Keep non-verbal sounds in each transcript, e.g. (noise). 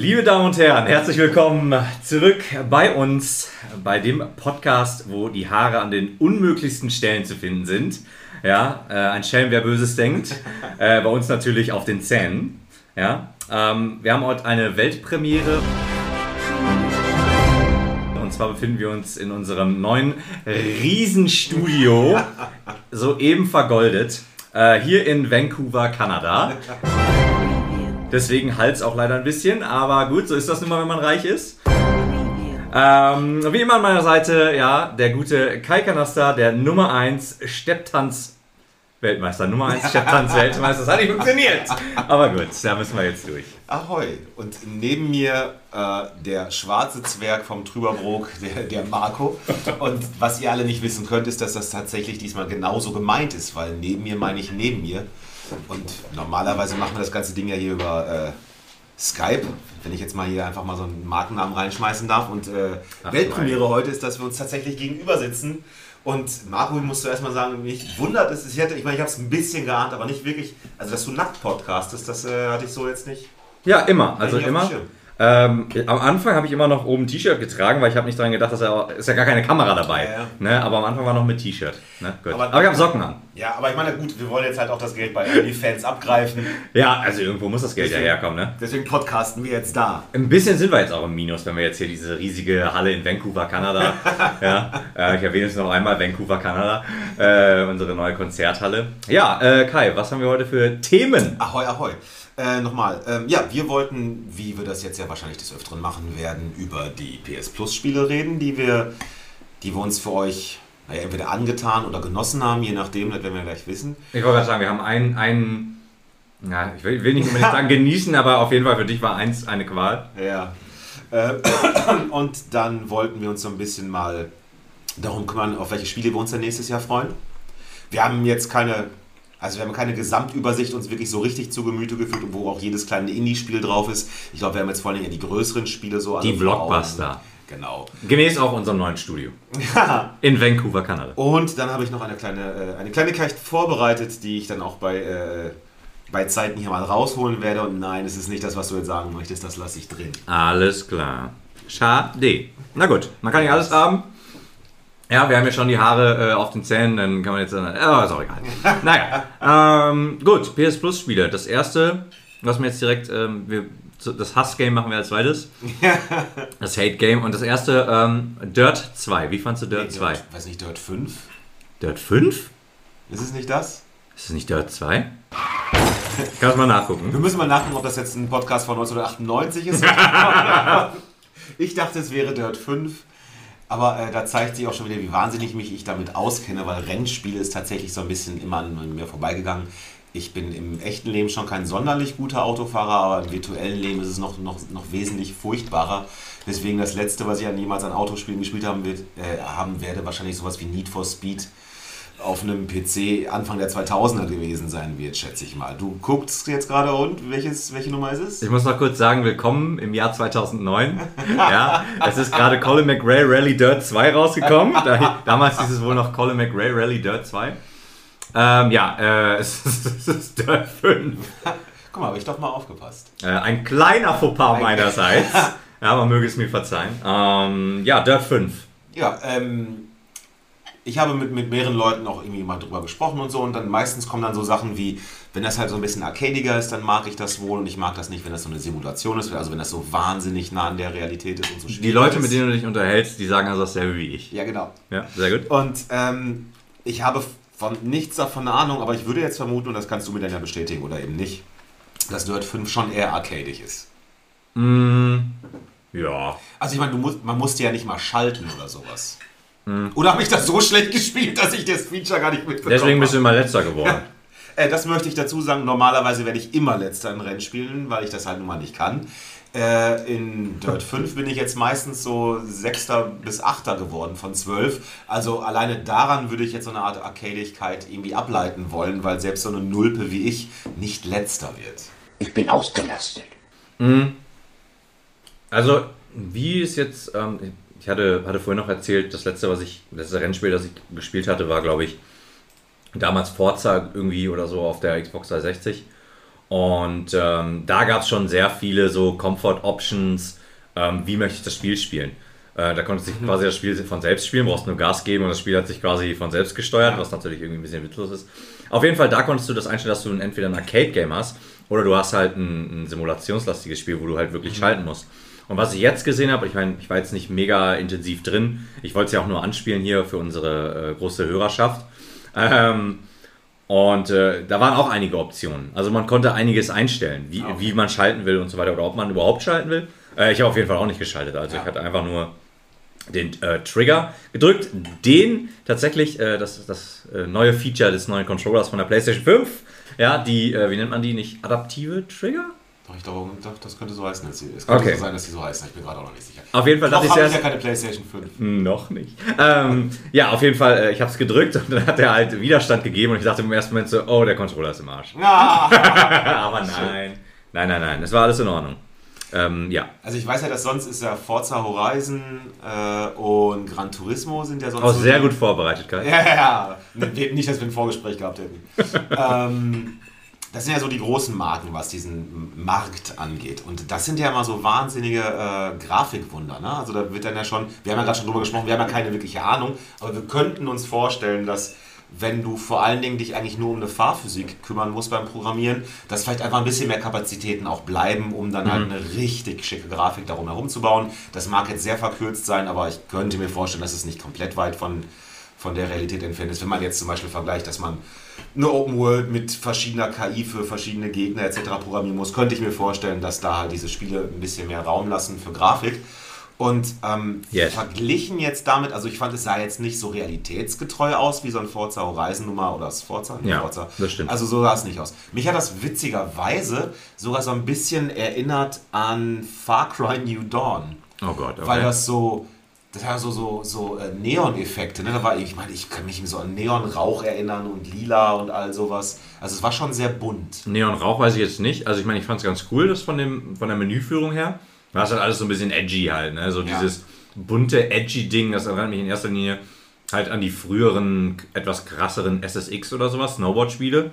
Liebe Damen und Herren, herzlich willkommen zurück bei uns, bei dem Podcast, wo die Haare an den unmöglichsten Stellen zu finden sind. Ja, äh, ein Schelm, wer Böses denkt. (laughs) Äh, bei uns natürlich auf den Zähnen. Ja, ähm, wir haben heute eine Weltpremiere. Und zwar befinden wir uns in unserem neuen Riesenstudio, soeben vergoldet, äh, hier in Vancouver, Kanada. (laughs) Deswegen Hals auch leider ein bisschen, aber gut, so ist das nun mal, wenn man reich ist. Ähm, wie immer an meiner Seite, ja, der gute Kai Kanaster, der Nummer 1 Stepptanz Weltmeister, Nummer 1 Stepptanz Weltmeister. Das hat nicht funktioniert. Aber gut, da müssen wir jetzt durch. Ahoi. Und neben mir äh, der schwarze Zwerg vom Trüberbrook, der, der Marco. Und was ihr alle nicht wissen könnt, ist, dass das tatsächlich diesmal genauso gemeint ist, weil neben mir meine ich neben mir. Und normalerweise machen wir das ganze Ding ja hier über äh, Skype, wenn ich jetzt mal hier einfach mal so einen Markennamen reinschmeißen darf. Und äh, Ach, Weltpremiere heute ist, dass wir uns tatsächlich gegenüber sitzen. Und Marco, musst du erstmal sagen, mich wundert es, ich, hätte, ich meine, ich habe es ein bisschen geahnt, aber nicht wirklich, also dass du nackt podcastest, das äh, hatte ich so jetzt nicht. Ja, immer. Also immer. Ähm, am Anfang habe ich immer noch oben ein T-Shirt getragen, weil ich habe nicht daran gedacht, dass er ist ja gar keine Kamera dabei. Ja, ja. Ne? Aber am Anfang war noch mit T-Shirt. Ne? Aber- Aber, ich habe Socken an. Ja, aber ich meine, gut, wir wollen jetzt halt auch das Geld bei OnlyFans abgreifen. Ja, also irgendwo muss das Geld ja Deswegen- herkommen. Ne? Deswegen podcasten wir jetzt da. Ein bisschen sind wir jetzt auch im Minus, wenn wir jetzt hier diese riesige Halle in Vancouver, Kanada, (laughs) ja, äh, ich erwähne es noch einmal, Vancouver, Kanada, äh, unsere neue Konzerthalle. Ja, äh, Kai, was haben wir heute für Themen? Ahoi, ahoi. Äh, Nochmal, ähm, ja, wir wollten, wie wir das jetzt ja wahrscheinlich des Öfteren machen werden, über die PS Plus Spiele reden, die wir, die wir uns für euch naja, entweder angetan oder genossen haben, je nachdem, das werden wir gleich wissen. Ich wollte gerade sagen, wir haben einen, einen ja, ich will, will nicht unbedingt sagen (laughs) genießen, aber auf jeden Fall für dich war eins eine Qual. Ja. Äh, und dann wollten wir uns so ein bisschen mal darum kümmern, auf welche Spiele wir uns dann nächstes Jahr freuen. Wir haben jetzt keine, also wir haben keine Gesamtübersicht uns wirklich so richtig zu Gemüte geführt, wo auch jedes kleine Indie-Spiel drauf ist. Ich glaube, wir haben jetzt vor allem die größeren Spiele so Die. Blockbuster. Genau. Gemäß auch unserem neuen Studio. (laughs) In Vancouver, Kanada. Und dann habe ich noch eine kleine, äh, eine Kleinigkeit vorbereitet, die ich dann auch bei, äh, bei Zeiten hier mal rausholen werde. Und nein, es ist nicht das, was du jetzt sagen möchtest, das lasse ich drin. Alles klar. Schade. Na gut, man kann nicht alles haben. Ja, wir haben ja schon die Haare äh, auf den Zähnen, dann kann man jetzt. Äh, oh, ist auch egal. naja, ähm, gut, PS Plus Spiele. Das erste, was mir jetzt direkt. Ähm, wir, das Hass-Game machen wir als zweites. (laughs) Das Hate-Game. Und das erste, ähm, Dirt 2. Wie fandst du Dirt 2? Dirt, weiß nicht, Dirt 5? Dirt 5? Ist es nicht das? Ist es nicht Dirt 2? Kannst mal nachgucken. Wir müssen mal nachgucken, ob das jetzt ein Podcast von 1998 ist. (laughs) ich dachte, es wäre Dirt 5. Aber äh, da zeigt sich auch schon wieder, wie wahnsinnig mich ich damit auskenne, weil Rennspiele ist tatsächlich so ein bisschen immer an mir vorbeigegangen. Ich bin im echten Leben schon kein sonderlich guter Autofahrer, aber im virtuellen Leben ist es noch, noch, noch wesentlich furchtbarer. Deswegen das letzte, was ich an jemals an Autospielen gespielt haben, wird, äh, haben werde, wahrscheinlich sowas wie Need for Speed auf einem PC Anfang der 2000er gewesen sein wird, schätze ich mal. Du guckst jetzt gerade und welches, welche Nummer ist es? Ich muss noch kurz sagen, willkommen im Jahr 2009. Ja, es ist gerade Colin McRae Rally Dirt 2 rausgekommen. Da, damals hieß es wohl noch Colin McRae Rally Dirt 2. Ähm, ja, äh, es, ist, (laughs) es ist Dirt 5. Guck mal, habe ich doch mal aufgepasst. Äh, ein kleiner Fauxpas Ein- meinerseits. (laughs) Ja, man möge es mir verzeihen. Ähm, ja, Dirt 5. Ja, ähm, ich habe mit, mit mehreren Leuten auch irgendwie mal drüber gesprochen und so und dann meistens kommen dann so Sachen wie, wenn das halt so ein bisschen arcadiger ist, dann mag ich das wohl und ich mag das nicht, wenn das so eine Simulation ist, also wenn das so wahnsinnig nah an der Realität ist und so Die Leute, ist. mit denen du dich unterhältst, die sagen also dasselbe wie ich. Ja, genau. Ja, sehr gut. Und ähm, ich habe von nichts davon eine Ahnung, aber ich würde jetzt vermuten, und das kannst du mir dann ja bestätigen oder eben nicht, dass Dirt 5 schon eher arcadig ist. Mm, ja. Also ich meine, du musst, man musste ja nicht mal schalten oder sowas. Oder habe ich das so schlecht gespielt, dass ich das Feature gar nicht mitbekommen Deswegen bist du immer letzter geworden. Äh, das möchte ich dazu sagen. Normalerweise werde ich immer letzter in Rennspielen, weil ich das halt nun mal nicht kann. Äh, in Dirt (laughs) 5 bin ich jetzt meistens so Sechster bis Achter geworden von 12. Also alleine daran würde ich jetzt so eine Art Arcadigkeit irgendwie ableiten wollen, weil selbst so eine Nulpe wie ich nicht letzter wird. Ich bin ausgelastet. Also, wie es jetzt, ähm, ich hatte, hatte vorhin noch erzählt, das letzte, was ich, das letzte Rennspiel, das ich gespielt hatte, war, glaube ich, damals Forza irgendwie oder so auf der Xbox 360. Und ähm, da gab es schon sehr viele so Comfort-Options, ähm, wie möchte ich das Spiel spielen. Äh, da konnte sich quasi das Spiel von selbst spielen, brauchst nur Gas geben und das Spiel hat sich quasi von selbst gesteuert, was natürlich irgendwie ein bisschen witzlos ist. Auf jeden Fall, da konntest du das einstellen, dass du entweder ein Arcade-Game hast oder du hast halt ein, ein simulationslastiges Spiel, wo du halt wirklich schalten musst. Und was ich jetzt gesehen habe, ich meine, ich war jetzt nicht mega intensiv drin, ich wollte es ja auch nur anspielen hier für unsere äh, große Hörerschaft. Ähm, und äh, da waren auch einige Optionen. Also man konnte einiges einstellen, wie, Okay. wie man schalten will und so weiter oder ob man überhaupt schalten will. Äh, ich habe auf jeden Fall auch nicht geschaltet. Also Ja. ich hatte einfach nur den äh, Trigger gedrückt, den tatsächlich, äh, das ist das äh, neue Feature des neuen Controllers von der PlayStation 5. Ja, die, äh, wie nennt man die, nicht adaptive Trigger? Ich doch, das könnte so heißen. Dass sie, es könnte Okay. so sein, dass sie so heißen. Ich bin gerade auch noch nicht sicher. Auf jeden Fall Noch dachte ich erst. ja keine PlayStation 5. Noch nicht. Ähm, ja, auf jeden Fall, äh, ich habe es gedrückt und dann hat er halt Widerstand gegeben und ich dachte im ersten Moment so, oh, der Controller ist im Arsch. Ja. (laughs) Aber nein. Nein, nein, nein, es war alles in Ordnung. Ähm, ja. Also ich weiß ja, dass sonst ist ja Forza Horizon äh, und Gran Turismo sind ja sonst Auch sehr gut vorbereitet, Kai. (laughs) Ja, ja, ja. Nicht, dass wir ein Vorgespräch gehabt hätten. (laughs) ähm, das sind ja so die großen Marken, was diesen Markt angeht. Und das sind ja immer so wahnsinnige äh, Grafikwunder. Ne? Also da wird dann ja schon, wir haben ja gerade schon drüber gesprochen, wir haben ja keine wirkliche Ahnung, aber wir könnten uns vorstellen, dass wenn du vor allen Dingen dich eigentlich nur um eine Fahrphysik kümmern musst beim Programmieren, dass vielleicht einfach ein bisschen mehr Kapazitäten auch bleiben, um dann halt eine richtig schicke Grafik darum herum zu bauen. Das mag jetzt sehr verkürzt sein, aber ich könnte mir vorstellen, dass es nicht komplett weit von, von der Realität entfernt ist. Wenn man jetzt zum Beispiel vergleicht, dass man eine Open World mit verschiedener KI für verschiedene Gegner etc. programmieren muss, könnte ich mir vorstellen, dass da halt diese Spiele ein bisschen mehr Raum lassen für Grafik. Und ähm, Yes. verglichen jetzt damit, also ich fand, es sah jetzt nicht so realitätsgetreu aus wie so ein Forza Horizon Nummer oder das Forza. Nee, Ja, Forza. das stimmt. Also so sah es nicht aus. Mich hat das witzigerweise sogar so ein bisschen erinnert an Far Cry New Dawn Oh Gott, okay. weil das so, das hat so, so, so äh, Neon-Effekte. Ne? Da war, ich meine, ich kann mich so an Neon-Rauch erinnern und Lila und all sowas. Also es war schon sehr bunt. Neon Rauch weiß ich jetzt nicht. Also ich meine, ich fand es ganz cool, das von, dem, von der Menüführung her. War es halt alles so ein bisschen edgy halt, ne? So Ja. dieses bunte, edgy Ding, das erinnert mich in erster Linie halt an die früheren, etwas krasseren SSX oder sowas, Snowboard-Spiele.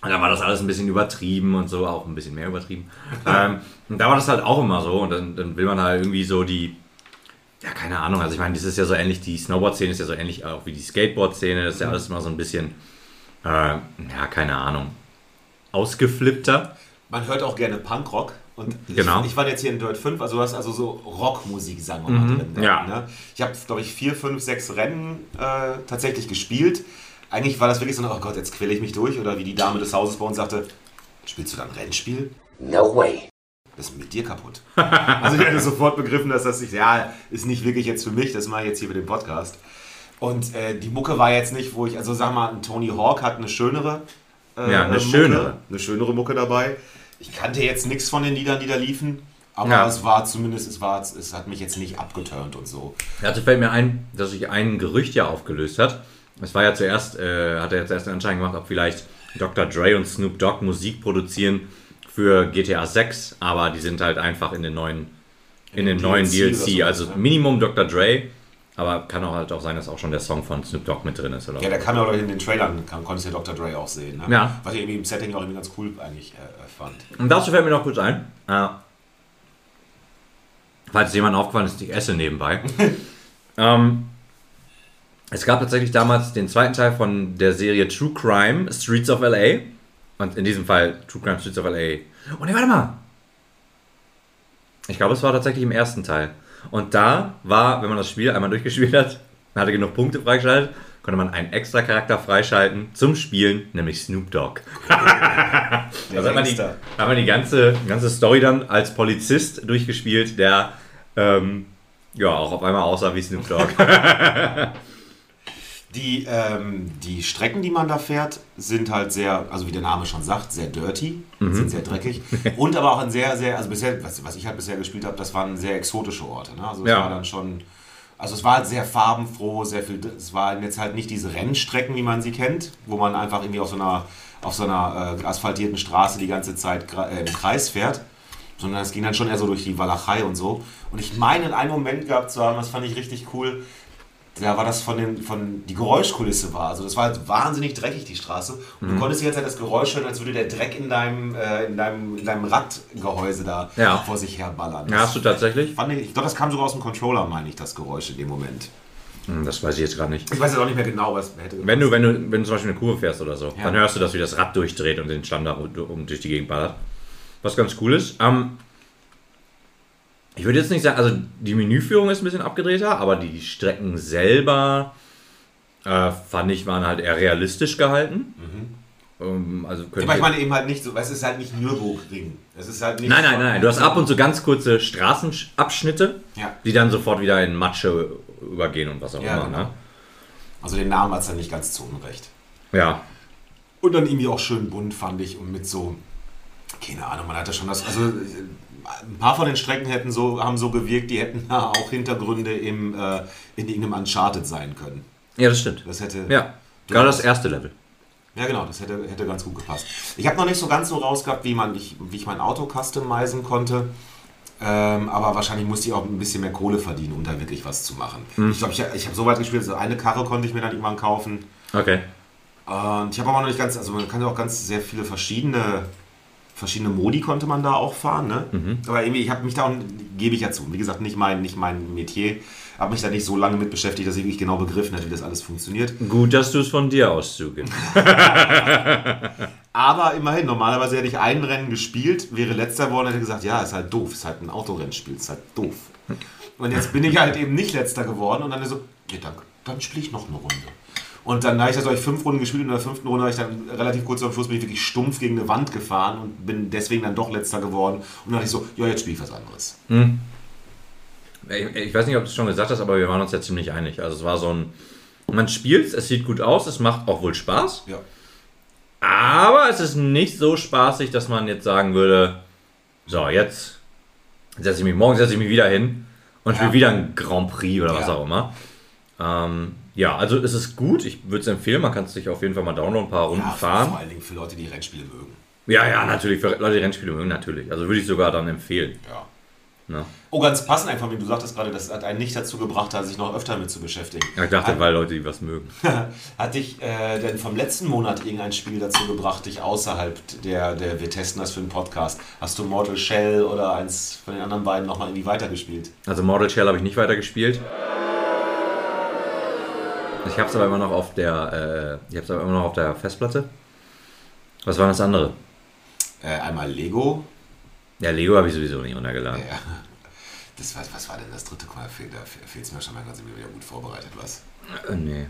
Und da war das alles ein bisschen übertrieben und so, auch ein bisschen mehr übertrieben. (laughs) ähm, und da war das halt auch immer so. Und dann, dann will man halt irgendwie so die, ja, keine Ahnung. Also ich meine, das ist ja so ähnlich, die Snowboard-Szene ist ja so ähnlich auch wie die Skateboard-Szene. Das ist ja alles immer so ein bisschen, äh, ja, keine Ahnung, ausgeflippter. Man hört auch gerne Punkrock. Und Genau. ich, ich war jetzt hier in Dirt 5, also du hast also so Rockmusik, sagen wir mal, drin. Mhm. ja. Ne? Ich habe, glaube ich, vier, fünf, sechs Rennen äh, tatsächlich gespielt. Eigentlich war das wirklich so, eine, oh Gott, jetzt quäle ich mich durch. Oder wie die Dame des Hauses bei uns sagte, spielst du dann Rennspiel? No way. Das ist mit dir kaputt. (laughs) also ich hätte sofort begriffen, dass das nicht, ja, ist nicht wirklich jetzt für mich, das mache ich jetzt hier mit dem Podcast. Und äh, die Mucke war jetzt nicht, wo ich, also sag mal, ein Tony Hawk hat eine schönere. äh, Ja, eine Mucke, schönere. Eine schönere Mucke dabei. Ich kannte jetzt nichts von den Liedern, die da liefen. Aber Ja. es war zumindest, es war, es hat mich jetzt nicht abgeturnt und so. Dazu fällt mir ein, dass sich ein Gerücht ja aufgelöst hat. Es war ja zuerst, äh, hat er jetzt erst den Anschein gemacht, ob vielleicht Dr. Dre und Snoop Dogg Musik produzieren für GTA 6, aber die sind halt einfach in den neuen, in den dem neuen DLC DLC. Also ne? Minimum Dr. Dre, aber kann auch halt auch sein, dass auch schon der Song von Snoop Dogg mit drin ist. Oder Ja, der kam ja auch in den Trailern, kam, konntest du ja Dr. Dre auch sehen. Ne? Ja. Was ich irgendwie im Setting auch irgendwie ganz cool eigentlich äh, fand. Und dazu fällt mir noch kurz ein, äh, falls jemand aufgefallen ist, ich esse nebenbei. (laughs) ähm, es gab tatsächlich damals den zweiten Teil von der Serie True Crime Streets of LA. Und in diesem Fall True Crime Streets of LA. Oh ne, warte mal. Ich glaube, es war tatsächlich im ersten Teil. Und da war, wenn man das Spiel einmal durchgespielt hat, man hatte genug Punkte freigeschaltet, konnte man einen extra Charakter freischalten zum Spielen, nämlich Snoop Dogg. (laughs) Also hat man die, hat man die ganze, ganze Story dann als Polizist durchgespielt, der ähm, ja auch auf einmal aussah wie Snoop Dogg. (laughs) Die, ähm, die Strecken, die man da fährt, sind halt sehr, also wie der Name schon sagt, sehr dirty, Mhm. sind sehr dreckig. (laughs) Und aber auch ein sehr, sehr, also bisher, was, was ich halt bisher gespielt habe, das waren sehr exotische Orte. Ne? Also es Ja. war dann schon, also es war halt sehr farbenfroh, sehr viel, es waren jetzt halt nicht diese Rennstrecken, wie man sie kennt, wo man einfach irgendwie auf so einer, auf so einer äh, asphaltierten Straße die ganze Zeit äh, im Kreis fährt. Sondern es ging dann schon eher so durch die Walachei und so. Und ich meine, in einem Moment gehabt zu haben, das fand ich richtig cool, da war das von den, von die Geräuschkulisse war. Also das war halt wahnsinnig dreckig, die Straße. Und du konntest die ganze Zeit das Geräusch hören, als würde der Dreck in deinem, äh, in deinem, in deinem Radgehäuse da Ja. vor sich her ballern. Ja, hast du tatsächlich? Fand ich, ich glaube, das kam sogar aus dem Controller, meine ich, das Geräusch in dem Moment. Hm, das weiß ich jetzt gerade nicht. Ich weiß jetzt auch nicht mehr genau, was hätte Wenn du, wenn du, wenn du zum Beispiel eine Kurve fährst oder so, Ja. dann hörst du, dass wie das Rad durchdreht und den Standard um durch die Gegend ballert. Was ganz cool ist. Ähm, ich würde jetzt nicht sagen, also die Menüführung ist ein bisschen abgedrehter, aber die Strecken selber äh, fand ich waren halt eher realistisch gehalten. Ähm, also aber ich meine eben halt nicht so, es ist halt nicht Nürburgring. Es ist halt nicht Nein, nein, nein. Du hast ab und zu ganz kurze Straßenabschnitte, Ja. die dann sofort wieder in Matsche übergehen und was auch Ja, immer. genau. Ne? Also den Namen hat es dann nicht ganz zu Unrecht. Ja. Und dann irgendwie auch schön bunt, fand ich. Und mit so, keine Ahnung, man hatte schon das. Also ein paar von den Strecken hätten so, haben so gewirkt, die hätten (laughs) da auch Hintergründe im, äh, in irgendeinem Uncharted sein können. ja, das stimmt. Das hätte. Ja, gerade das erste Level. Ja, genau, das hätte, hätte ganz gut gepasst. Ich habe noch nicht so ganz so rausgehabt, wie, man, ich, wie ich mein Auto customizen konnte. Ähm, aber wahrscheinlich musste ich auch ein bisschen mehr Kohle verdienen, um da wirklich was zu machen. Ich glaube, ich, ich habe so weit gespielt, so eine Karre konnte ich mir dann irgendwann kaufen. Okay. Und ich habe aber noch nicht ganz, also man kann ja auch ganz sehr viele verschiedene, verschiedene Modi konnte man da auch fahren, ne? Aber irgendwie, ich habe mich da, auch- gebe ich ja zu, wie gesagt, nicht mein, nicht mein Metier, habe mich da nicht so lange mit beschäftigt, dass ich wirklich genau begriffen hätte, wie das alles funktioniert. Gut, dass du es von dir aus zugibst. (laughs) Aber immerhin, normalerweise hätte ich ein Rennen gespielt, wäre letzter geworden, hätte gesagt, ja, ist halt doof, ist halt ein Autorennspiel, ist halt doof. Und jetzt bin ich halt eben nicht letzter geworden und dann so, ja, dann, dann spiele ich noch eine Runde. Und dann habe ich das euch fünf Runden gespielt und in der fünften Runde habe ich dann relativ kurz am Schluss bin ich wirklich stumpf gegen eine Wand gefahren und bin deswegen dann doch letzter geworden. Und dann dachte ich so, ja, jetzt spiele ich was anderes. Ich, ich weiß nicht, ob du es schon gesagt hast, aber wir waren uns ja ziemlich einig. Also es war so ein. Man spielt es sieht gut aus, es macht auch wohl Spaß. Ja. Aber es ist nicht so spaßig, dass man jetzt sagen würde, so, jetzt setze ich mich, morgen setze ich mich wieder hin und spiele Ja. wieder ein Grand Prix oder was Ja. auch immer. Ähm, ja, also es ist gut, ich würde es empfehlen, man kann es sich auf jeden Fall mal downloaden, ein paar Runden ja fahren. vor allen Dingen für Leute, die Rennspiele mögen. Ja, ja, natürlich, für Leute, die Rennspiele mögen, natürlich. Also würde ich sogar dann empfehlen. Ja. Ne? Oh, ganz passend einfach, wie du sagtest gerade, das hat einen nicht dazu gebracht, sich noch öfter mit zu beschäftigen. Ja, ich dachte, Hat- weil Leute, die was mögen. (laughs) Hat dich äh, denn vom letzten Monat irgendein Spiel dazu gebracht, dich außerhalb der, der wir testen das für einen Podcast? Hast du Mortal Shell oder eins von den anderen beiden nochmal irgendwie weitergespielt? Also Mortal Shell habe ich nicht weitergespielt. Ich habe es aber immer noch auf der, äh, ich habe es aber immer noch auf der Festplatte. Was war das andere? Äh, einmal Lego. Ja, Lego habe ich sowieso nicht runtergeladen. Ja. (laughs) Das war, was war denn das dritte? Guck mal, fehlt, da fehlt es mir schon mal ganz wieder gut vorbereitet, was? Äh, nee.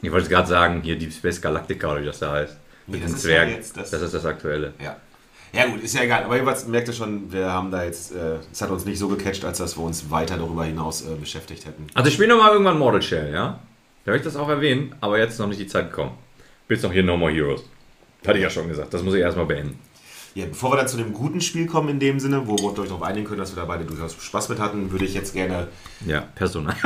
Ich wollte gerade sagen, hier Deep Space Galactica oder wie das da heißt. Nee, Mit das den ja Zwergen. jetzt das- das ist das aktuelle. Ja. Ja gut, ist ja egal. Aber jedenfalls merkt ihr schon, wir haben da jetzt, äh, es hat uns nicht so gecatcht, als dass wir uns weiter darüber hinaus äh, beschäftigt hätten. Also ich spiele nochmal irgendwann Mortal Shell, ja? Da habe ich das auch erwähnen, aber jetzt ist noch nicht die Zeit gekommen. Bis noch hier No More Heroes. Hatte ich ja schon gesagt, das muss ich erstmal beenden. Ja, bevor wir dann zu dem guten Spiel kommen in dem Sinne, wo wir uns darauf einigen können, dass wir da beide durchaus Spaß mit hatten, würde ich jetzt gerne Ja, Persona.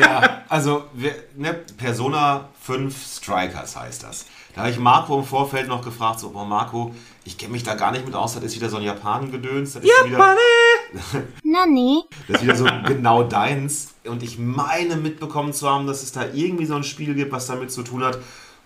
Ja, also wir, ne, Persona 5 Strikers heißt das. Da habe ich Marco im Vorfeld noch gefragt, so, boah Marco, ich kenne mich da gar nicht mit aus, das ist wieder so ein Japan-Gedöns, das, ist wieder- (laughs) Nani? das ist wieder so genau deins. Und ich meine mitbekommen zu haben, dass es da irgendwie so ein Spiel gibt, was damit zu tun hat,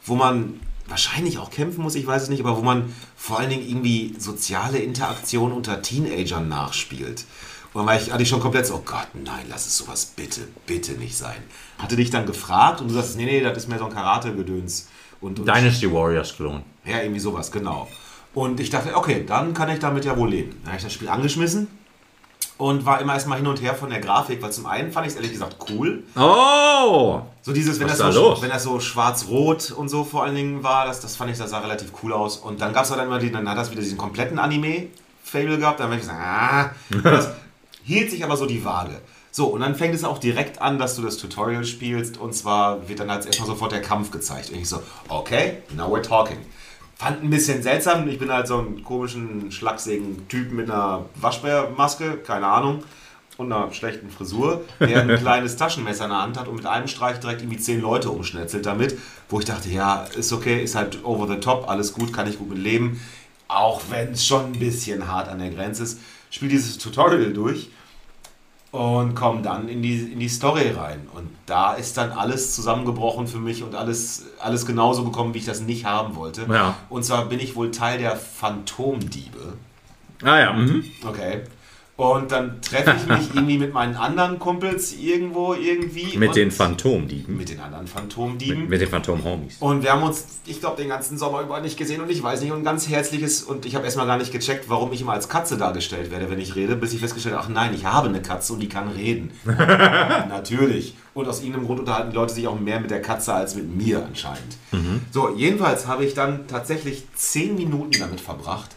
wo man wahrscheinlich auch kämpfen muss, ich weiß es nicht, aber wo man vor allen Dingen irgendwie soziale Interaktion unter Teenagern nachspielt. Und dann war ich, hatte ich schon komplett so, oh Gott, nein, lass es sowas bitte, bitte nicht sein. Hatte dich dann gefragt und du sagst, nee, nee, das ist mehr so ein Karate-Gedöns. Und, und Dynasty Warriors Klon. ja, irgendwie sowas, genau. Und ich dachte, okay, dann kann ich damit ja wohl leben. Dann habe ich das Spiel angeschmissen und war immer erstmal hin und her von der Grafik, weil zum einen fand ich es ehrlich gesagt cool. Oh! So dieses, wenn Was das so, wenn das so schwarz-rot und so vor allen Dingen war, das, das fand ich, das sah relativ cool aus. Und dann gab es dann immer, die, dann hat das wieder diesen kompletten Anime-Fable gehabt. Dann habe ich gesagt, ah, (laughs) das hielt sich aber so die Waage. So, und dann fängt es auch direkt an, dass du das Tutorial spielst und zwar wird dann halt erstmal sofort der Kampf gezeigt. Und ich so, okay, now we're talking. Fand ein bisschen seltsam. Ich bin halt so einen komischen, schlagsägen Typ mit einer Waschbärmaske, keine Ahnung, und einer schlechten Frisur, der ein (laughs) kleines Taschenmesser in der Hand hat und mit einem Streich direkt irgendwie zehn Leute umschnetzelt damit, wo ich dachte, ja, ist okay, ist halt over the top, alles gut, kann ich gut mit leben. Auch wenn es schon ein bisschen hart an der Grenze ist. Spiel dieses Tutorial durch und komme dann in die, in die Story rein. Und da ist dann alles zusammengebrochen für mich und alles, alles genauso gekommen, wie ich das nicht haben wollte. Ja. Und zwar bin ich wohl Teil der Phantomdiebe. Ah ja, mhm. Okay. Und dann treffe ich mich (laughs) irgendwie mit meinen anderen Kumpels irgendwo irgendwie. Mit den Phantomdieben. Mit den anderen Phantomdieben. Mit, mit den Phantom-Homies. Und wir haben uns, ich glaube, den ganzen Sommer über nicht gesehen und ich weiß nicht, und ein ganz herzliches, und ich habe erstmal gar nicht gecheckt, warum ich immer als Katze dargestellt werde, wenn ich rede, bis ich festgestellt habe, ach nein, ich habe eine Katze und die kann reden. (laughs) Natürlich. Und aus irgendeinem Grund unterhalten die Leute sich auch mehr mit der Katze als mit mir anscheinend. So, jedenfalls habe ich dann tatsächlich zehn Minuten damit verbracht,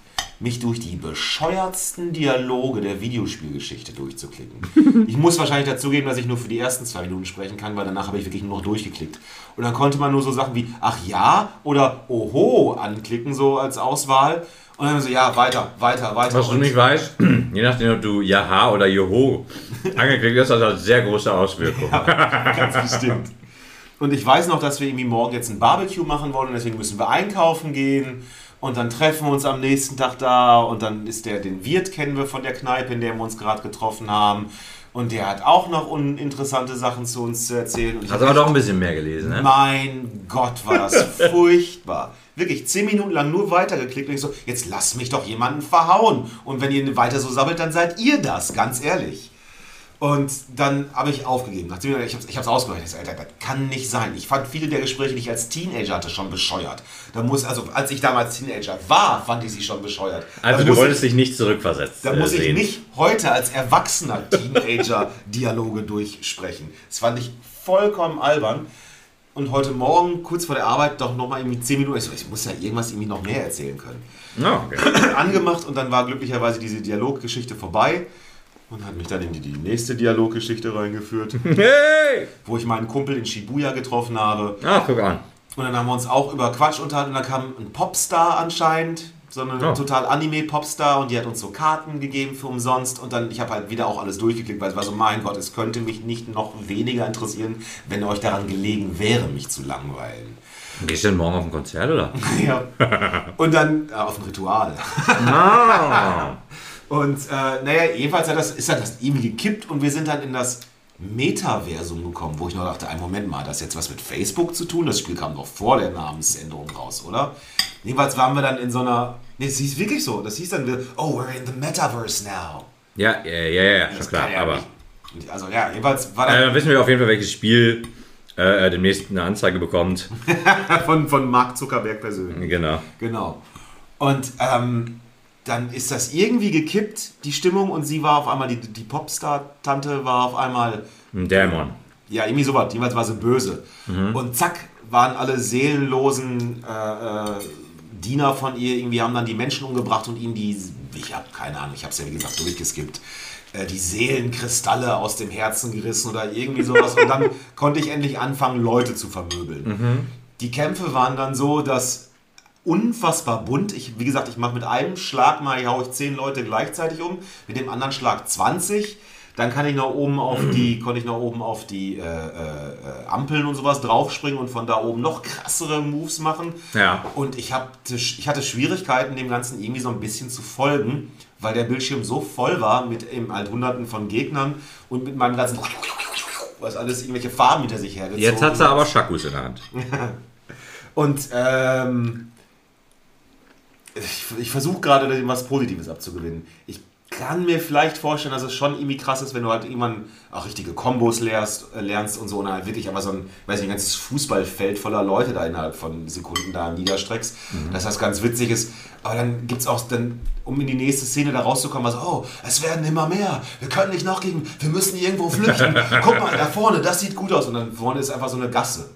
mich durch die bescheuertsten Dialoge der Videospielgeschichte durchzuklicken. (laughs) ich muss wahrscheinlich dazugeben, dass ich nur für die ersten zwei Minuten sprechen kann, weil danach habe ich wirklich nur noch durchgeklickt. Und dann konnte man nur so Sachen wie Ach ja oder Oho anklicken, so als Auswahl. Und dann so, ja, weiter, weiter, weiter. Was du nicht weißt, (clears throat) je nachdem, ob du Jaha oder Joho (laughs) angeklickt hast, das hat sehr große Auswirkungen. Ganz bestimmt. Und ich weiß noch, dass wir irgendwie morgen jetzt ein Barbecue machen wollen und deswegen müssen wir einkaufen gehen. Und dann treffen wir uns am nächsten Tag da und dann ist der, den Wirt kennen wir von der Kneipe, in der wir uns gerade getroffen haben. Und der hat auch noch uninteressante Sachen zu uns zu erzählen. Und hab aber doch ein bisschen mehr gelesen, ne? Mein Gott, war das (laughs) furchtbar. Wirklich, zehn Minuten lang nur weitergeklickt und ich so, jetzt lasst mich doch jemanden verhauen. Und wenn ihr weiter so sabbelt, dann seid ihr das, ganz ehrlich. Und dann habe ich aufgegeben. Nachdem ich habe es ausgerechnet. Ich so, Alter, das kann nicht sein. Ich fand viele der Gespräche, die ich als Teenager hatte, schon bescheuert. Da muss, also als ich damals Teenager war, fand ich sie schon bescheuert. Also da du wolltest ich, dich nicht zurückversetzt Da äh, muss ich sehen. nicht heute als erwachsener Teenager (laughs) Dialoge durchsprechen. Das fand ich vollkommen albern. Und heute Morgen, kurz vor der Arbeit, doch nochmal irgendwie 10 Minuten. Ich, so, ich muss ja irgendwas irgendwie noch mehr erzählen können. Ah, okay. (coughs) Angemacht und dann war glücklicherweise diese Dialoggeschichte vorbei. Und hat mich dann in die, die nächste Dialoggeschichte reingeführt, (laughs) Hey! wo ich meinen Kumpel in Shibuya getroffen habe. Ah, guck an. Und dann haben wir uns auch über Quatsch unterhalten und dann kam ein Popstar anscheinend, so eine Oh. total Anime-Popstar und die hat uns so Karten gegeben für umsonst und dann, ich habe halt wieder auch alles durchgeklickt, weil es war so, mein Gott, es könnte mich nicht noch weniger interessieren, wenn euch daran gelegen wäre, mich zu langweilen. Gehst du denn morgen auf ein Konzert, oder? (laughs) ja. Und dann äh, auf ein Ritual. Ah. (laughs) Und äh, naja, jedenfalls hat das, ist dann das irgendwie gekippt und wir sind dann in das Metaversum gekommen, wo ich noch dachte, ein Moment mal, hat das jetzt was mit Facebook zu tun? Das Spiel kam noch vor der Namensänderung raus, oder? Jedenfalls waren wir dann in so einer, nee, es hieß wirklich so, das hieß dann, oh, we're in the Metaverse now. Ja, ja, ja, ja, schon klar. ja Aber nicht- Also ja, jedenfalls war äh, dann dann wissen wir auf jeden Fall, welches Spiel äh, demnächst eine Anzeige bekommt. (laughs) von, von Mark Zuckerberg persönlich. Genau. Genau. Und ähm, dann ist das irgendwie gekippt, die Stimmung, und sie war auf einmal, die, die Popstar-Tante war auf einmal Ein Dämon. Ja, irgendwie sowas. Jeweils war sie böse. Und zack, waren alle seelenlosen äh, äh, Diener von ihr, irgendwie haben dann die Menschen umgebracht und ihnen die, ich habe keine Ahnung, ich habe es ja wie gesagt durchgeskippt, äh, die Seelenkristalle aus dem Herzen gerissen oder irgendwie sowas. und dann (laughs) konnte ich endlich anfangen, Leute zu vermöbeln. Die Kämpfe waren dann so, dass unfassbar bunt. Ich, wie gesagt, ich mache mit einem Schlag mal, hau ich zehn Leute gleichzeitig um, mit dem anderen Schlag 20. Dann kann ich nach oben auf (clears throat) die, konnte ich nach oben auf die äh, äh, äh, Ampeln und sowas draufspringen und von da oben noch krassere Moves machen. Ja. Und ich, hab, ich hatte Schwierigkeiten, dem Ganzen irgendwie so ein bisschen zu folgen, weil der Bildschirm so voll war mit eben halt hunderten von Gegnern und mit meinem ganzen, was alles irgendwelche Farben hinter sich hergezogen Jetzt hat sie aber Shakus in der Hand. (laughs) und ähm, ich, ich versuche gerade was Positives abzugewinnen. Ich kann mir vielleicht vorstellen, dass es schon irgendwie krass ist, wenn du halt irgendwann auch richtige Kombos lernst, äh, lernst und so und halt wirklich aber so ein, weiß nicht, ein ganzes Fußballfeld voller Leute da innerhalb von Sekunden da niederstreckst, dass das ganz witzig ist. Aber dann gibt es auch dann, um in die nächste Szene da rauszukommen, was, oh, es werden immer mehr, wir können nicht nachgeben, wir müssen irgendwo flüchten. (laughs) Guck mal, da vorne, das sieht gut aus. Und dann vorne ist einfach so eine Gasse.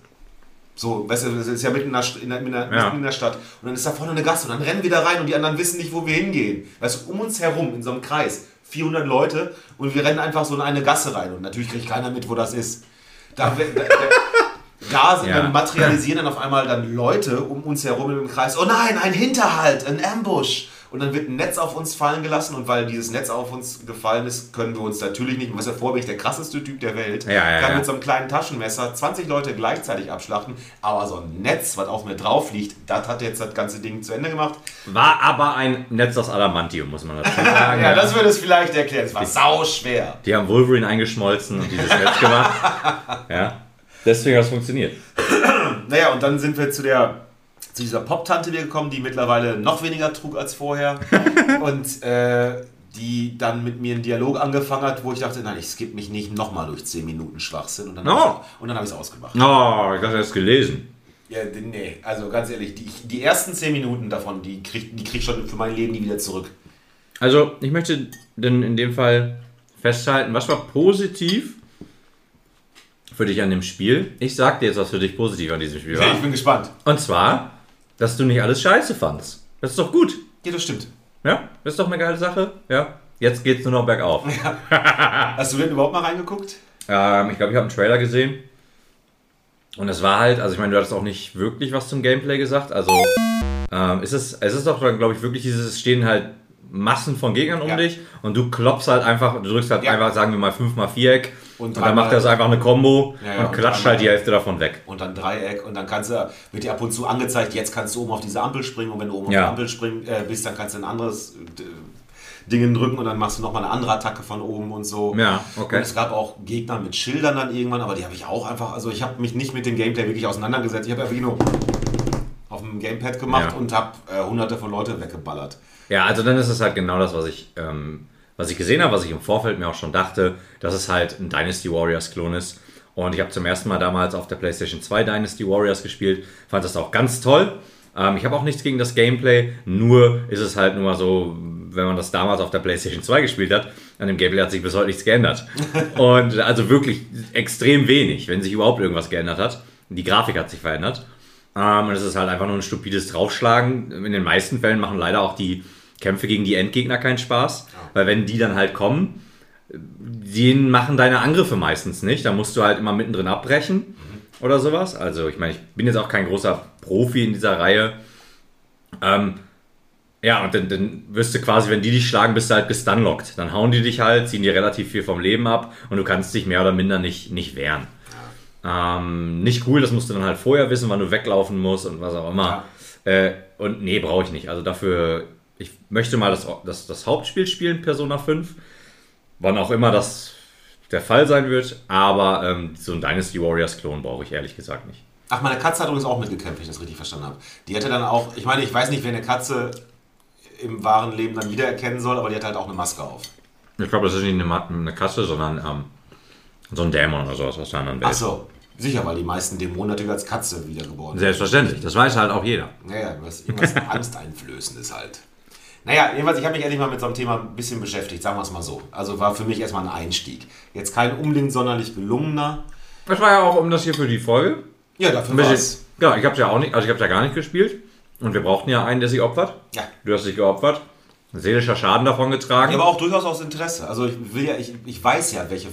So, weißt du, das ist ja mitten in der, in der, in der, Ja. in der Stadt. Und dann ist da vorne eine Gasse und dann rennen wir da rein und die anderen wissen nicht, wo wir hingehen. Weißt du, um uns herum in so einem Kreis, 400 Leute und wir rennen einfach so in eine Gasse rein und natürlich kriegt keiner mit, wo das ist. Da, da, da, da sind, Ja. dann materialisieren dann auf einmal dann Leute um uns herum im Kreis. Oh nein, ein Hinterhalt, ein Ambush. Und dann wird ein Netz auf uns fallen gelassen und weil dieses Netz auf uns gefallen ist, können wir uns natürlich nicht, was ja vor bin ich der krasseste Typ der Welt, Ja, ja, kann mit so einem kleinen Taschenmesser 20 Leute gleichzeitig abschlachten, aber so ein Netz, was auf mir drauf liegt, das hat jetzt das ganze Ding zu Ende gemacht. War aber ein Netz aus Adamantium, muss man dazu (laughs) sagen. Ja, das würde es vielleicht erklären. Es war sau schwer. Die haben Wolverine eingeschmolzen und dieses Netz gemacht. (laughs) Ja. Deswegen hat es funktioniert. (clears throat) Naja, und dann sind wir zu der zu dieser Pop-Tante gekommen, die mittlerweile noch weniger trug als vorher. (laughs) und äh, die dann mit mir einen Dialog angefangen hat, wo ich dachte, nein, ich skippe mich nicht nochmal durch 10 Minuten Schwachsinn. Und dann Oh. habe ich und dann hab ich es ausgemacht. Oh, ich habe das gelesen. Ja, nee, also ganz ehrlich, die, die ersten 10 Minuten davon, die krieg, die krieg ich schon für mein Leben nie wieder zurück. Also, ich möchte denn in dem Fall festhalten, was war positiv für dich an dem Spiel? Ich sag dir jetzt, was für dich positiv an diesem Spiel Ich war. bin gespannt. Und zwar, dass du nicht alles scheiße fandst. Das ist doch gut. Ja, das stimmt. Ja, das ist doch eine geile Sache. Ja, jetzt geht's nur noch bergauf. (laughs) Hast du denn überhaupt mal reingeguckt? Ähm, ich glaube, ich habe einen Trailer gesehen. Und es war halt, also ich meine, du hattest auch nicht wirklich was zum Gameplay gesagt. Also ähm, ist es, es ist doch, glaube ich, wirklich dieses, es stehen halt Massen von Gegnern um Ja. dich und du klopfst halt einfach, du drückst halt Ja. einfach, sagen wir mal, 5 mal Viereck Und und, dann macht das einfach eine Combo Ja, ja, und und klatscht halt die Hälfte davon weg. Und dann Dreieck und dann kannst du, wird dir ab und zu angezeigt, jetzt kannst du oben auf diese Ampel springen und wenn du oben Ja. auf die Ampel springen, äh, bist, dann kannst du ein anderes äh, Ding drücken und dann machst du nochmal eine andere Attacke von oben und so. Ja, okay. Und es gab auch Gegner mit Schildern dann irgendwann, aber die habe ich auch einfach, also ich habe mich nicht mit dem Gameplay wirklich auseinandergesetzt. Ich habe einfach nur auf dem Gamepad gemacht und habe äh, hunderte von Leute weggeballert. Ja, also dann ist es halt genau das, was ich, ähm, was ich gesehen habe, was ich im Vorfeld mir auch schon dachte, dass es halt ein Dynasty Warriors Klon ist. Und ich habe zum ersten Mal damals auf der PlayStation 2 Dynasty Warriors gespielt, fand das auch ganz toll. Ähm, ich habe auch nichts gegen das Gameplay, nur ist es halt nur mal so, wenn man das damals auf der PlayStation 2 gespielt hat, an dem Gameplay hat sich bis heute nichts geändert. (laughs) Und also wirklich extrem wenig, wenn sich überhaupt irgendwas geändert hat. Die Grafik hat sich verändert. Ähm, und es ist halt einfach nur ein stupides Draufschlagen. In den meisten Fällen machen leider auch die Kämpfe gegen die Endgegner keinen Spaß. Weil wenn die dann halt kommen, denen machen deine Angriffe meistens nicht. Da musst du halt immer mittendrin abbrechen oder sowas. Also ich meine, ich bin jetzt auch kein großer Profi in dieser Reihe. Ähm, ja, und dann, dann wirst du quasi, wenn die dich schlagen, bist du halt gestunlockt. Dann hauen die dich halt, ziehen dir relativ viel vom Leben ab und du kannst dich mehr oder minder nicht, nicht wehren. Ähm, nicht cool, das musst du dann halt vorher wissen, wann du weglaufen musst und was auch immer. Äh, und nee, brauche ich nicht. Also dafür, ich möchte mal das, das, das Hauptspiel spielen, Persona 5. Wann auch immer das der Fall sein wird. Aber ähm, so ein Dynasty Warriors Klon brauche ich ehrlich gesagt nicht. Ach, meine Katze hat übrigens auch mitgekämpft, wenn ich das richtig verstanden habe. Die hatte dann auch, ich meine, ich weiß nicht, wer eine Katze im wahren Leben dann wiedererkennen soll, aber die hat halt auch eine Maske auf. Ich glaube, das ist nicht eine, eine Katze, sondern ähm, so ein Dämon oder sowas aus der anderen Welt. Ach so, sicher, weil die meisten Dämonen natürlich als Katze wiedergeboren sind. Selbstverständlich, das weiß halt auch jeder. Naja, was, irgendwas (laughs) Angsteinflößendes halt. Naja, jedenfalls, ich habe mich endlich mal mit so einem Thema ein bisschen beschäftigt, sagen wir es mal so. Also war für mich erstmal ein Einstieg. Jetzt kein unbedingt sonderlich gelungener. Das war ja auch um das hier für die Folge. Ja, dafür war es. ja, ich habe ja auch nicht, also ich habe ja gar nicht gespielt. Und wir brauchten ja einen, der sich opfert. Ja. Du hast dich geopfert. Seelischer Schaden davon getragen. Aber auch durchaus aus Interesse. Also ich will ja, ich, ich weiß ja, welche,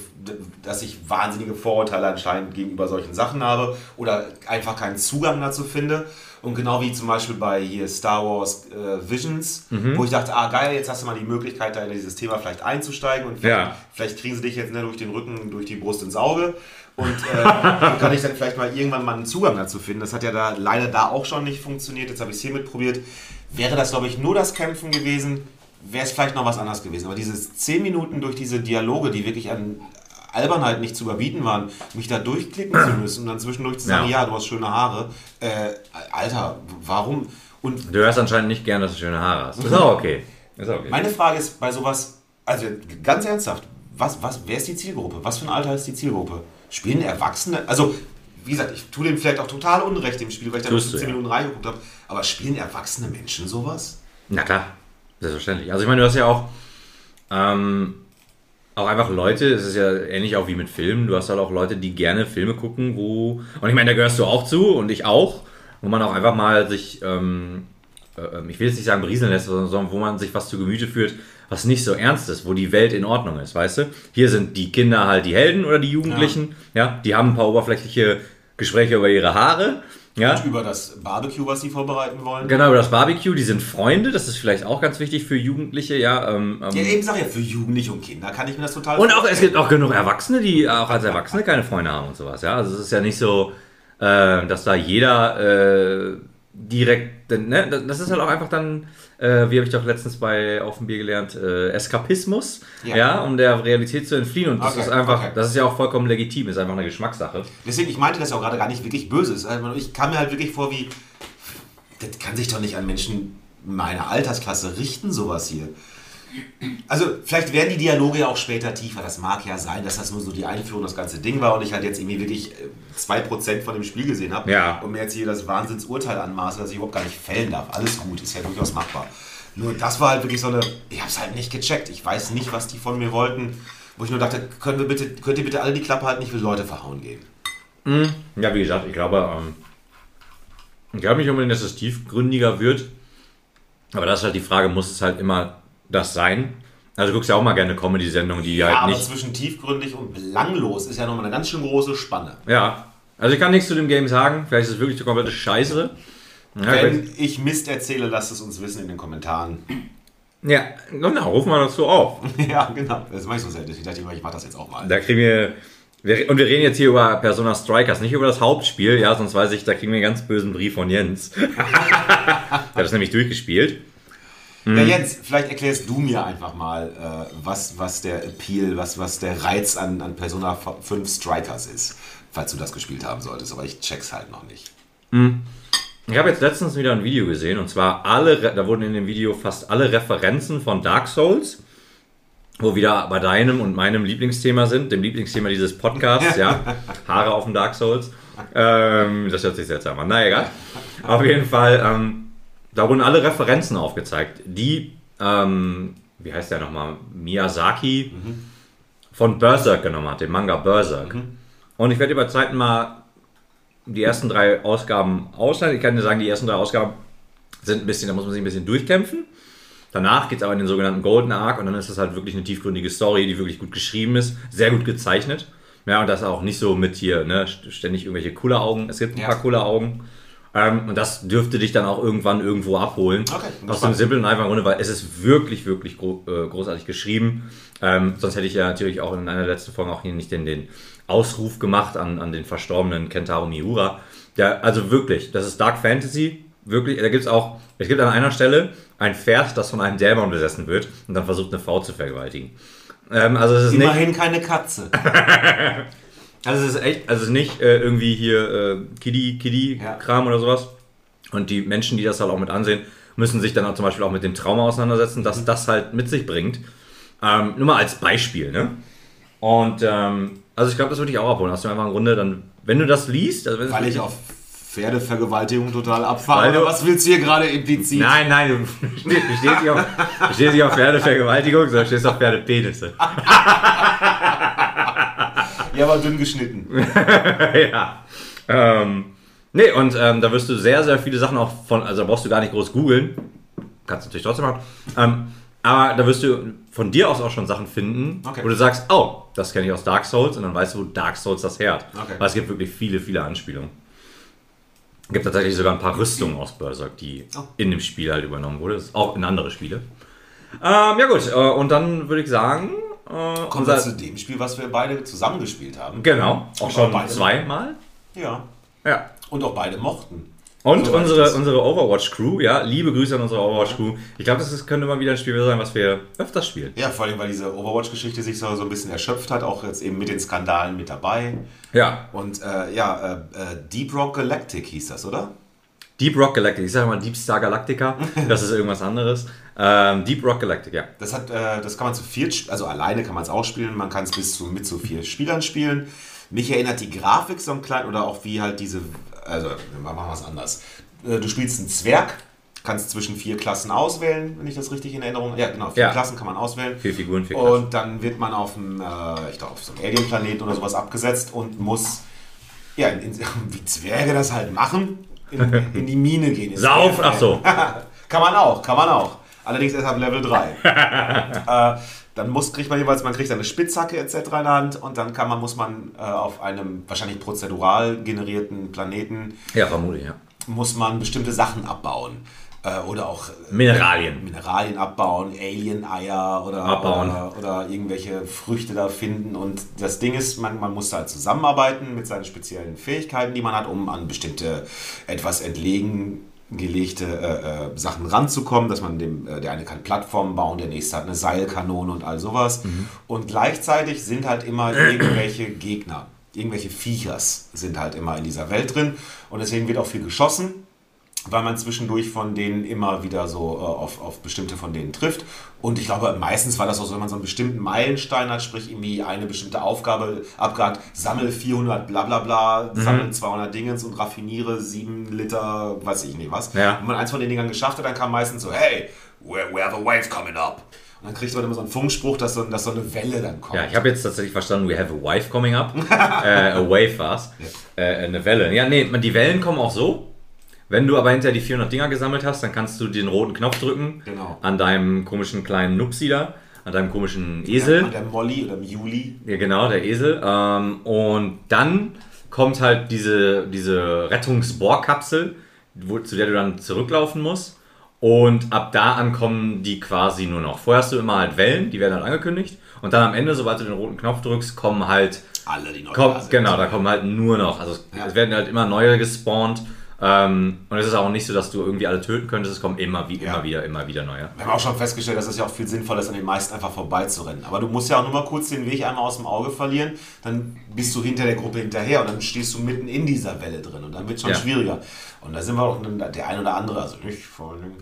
dass ich wahnsinnige Vorurteile anscheinend gegenüber solchen Sachen habe oder einfach keinen Zugang dazu finde. Und genau wie zum Beispiel bei hier Star Wars äh, Visions, wo ich dachte, ah geil, jetzt hast du mal die Möglichkeit, da in dieses Thema vielleicht einzusteigen und vielleicht, Ja. vielleicht kriegen sie dich jetzt ne, durch den Rücken, durch die Brust ins Auge. Und äh, dann kann ich dann vielleicht mal irgendwann mal einen Zugang dazu finden. Das hat ja da leider da auch schon nicht funktioniert. Jetzt habe ich es hiermit probiert. Wäre das, glaube ich, nur das Kämpfen gewesen, wäre es vielleicht noch was anderes gewesen. Aber dieses 10 Minuten durch diese Dialoge, die wirklich an Albernheit nicht zu überbieten waren, mich da durchklicken zu müssen und dann zwischendurch zu sagen, Ja. ja, du hast schöne Haare. Äh, Alter, warum? Und Du hörst anscheinend nicht gern, dass du schöne Haare hast. Ist auch okay. Ist auch okay. meine Frage ist bei sowas, also ganz ernsthaft, was, was, wer ist die Zielgruppe? Was für ein Alter ist die Zielgruppe? Spielen Erwachsene, also wie gesagt, ich tue dem vielleicht auch total Unrecht im Spiel, weil ich da nur Tust du, 10 ja. Minuten reingeguckt habe, aber spielen erwachsene Menschen sowas? Na klar, selbstverständlich. Also ich meine, du hast ja auch, ähm, auch einfach Leute, es ist ja ähnlich auch wie mit Filmen, du hast halt auch Leute, die gerne Filme gucken, wo, und ich meine, da gehörst du auch zu und ich auch, wo man auch einfach mal sich, ähm, äh, ich will jetzt nicht sagen berieseln lässt, sondern sondern wo man sich was zu Gemüte führt, was nicht so ernst ist, wo die Welt in Ordnung ist, weißt du? Hier sind die Kinder halt die Helden oder die Jugendlichen, ja, die haben ein paar oberflächliche Gespräche über ihre Haare. Ja, Über das Barbecue, was sie vorbereiten wollen. genau, über das Barbecue. Die sind Freunde, das ist vielleicht auch ganz wichtig für Jugendliche, ja. Ähm, ähm, Ja, eben sag ja, für Jugendliche und Kinder kann ich mir das total Und auch, es gibt auch genug Erwachsene, die auch als Erwachsene keine Freunde haben und sowas. Ja, also es ist ja nicht so, äh, dass da jeder äh, direkt, ne, das ist halt auch einfach dann, äh, wie habe ich doch letztens bei Auf dem Bier gelernt, äh, Eskapismus, ja. Ja. um der Realität zu entfliehen. Und das Okay, ist einfach, okay. das ist ja auch vollkommen legitim, ist einfach eine Geschmackssache. Deswegen, ich meinte das auch gerade gar nicht wirklich böses. Also ich kam mir halt wirklich vor wie, das kann sich doch nicht an Menschen meiner Altersklasse richten, sowas hier. Also vielleicht werden die Dialoge ja auch später tiefer. Das mag ja sein, dass das nur so die Einführung, das ganze Ding war und ich halt jetzt irgendwie wirklich äh, 2% von dem Spiel gesehen habe Ja. und mir jetzt hier das Wahnsinnsurteil anmaße, dass ich überhaupt gar nicht fällen darf. Alles gut, ist ja durchaus machbar. Nur das war halt wirklich so eine, ich habe es halt nicht gecheckt. Ich weiß nicht, was die von mir wollten. Wo ich nur dachte, können wir bitte, könnt ihr bitte alle die Klappe halten, ich will Leute verhauen gehen. Ja, wie gesagt, ich glaube, ähm, ich glaube nicht unbedingt, dass es tiefgründiger wird. Aber das ist halt die Frage, muss es halt immer das sein? Also du guckst ja auch mal gerne Comedy-Sendungen, die Ja, halt aber nicht... zwischen tiefgründig und belanglos ist ja nochmal eine ganz schön große Spanne. Ja, also ich kann nichts zu dem Game sagen. Vielleicht ist es wirklich eine komplette Scheiße. Ja, Wenn ich Mist erzähle, lasst es uns wissen in den Kommentaren. ja genau, rufen wir dazu auf. (laughs) ja, genau. Das mache ich so selten. Ich dachte immer, ich mache das jetzt auch mal. Da kriegen wir... wir und wir reden jetzt hier über Persona Strikers, nicht über das Hauptspiel. Ja, sonst weiß ich, da kriegen wir einen ganz bösen Brief von Jens. (laughs) Der hat das nämlich durchgespielt. Ja, Mhm. Jens, vielleicht erklärst du mir einfach mal, äh, was, was der Appeal, was, was der Reiz an, an Persona 5 Strikers ist, falls du das gespielt haben solltest. Aber ich check's halt noch nicht. Ich habe jetzt letztens wieder ein Video gesehen und zwar alle, da wurden in dem Video fast alle Referenzen von Dark Souls, wo wieder bei deinem und meinem Lieblingsthema sind, dem Lieblingsthema dieses Podcasts, ja, (laughs) Haare auf dem Dark Souls. Ähm, das hört sich seltsam an, na egal. Auf jeden Fall, ähm, da wurden alle Referenzen aufgezeigt, die, ähm, wie heißt der nochmal, Miyazaki von Berserk genommen hat, dem Manga Berserk. Und ich werde über Zeiten mal die ersten drei Ausgaben ausleihen. Ich kann dir sagen, die ersten drei Ausgaben sind ein bisschen, da muss man sich ein bisschen durchkämpfen. Danach geht es aber in den sogenannten Golden Arc und dann ist es halt wirklich eine tiefgründige Story, die wirklich gut geschrieben ist, sehr gut gezeichnet. Ja, und das auch nicht so mit hier, ne, ständig irgendwelche coole Augen. Es gibt ein Ja. paar coole Augen. Ähm, und das dürfte dich dann auch irgendwann irgendwo abholen. Okay, Aus dem simplen und einfachen Grunde, weil es ist wirklich, wirklich gro äh, großartig geschrieben. Ähm, sonst hätte ich ja natürlich auch in einer der letzten Folgen auch hier nicht den, den Ausruf gemacht an, an den verstorbenen Kentaro Miura. Ja, also wirklich, das ist Dark Fantasy. Wirklich, da gibt es auch, es gibt an einer Stelle ein Pferd, das von einem Dämon besessen wird und dann versucht, eine Frau zu vergewaltigen. Ähm, also es ist nicht, Immerhin keine Katze. (laughs) also es ist echt, also es ist nicht äh, irgendwie hier äh, Kiddie, Kiddie-Kram oder sowas. Und die Menschen, die das halt auch mit ansehen, müssen sich dann auch zum Beispiel auch mit dem Trauma auseinandersetzen, dass das halt mit sich bringt. Ähm, nur mal als Beispiel, ne? Und ähm, also ich glaube, das würde ich auch abholen. Hast du einfach im Grunde dann, wenn du das liest, also Weil ich auf Pferdevergewaltigung total abfahre. Oder was willst du hier gerade implizit? Nein, nein, du (laughs) stehst, nicht, auf, stehst nicht auf Pferdevergewaltigung, sondern stehst auf Pferdepenisse. (laughs) Ja, aber dünn geschnitten. (laughs) ja. Ähm, nee, und ähm, da wirst du sehr, sehr viele Sachen auch von, also da brauchst du gar nicht groß googeln. Kannst du natürlich trotzdem machen. Ähm, aber da wirst du von dir aus auch schon Sachen finden, Okay. wo du sagst, oh, das kenne ich aus Dark Souls und dann weißt du, wo Dark Souls das her hat. Okay. Weil es gibt wirklich viele, viele Anspielungen. Es gibt tatsächlich sogar ein paar Rüstungen aus Berserk, die Oh. in dem Spiel halt übernommen wurde. Auch in andere Spiele. Ähm, ja gut, äh, und dann würde ich sagen, äh, Kommen wir zu dem Spiel, was wir beide zusammengespielt haben. Genau, auch schon beide- zweimal. Ja. Ja. Und auch beide mochten. Und Soweit unsere, unsere Overwatch-Crew, ja, liebe Grüße an unsere Overwatch-Crew. Ich glaube, das ist, könnte mal wieder ein Spiel sein, was wir öfters spielen. Ja, vor allem, weil diese Overwatch-Geschichte sich so, so ein bisschen erschöpft hat, auch jetzt eben mit den Skandalen mit dabei. Ja, Und äh, ja, äh, äh, Deep Rock Galactic hieß das, oder? Deep Rock Galactic. Ich sage mal Deep Star Galactica. (laughs) Das ist irgendwas anderes. Ähm, Deep Rock Galactic, ja. Das, hat, äh, das kann man zu viert, sp- also alleine kann man es auch spielen, man kann es bis zu mit zu vier Spielern spielen. Mich erinnert die Grafik so ein klein oder auch wie halt diese, also machen wir es anders. Äh, Du spielst einen Zwerg, kannst zwischen vier Klassen auswählen, wenn ich das richtig in Erinnerung habe. Ja, genau, vier Ja. Klassen kann man auswählen. Vier Figuren, vier Klassen. Und dann wird man auf einem, äh, ich glaube, auf so einem Alien-Planeten oder sowas abgesetzt und muss, ja, in, in, (laughs) wie Zwerge das halt machen, in, in die Mine gehen. Sauf, ach so. (laughs) kann man auch, kann man auch. Allerdings erst ab Level 3. (laughs) äh, dann muss, kriegt man jeweils, man kriegt eine Spitzhacke etc. in der Hand und dann kann man, muss man äh, auf einem wahrscheinlich prozedural generierten Planeten, Ja, vermutlich, ja. muss man bestimmte Sachen abbauen. Äh, oder auch äh, Mineralien. Mineralien abbauen, Alien-Eier oder, Abbauen. oder, oder irgendwelche Früchte da finden. Und das Ding ist, man, man muss halt zusammenarbeiten mit seinen speziellen Fähigkeiten, die man hat, um an bestimmte etwas entlegen gelegte äh, äh, Sachen ranzukommen, dass man dem, äh, der eine kann Plattformen bauen, der nächste hat eine Seilkanone und all sowas. Und gleichzeitig sind halt immer (clears throat) irgendwelche Gegner, irgendwelche Viechers sind halt immer in dieser Welt drin. Und deswegen wird auch viel geschossen weil man zwischendurch von denen immer wieder so äh, auf, auf bestimmte von denen trifft. Und ich glaube, meistens war das auch so, wenn man so einen bestimmten Meilenstein hat, sprich irgendwie eine bestimmte Aufgabe abgehakt, sammel 400 bla bla bla, sammel 200 Dingens und raffiniere 7 Liter, weiß ich nicht was. Ja. Wenn man eins von den Dingern geschafft hat, dann kam meistens so, hey, we, we have a wave coming up. Und dann kriegt man immer so einen Funkspruch, dass so, dass so eine Welle dann kommt. Ja, ich habe jetzt tatsächlich verstanden, we have a wife coming up. (laughs) äh, a wave war's. Äh, eine Welle. Ja, nee, die Wellen kommen auch so. Wenn du aber hinterher die 400 Dinger gesammelt hast, dann kannst du den roten Knopf drücken. Genau. An deinem komischen kleinen Nupsi da. An deinem komischen Esel. Und der Molly oder dem Juli. Ja, genau, der Esel. Ähm, und dann kommt halt diese, diese Rettungsbohrkapsel, wo, zu der du dann zurücklaufen musst. Und ab da an kommen die quasi nur noch. Vorher hast du immer halt Wellen, die werden halt angekündigt. Und dann am Ende, sobald du den roten Knopf drückst, kommen halt. Alle, die neu Komm, da sind. genau, da kommen halt nur noch. Also Ja. es werden halt immer neue gespawnt. Ähm, und es ist auch nicht so, dass du irgendwie alle töten könntest. Es kommen immer, wie, Ja. immer wieder, immer wieder neue. Wir haben auch schon festgestellt, dass es ja auch viel sinnvoller ist, an den meisten einfach vorbeizurennen. Aber du musst ja auch nur mal kurz den Weg einmal aus dem Auge verlieren, dann bist du hinter der Gruppe hinterher und dann stehst du mitten in dieser Welle drin und dann wird es schon Ja. schwieriger. Und da sind wir auch der ein oder andere, also ich vor allen Dingen,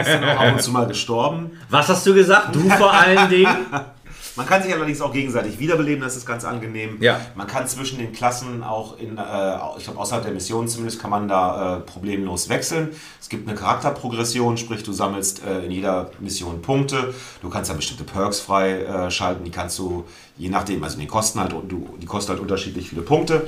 ist dann auch ab und zu mal gestorben. Was hast du gesagt? Du vor allen Dingen? (laughs) Man kann sich allerdings auch gegenseitig wiederbeleben, das ist ganz angenehm. Ja. Man kann zwischen den Klassen auch in, äh, ich glaube außerhalb der Mission zumindest, kann man da äh, problemlos wechseln. Es gibt eine Charakterprogression, sprich du sammelst äh, in jeder Mission Punkte. Du kannst da bestimmte Perks freischalten, die kannst du je nachdem, also die kosten halt, und du, die kosten halt unterschiedlich viele Punkte.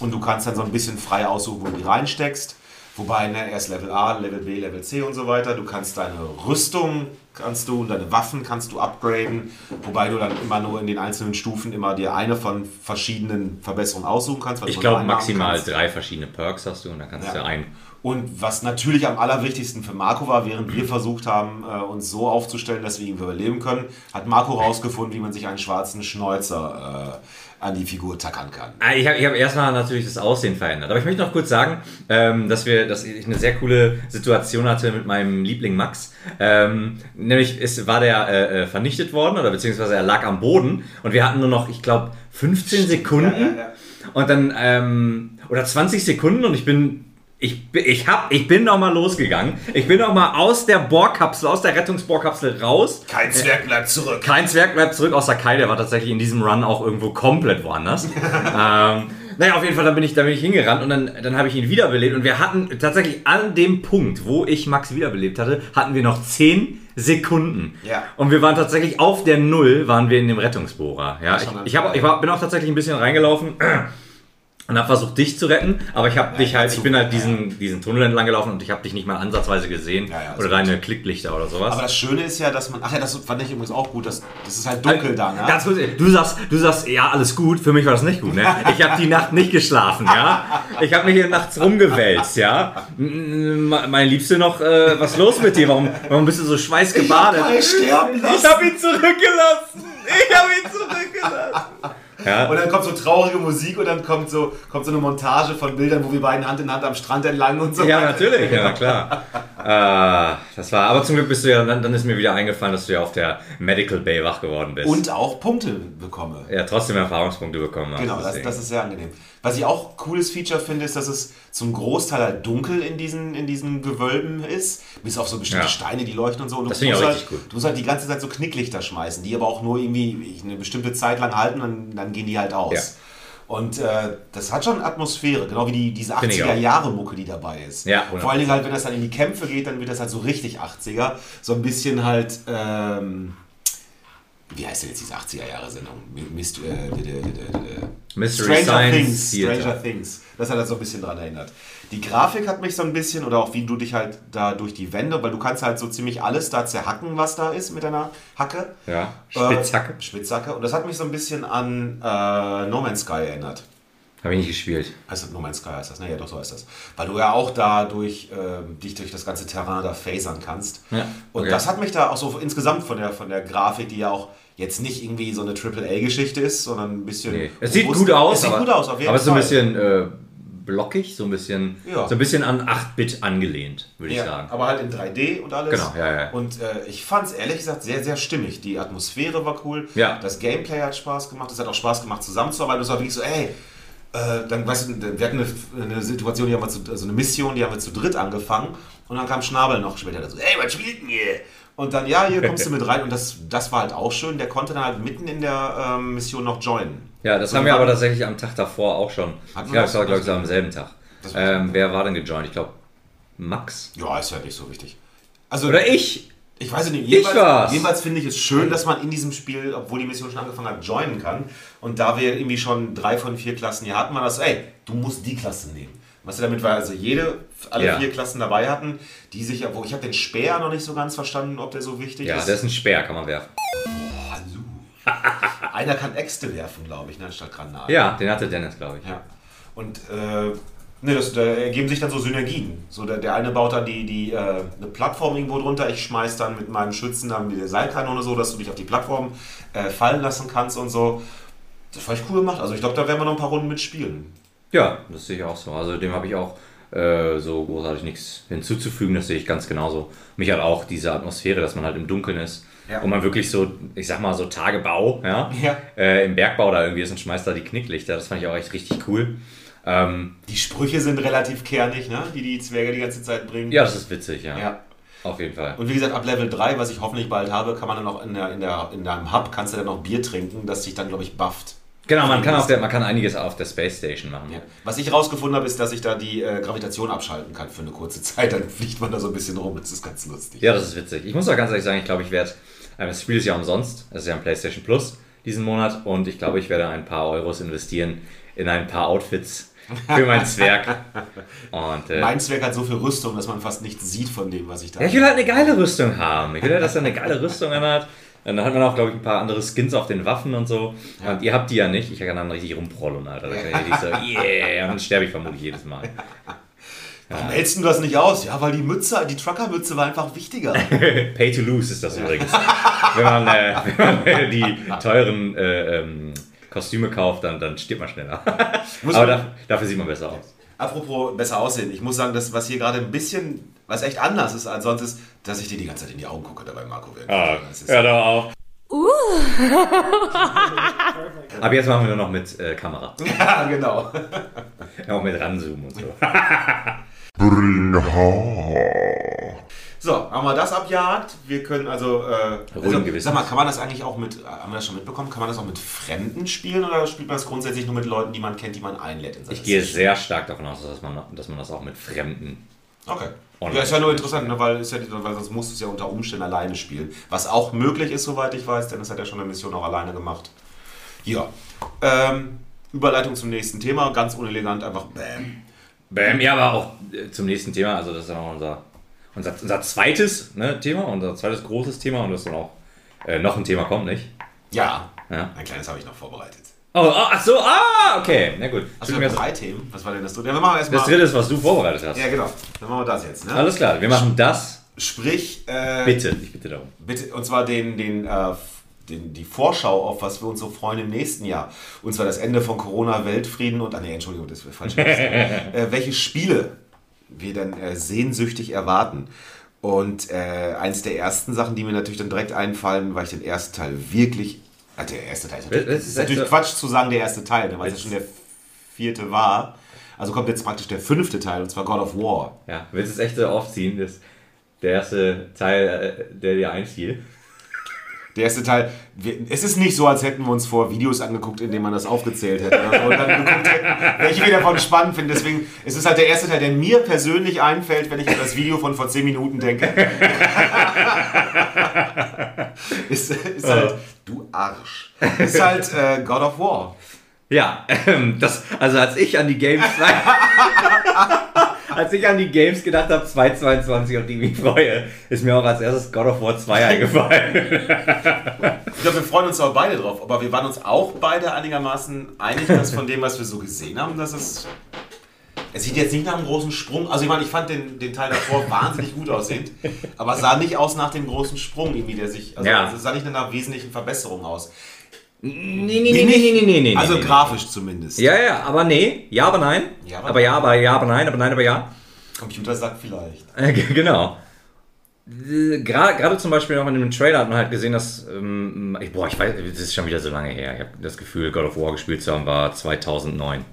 Und du kannst dann so ein bisschen frei aussuchen, wo du die reinsteckst. Wobei, ne, erst Level A, Level B, Level C und so weiter. Du kannst deine Rüstung, kannst du, und deine Waffen kannst du upgraden. Wobei du dann immer nur in den einzelnen Stufen immer dir eine von verschiedenen Verbesserungen aussuchen kannst. Ich glaube, einen maximal drei verschiedene Perks hast du und dann kannst Ja. du ein. Und was natürlich am allerwichtigsten für Marco war, während wir versucht haben, äh, uns so aufzustellen, dass wir ihn überleben können, hat Marco rausgefunden, wie man sich einen schwarzen Schnäuzer äh, an die Figur tackern kann. Ah, Ich habe ich hab erstmal natürlich das Aussehen verändert. Aber ich möchte noch kurz sagen, ähm, dass, wir, dass ich eine sehr coole Situation hatte mit meinem Liebling Max. Ähm, nämlich ist, war der äh, äh, vernichtet worden oder beziehungsweise er lag am Boden und wir hatten nur noch, ich glaube, 15 Sekunden. Ja, ja, ja. Und dann, ähm, oder 20 Sekunden und ich bin, ich, bin- ich, hab, ich bin nochmal losgegangen. Ich bin nochmal aus der Bohrkapsel, aus der Rettungsbohrkapsel raus. Kein Zwerg bleibt zurück. Kein Zwerg bleibt zurück, außer Kai, der war tatsächlich in diesem Run auch irgendwo komplett woanders. (laughs) ähm, naja, auf jeden Fall, dann bin ich, da bin ich hingerannt und dann, dann habe ich ihn wiederbelebt. Und wir hatten tatsächlich an dem Punkt, wo ich Max wiederbelebt hatte, hatten wir noch 10 Sekunden. Ja. Und wir waren tatsächlich auf der Null, waren wir in dem Rettungsbohrer. Ja, ich, ich, hab, ich war, bin auch tatsächlich ein bisschen reingelaufen. Und habe versucht, dich zu retten, aber ich habe dich halt, ich bin halt diesen, diesen Tunnel entlang gelaufen und ich habe dich nicht mal ansatzweise gesehen. Ja, ja, oder gut. deine Klicklichter oder sowas. Aber das Schöne ist ja, dass man. Ach ja, das fand ich übrigens auch gut. Das, das ist halt dunkel da, ne? Ganz kurz, du sagst, du sagst, ja, alles gut. Für mich war das nicht gut, ne? Ich habe die Nacht nicht geschlafen, ja? Ich habe mich hier nachts rumgewälzt, ja? Meine Liebste noch, äh, was ist los mit dir? Warum, warum bist du so schweißgebadet? Ich habe ihn zurückgelassen. Ich habe ihn zurückgelassen. Ja, Und dann kommt so traurige Musik und dann kommt so, kommt so eine Montage von Bildern, wo wir beiden Hand in Hand am Strand entlang und so. ja natürlich, ja, klar. (laughs) Äh, das war, aber zum Glück bist du ja, dann, dann ist mir wieder eingefallen, dass du ja auf der Medical Bay wach geworden bist. Und auch Punkte bekomme. ja, trotzdem Erfahrungspunkte bekommen. Genau, das, das ist sehr angenehm. Was ich auch cooles Feature finde, ist, dass es zum Großteil halt dunkel in diesen, in diesen Gewölben ist. Bis auf so bestimmte Ja. Steine, die leuchten und so. Und Das du finde ich musst auch halt, richtig gut. Du musst halt die ganze Zeit so Knicklichter schmeißen, die aber auch nur irgendwie eine bestimmte Zeit lang halten und dann, dann gehen die halt aus. Ja. Und äh, das hat schon Atmosphäre, genau wie die, diese Finde ich auch. 80er-Jahre-Mucke, die dabei ist. Ja, Vor allen Dingen halt, wenn das dann in die Kämpfe geht, dann wird das halt so richtig 80er. So ein bisschen halt, ähm, wie heißt denn jetzt diese 80er Jahre Sendung? Mist, äh, Mystery Stranger Science Things. Theater. Stranger Things. Das hat er so ein bisschen dran erinnert. Die Grafik hat mich so ein bisschen, oder auch wie du dich halt da durch die Wände, weil du kannst halt so ziemlich alles da zerhacken, was da ist mit deiner Hacke. Ja, Spitzhacke. Äh, Spitzhacke. Und das hat mich so ein bisschen an äh, No Man's Sky erinnert. Habe ich nicht gespielt. Heißt das No Man's Sky heißt das? Ne, ja, doch, so heißt das. Weil du ja auch da durch, ähm, dich durch das ganze Terrain da phasern kannst. Ja, Und okay. das hat mich da auch so insgesamt von der, von der Grafik, die ja auch jetzt nicht irgendwie so eine AAA-Geschichte ist, sondern ein bisschen. Nee. Es sieht gut aus, Es sieht aber, gut aus, auf jeden aber es ist so Fall. ein bisschen äh, blockig, so ein bisschen, Ja. so ein bisschen an 8-Bit angelehnt, würde ich Ja, sagen. aber halt in 3D und alles. Genau, ja, ja. Und äh, ich fand es ehrlich gesagt sehr, sehr stimmig. Die Atmosphäre war cool. Ja. Das Gameplay hat Spaß gemacht. Es hat auch Spaß gemacht, zusammenzuarbeiten. Es war wirklich so, ey, äh, dann, weißt du, wir hatten eine, eine Situation, die haben wir zu, also eine Mission, die haben wir zu dritt angefangen. Und dann kam Schnabel noch später dazu, ey, was spielt denn hier? Und dann, ja, hier kommst du (laughs) mit rein. Und das, das war halt auch schön. Der konnte dann halt mitten in der ähm, Mission noch joinen. Ja, das So haben wir aber tatsächlich am Tag davor auch schon. Hatten Ja, das war, glaube ich, so am selben Tag. Ähm, wer war denn gejoint? Ich glaube, Max? Ja, ist ja nicht so wichtig. Also, Oder ich? Ich weiß es nicht. Ich Jedenfalls, war's. jedenfalls finde ich es schön, dass man in diesem Spiel, obwohl die Mission schon angefangen hat, joinen kann. Und da wir irgendwie schon drei von vier Klassen hier hatten, war das, ey, du musst die Klasse nehmen. Was wir damit war, also jede, alle Ja. vier Klassen dabei hatten, die sich, wo ich habe den Speer noch nicht so ganz verstanden, ob der so wichtig Ja, ist. der ist ein Speer, kann man werfen. Oh, hallo. (laughs) Einer kann Äxte werfen, glaube ich, ne, anstatt Granaten. Ja, den hatte Dennis, glaube ich. Ja. Und äh, ne, das, da ergeben sich dann so Synergien. So der, der eine baut dann die, die, äh, eine Plattform irgendwo drunter, ich schmeiß dann mit meinem Schützen dann die Seilkanone so, dass du dich auf die Plattform äh, fallen lassen kannst und so. Das fand ich cool gemacht. Also ich glaube, da werden wir noch ein paar Runden mitspielen. Ja, das sehe ich auch so. Also dem habe ich auch äh, so großartig nichts hinzuzufügen. Das sehe ich ganz genauso. Mich hat auch diese Atmosphäre, dass man halt im Dunkeln ist. Ja. Und man wirklich so, ich sag mal, so Tagebau, ja, Ja. Äh, im Bergbau da irgendwie ist und schmeißt da die Knicklichter. Das fand ich auch echt richtig cool. Ähm, Die Sprüche sind relativ kernig, ne? die die Zwerge die ganze Zeit bringen. ja, das ist witzig, ja. ja. Auf jeden Fall. Und wie gesagt, ab Level 3, was ich hoffentlich bald habe, kann man dann auch in, der, in, der, in deinem Hub, kannst du dann noch Bier trinken, das dich dann, glaube ich, bufft. Genau, man kann, auf der, man kann einiges auf der Space Station machen. Ja. Was ich rausgefunden habe, ist, dass ich da die äh, Gravitation abschalten kann für eine kurze (laughs) Zeit. Dann fliegt man da so ein bisschen rum. Das ist ganz lustig. Ja, das ist witzig. Ich muss auch ganz ehrlich sagen, ich glaube, ich werde, ähm, das Spiel ist ja umsonst, es ist ja ein PlayStation Plus diesen Monat und ich glaube, ich werde ein paar Euros investieren in ein paar Outfits für mein Zwerg. (laughs) Und, äh, Mein Zwerg hat so viel Rüstung, dass man fast nichts sieht von dem, was ich da ja, ich will halt eine geile Rüstung haben. Ich will halt, dass er eine geile Rüstung anhat. Und dann hat man auch, glaube ich, ein paar andere Skins auf den Waffen und so. Und ihr habt die ja nicht. Ich kann dann richtig rumprollen, Alter. Da kann ich richtig so, yeah, und dann sterbe ich vermutlich jedes Mal. (laughs) Warum hältst du das nicht aus? Ja, weil die Mütze, die Truckermütze war einfach wichtiger. (laughs) Pay to lose ist das übrigens. wenn man, äh, (laughs) wenn man äh, die teuren äh, ähm, Kostüme kauft, dann, dann stirbt man schneller. Aber da, dafür sieht man besser aus. Apropos besser aussehen. Ich muss sagen, das, was hier gerade ein bisschen, was echt anders ist als sonst, ist, dass ich dir die ganze Zeit in die Augen gucke dabei, Marco. Das ist, hör doch auf. (laughs) Aber jetzt machen wir nur noch mit äh, Kamera. (laughs) ja, genau. Auch mit ranzoomen und so. (laughs) Bring Haar. So, haben wir das abgehakt. Wir können also, äh, also sag mal, kann man das eigentlich auch mit, äh, haben wir das schon mitbekommen, kann man das auch mit Fremden spielen oder spielt man das grundsätzlich nur mit Leuten, die man kennt, die man einlädt? Ich gehe sehr stark davon aus, dass man, dass man das auch mit Fremden. Okay. Online Ja, ist ja nur interessant, ne, weil, ja, weil sonst musst du es ja unter Umständen alleine spielen. Was auch möglich ist, soweit ich weiß, denn das hat ja schon eine Mission auch alleine gemacht. Ja. Ähm, Überleitung zum nächsten Thema, ganz unelegant, einfach bam. Bam, ja, aber auch äh, zum nächsten Thema. Also, das ist dann auch unser, unser, unser zweites ne, Thema, unser zweites großes Thema und das dann auch äh, noch ein Thema kommt, nicht? Ja, Ja. ein kleines habe ich noch vorbereitet. Oh, oh, ach so, ah, okay. Na gut. Also wir haben das, drei Themen. Was war denn das dritte? Ja, wir machen erstmal. das dritte ist, was du vorbereitet hast. Ja, genau. Dann machen wir das jetzt. Ne? Alles klar, wir machen das. Sprich, äh, Bitte, ich bitte darum. Bitte, und zwar den, den, äh, den, die Vorschau auf was wir uns so freuen im nächsten Jahr. Und zwar das Ende von Corona, Weltfrieden und, ah nee, Entschuldigung, das wäre falsch. (laughs) äh, welche Spiele wir dann äh, sehnsüchtig erwarten. Und äh, eins der ersten Sachen, die mir natürlich dann direkt einfallen, weil ich den ersten Teil wirklich, äh, der erste Teil ist natürlich, Das ist natürlich Quatsch zu sagen, der erste Teil, ne, weil es ja schon der vierte war. Also kommt jetzt praktisch der fünfte Teil, und zwar God of War. Ja, willst du es echt so aufziehen? Das, der erste Teil, äh, der dir einfiel. Der erste Teil, wir, es ist nicht so, als hätten wir uns vor Videos angeguckt, in denen man das aufgezählt hätte. So, und dann geguckt hätten, welche wir davon spannend finden. Deswegen es ist halt der erste Teil, der mir persönlich einfällt, wenn ich an das Video von vor 10 Minuten denke. (laughs) ist, ist halt Du Arsch. Ist halt äh, God of War. Ja, ähm, (laughs) das, also als ich an die Games (laughs) als ich an die Games gedacht habe, 2022 auf die ich mich freue, ist mir auch als erstes God of War 2 eingefallen. Ich glaube, wir freuen uns auch beide drauf, aber wir waren uns auch beide einigermaßen einig, dass von dem, was wir so gesehen haben, dass es. Es sieht jetzt nicht nach einem großen Sprung. Also ich meine, ich fand den, den Teil davor wahnsinnig gut aussehend, aber es sah nicht aus nach dem großen Sprung, irgendwie, der sich. Also Ja. es sah nicht nach einer wesentlichen Verbesserung aus. Nee, nee, nee, nee, nee, nee, nee. Also nee, nee. grafisch zumindest. Ja, ja, aber nee. Ja, aber nein. Ja, aber aber ja, aber ja, aber nein, aber nein, aber ja. Computer sagt vielleicht. (laughs) Äh, genau. Gra- Gerade zum Beispiel noch in dem Trailer hat man halt gesehen, dass, ähm, ich, boah, ich weiß, das ist schon wieder so lange her. Ich habe das Gefühl, God of War gespielt zu haben, war 2009.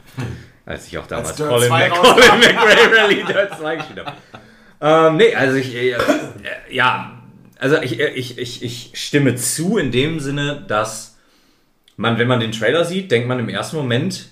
Als ich auch damals Colin, 2 Mac Colin McRae Rally Dirt 2 gespielt habe. Ähm, nee, also ich, äh, äh, ja, also ich, äh, ich, ich, ich stimme zu in dem Sinne, dass man, wenn man den Trailer sieht, denkt man im ersten Moment,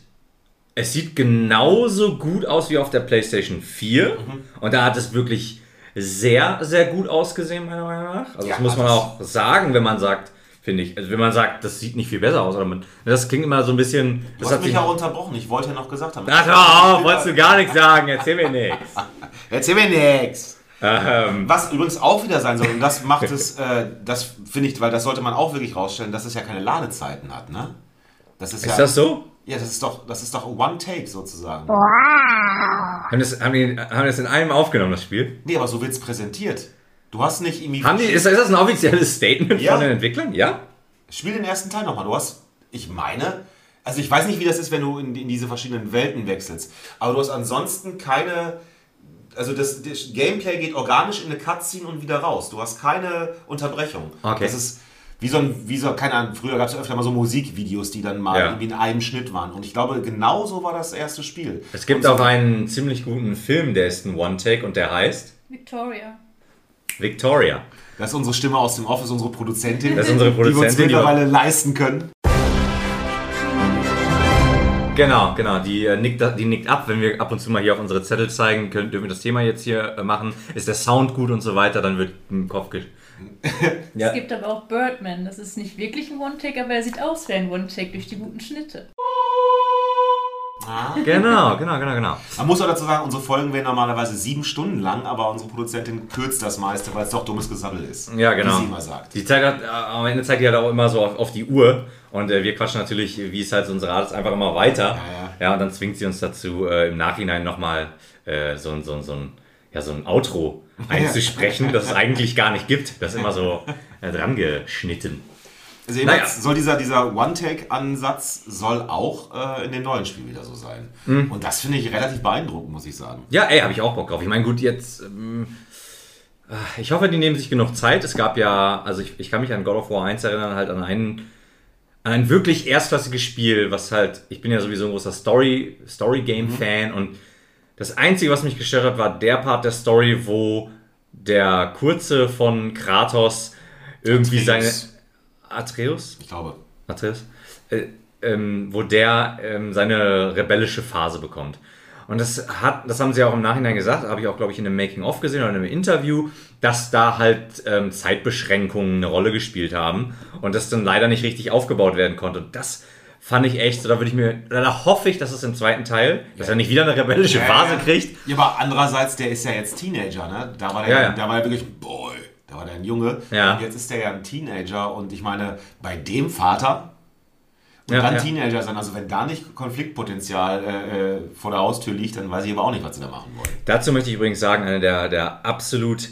es sieht genauso gut aus wie auf der PlayStation 4. Und da hat es wirklich sehr, sehr gut ausgesehen, meiner Meinung nach. Also Ja, das muss man auch sagen, wenn man sagt, finde ich. Also wenn man sagt, das sieht nicht viel besser aus. Man, das klingt immer so ein bisschen. Du Das hast hat mich auch unterbrochen. Ich wollte ja noch gesagt haben. Ach, auf, wolltest du gar nichts sagen, erzähl mir (laughs) nichts. Erzähl mir nix. Ähm, Was übrigens auch wieder sein soll, und das macht (laughs) es, äh, das finde ich, weil das sollte man auch wirklich rausstellen, dass es ja keine Ladezeiten hat, ne? Das ist, ja, ist das so? Ja, das ist doch, das ist doch One Take sozusagen. Haben das, haben, die, haben das in einem aufgenommen, das Spiel? Nee, aber so wird's präsentiert. Du hast nicht irgendwie. Haben die, ist, ist das ein offizielles Statement Ja. von den Entwicklern? Ja? Spiel den ersten Teil nochmal. Du hast, ich meine, also ich weiß nicht, wie das ist, wenn du in, in diese verschiedenen Welten wechselst, aber du hast ansonsten keine. Also das, das Gameplay geht organisch in eine Cutscene und wieder raus. Du hast keine Unterbrechung. Okay. Das ist wie so ein, wie so, keine Ahnung, früher gab es öfter mal so Musikvideos, die dann mal Ja. irgendwie in einem Schnitt waren. Und ich glaube, genau so war das erste Spiel. Es gibt und auch so, einen ziemlich guten Film, der ist ein One-Take und der heißt Victoria. Victoria. Das ist unsere Stimme aus dem Office, unsere Produzentin. Das ist unsere Die wir uns Produzentin, mittlerweile leisten können. Genau, genau. Die, äh, nickt, die nickt ab, wenn wir ab und zu mal hier auf unsere Zettel zeigen, können, dürfen wir das Thema jetzt hier äh, machen. Ist der Sound gut und so weiter, dann wird im Kopf ge Ja. Es gibt aber auch Birdman. Das ist nicht wirklich ein One-Take, aber er sieht aus wie ein One-Take durch die guten Schnitte. Ah. Genau, genau, genau, genau. Man muss auch dazu sagen, unsere Folgen werden normalerweise sieben Stunden lang, aber unsere Produzentin kürzt das meiste, weil es doch dummes Gesabbel ist. Ja, genau. Wie sie immer sagt. Die Zeit hat, äh, am Ende zeigt die halt auch immer so auf, auf die Uhr und äh, wir quatschen natürlich, wie es halt so unsere Art ist, einfach immer weiter. Ja, Ja, und dann zwingt sie uns dazu, äh, im Nachhinein nochmal äh, so, ein- so, ein- so, ein, ja, so ein Outro einzusprechen, das es eigentlich gar nicht gibt. Das ist immer so äh, dran geschnitten. Also Naja. soll dieser, dieser One-Take-Ansatz soll auch äh, in dem neuen Spiel wieder so sein. Mhm. Und das finde ich relativ beeindruckend, muss ich sagen. Ja, ey, habe ich auch Bock drauf. Ich meine, gut, jetzt. Ähm, äh, ich hoffe, die nehmen sich genug Zeit. Es gab ja, also ich, ich kann mich an God of War 1 erinnern, halt an einen, an ein wirklich erstklassiges Spiel, was halt, ich bin ja sowieso ein großer Story, Story-Game-Fan und das Einzige, was mich gestört hat, war der Part der Story, wo der Kurze von Kratos irgendwie Atreus. seine. Atreus? Ich glaube. Atreus, äh, ähm, wo der ähm, seine rebellische Phase bekommt. Und das hat, das haben sie auch im Nachhinein gesagt, habe ich auch, glaube ich, in einem Making-of gesehen oder in einem Interview, dass da halt ähm, Zeitbeschränkungen eine Rolle gespielt haben und das dann leider nicht richtig aufgebaut werden konnte. Und das fand ich echt, so da würde ich mir, da hoffe ich, dass es im zweiten Teil, dass er nicht wieder eine rebellische Phase kriegt. Ja, aber andererseits, der ist ja jetzt Teenager, ne? Da war der, Ja, ja. Da war er wirklich, boy, da war der ein Junge. Ja. Und jetzt ist der ja ein Teenager und ich meine, bei dem Vater und Ja, dann ja. Teenager sein, also wenn da nicht Konfliktpotenzial äh, äh, vor der Haustür liegt, dann weiß ich aber auch nicht, was sie da machen wollen. Dazu möchte ich übrigens sagen, einer der, der absolut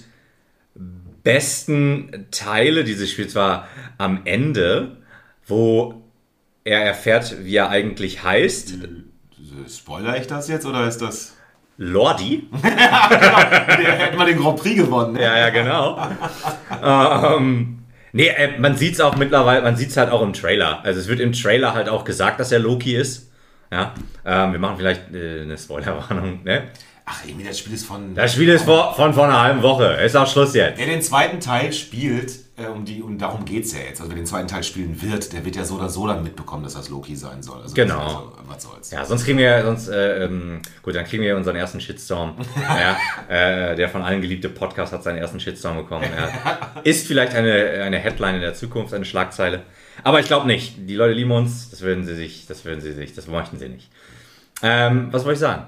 besten Teile dieses Spiels war am Ende, wo er erfährt, wie er eigentlich heißt. Spoiler ich das jetzt oder ist das. Lordi. (laughs) Der hätte mal den Grand Prix gewonnen, ne? Ja, ja, genau. ähm, nee, äh, man sieht es auch mittlerweile, man sieht es halt auch im Trailer. Also es wird im Trailer halt auch gesagt, dass er Loki ist. Ja, ähm, wir machen vielleicht äh, eine Spoilerwarnung, ne? Ach, Emi, das Spiel ist von. Das Spiel ist vor, von vor einer halben Woche. Ist auch Schluss jetzt. Wer den zweiten Teil spielt, äh, um die, um darum geht es ja jetzt. Also wer den zweiten Teil spielen wird, der wird ja so oder so dann mitbekommen, dass das Loki sein soll. Also, Genau. Also, was soll's. Ja, sonst kriegen wir, sonst, äh, ähm, gut, dann kriegen wir unseren ersten Shitstorm. (laughs) ja, äh, der von allen geliebte Podcast hat seinen ersten Shitstorm bekommen. Ja. (laughs) Ist vielleicht eine, eine Headline in der Zukunft, eine Schlagzeile. Aber ich glaube nicht. Die Leute lieben uns, das würden sie sich, das würden sie sich, das möchten sie nicht. Ähm, was wollte ich sagen?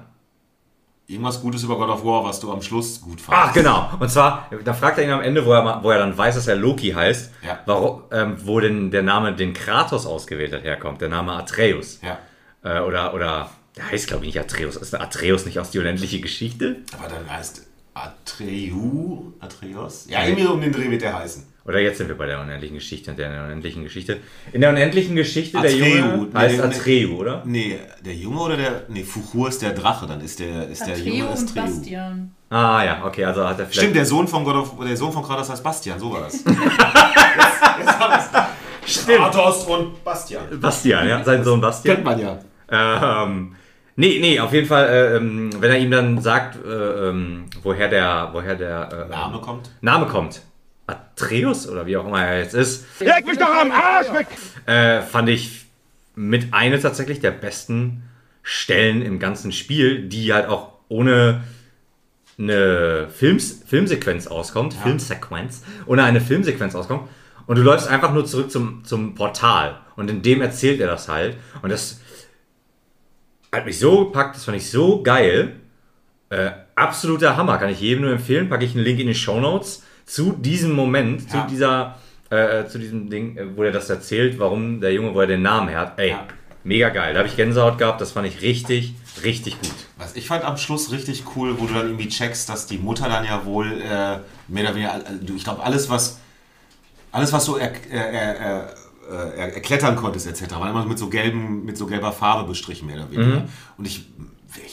Irgendwas Gutes über God of War, was du am Schluss gut fandest. Ach, genau. Und zwar, da fragt er ihn am Ende, wo er, wo er dann weiß, dass er Loki heißt, Ja. warum, ähm, wo denn der Name, den Kratos ausgewählt hat, herkommt. Der Name Atreus. Ja. Äh, oder, oder, der heißt, glaube ich, nicht Atreus. Ist der Atreus nicht aus die unendliche Geschichte? Aber dann heißt Atreu, Atreus? Ja, irgendwie um den Dreh wird der heißen. Oder jetzt sind wir bei der unendlichen Geschichte und der unendlichen Geschichte. In der unendlichen Geschichte, der Atreu. Junge Nee, heißt nee, Atreu, oder? Nee, der Junge oder der. Nee, Fuchur ist der Drache, dann ist der, ist der Junge ist und Treu. Bastian. Ah ja, okay, also hat er vielleicht... Stimmt, der Sohn von God of, der Sohn von Kratos heißt Bastian, so war das. (laughs) jetzt, jetzt hab ich's. Stimmt. Kratos und Bastian. Bastian, ja, sein Sohn Bastian. man ja. Ähm, nee, nee, auf jeden Fall, äh, ähm, wenn er ihm dann sagt, äh, ähm, woher der, woher der äh, Name kommt. Name kommt. Atreus oder wie auch immer er jetzt ist, Leg mich doch am Arsch weg! äh, fand ich mit eine tatsächlich der besten Stellen im ganzen Spiel, die halt auch ohne eine Films, Filmsequenz auskommt, Filmsequenz, ohne eine Filmsequenz auskommt. Und du läufst einfach nur zurück zum, zum Portal. Und in dem erzählt er das halt. Und das hat mich so gepackt, das fand ich so geil. Äh, absoluter Hammer, kann ich jedem nur empfehlen. Packe ich einen Link in die Show Notes zu diesem Moment, Ja. zu dieser, äh, zu diesem Ding, äh, wo er das erzählt, warum der Junge, wo er den Namen hat. Ey, Ja. mega geil. Da habe ich Gänsehaut gehabt, das fand ich richtig, richtig gut. Was ich fand am Schluss richtig cool, wo du dann irgendwie checkst, dass die Mutter dann ja wohl äh, mehr oder weniger, äh, ich glaube, alles, was alles, was du er, er, er, er, er, erklettern konntest, etc., war immer mit so, gelben, mit so gelber Farbe bestrichen, mehr oder weniger. Und ich,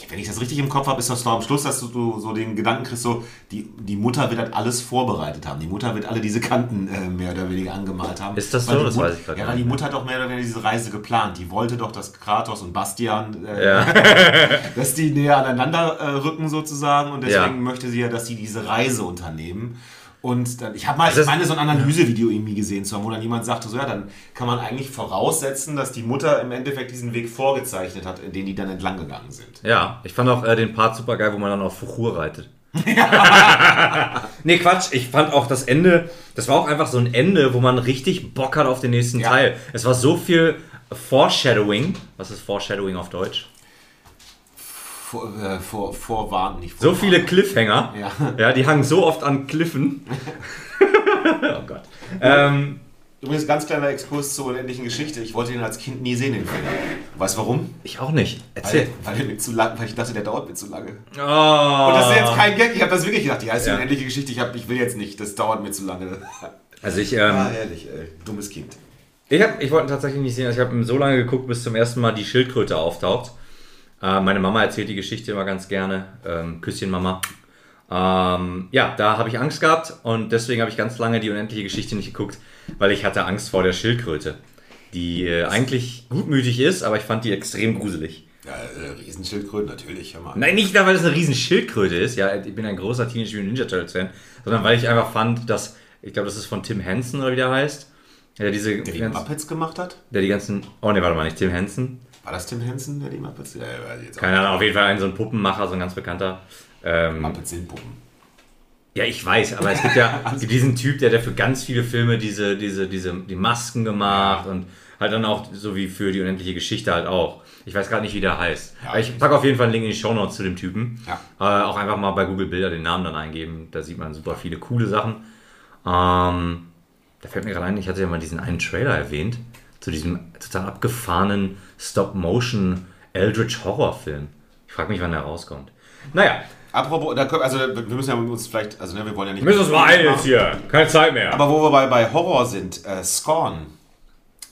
wenn ich das richtig im Kopf habe, ist das doch am Schluss, dass du, so den Gedanken kriegst, so, die, die Mutter wird halt alles vorbereitet haben. Die Mutter wird alle diese Kanten äh, mehr oder weniger angemalt haben. Ist das Weil so? Das Mut- weiß ich grad Ja, gar weil die. Mutter hat doch mehr oder weniger diese Reise geplant. Die wollte doch, dass Kratos und Bastian äh, Ja. (laughs) dass die näher aneinander äh, rücken sozusagen und deswegen Ja. möchte sie ja, dass sie diese Reise unternehmen. Und dann, ich habe mal, Das ich meine, so ein Analysevideo irgendwie gesehen, zu haben, wo dann jemand sagte, so ja, dann kann man eigentlich voraussetzen, dass die Mutter im Endeffekt diesen Weg vorgezeichnet hat, in den die dann entlang gegangen sind. Ja, ich fand auch äh, den Part super geil, wo man dann auf Fuchur reitet. (laughs) nee, Quatsch. Ich fand auch das Ende, das war auch einfach so ein Ende, wo man richtig Bock hat auf den nächsten Ja. Teil. Es war so viel Foreshadowing. Was ist Foreshadowing auf Deutsch? Vor, äh, vor, vorwarnen, nicht So vorwarnen. viele Cliffhanger. Ja. ja, die hangen so oft an Cliffen. (laughs) oh Gott. Ähm, Übrigens, ganz kleiner Exkurs zur unendlichen Geschichte. Ich wollte den als Kind nie sehen, den Film. Weißt du warum? ich auch nicht. Weil, Erzähl. weil, mir zu lang, weil ich dachte, der dauert mir zu lange. Oh. Und das ist jetzt kein Gag. Ich habe das wirklich gedacht. Die heißt die Ja. unendliche Geschichte. Ich, hab, ich will jetzt nicht. Das dauert mir zu lange. Also ich, ähm, Ah, ehrlich, ey. Dummes Kind. Ich, hab, ich wollte ihn tatsächlich nicht sehen. Also ich habe ihn so lange geguckt, bis zum ersten Mal die Schildkröte auftaucht. Äh, meine Mama erzählt die Geschichte immer ganz gerne. Ähm, Küsschen Mama. Ähm, ja, da habe ich Angst gehabt und deswegen habe ich ganz lange die unendliche Geschichte nicht geguckt, weil ich hatte Angst vor der Schildkröte, die äh, eigentlich gutmütig ist, aber ich fand die extrem gruselig. Ja, äh, Riesenschildkröten, natürlich. Hör mal. Nein, nicht weil es eine riesen Schildkröte ist, ja, ich bin ein großer Teenage Mutant Ninja Turtles Fan, sondern weil ich einfach fand, dass, ich glaube, das ist von Tim Henson oder wie der heißt, der diese Der die ganz- Muppets gemacht hat? der die ganzen, oh ne, warte mal, nicht Tim Henson, War das Tim Henson, der die Muppets? Ja, ja, keine Ahnung, auf jeden Fall ein so ein Puppenmacher, so ein ganz bekannter. Ähm, Muppets sind Puppen. ja, ich weiß, aber es gibt ja (laughs) diesen Typ, der, der für ganz viele Filme diese, diese, diese, die Masken gemacht und halt dann auch so wie für die unendliche Geschichte halt auch. Ich weiß gerade nicht, wie der heißt. Ja, ich packe auf jeden Fall einen Link in die Shownotes zu dem Typen. Ja. Äh, auch einfach mal bei Google Bilder den Namen dann eingeben. Da sieht man super viele coole Sachen. Ähm, da fällt mir gerade ein, ich hatte ja mal diesen einen Trailer erwähnt, zu diesem total abgefahrenen Stop-Motion Eldritch Horrorfilm. Ich frage mich, wann der rauskommt. Naja, Apropos, da können, also wir müssen ja uns vielleicht, also ne, wir wollen ja nicht. wir müssen uns mal jetzt hier. Keine Zeit mehr. Aber wo wir bei, bei Horror sind, äh, Scorn.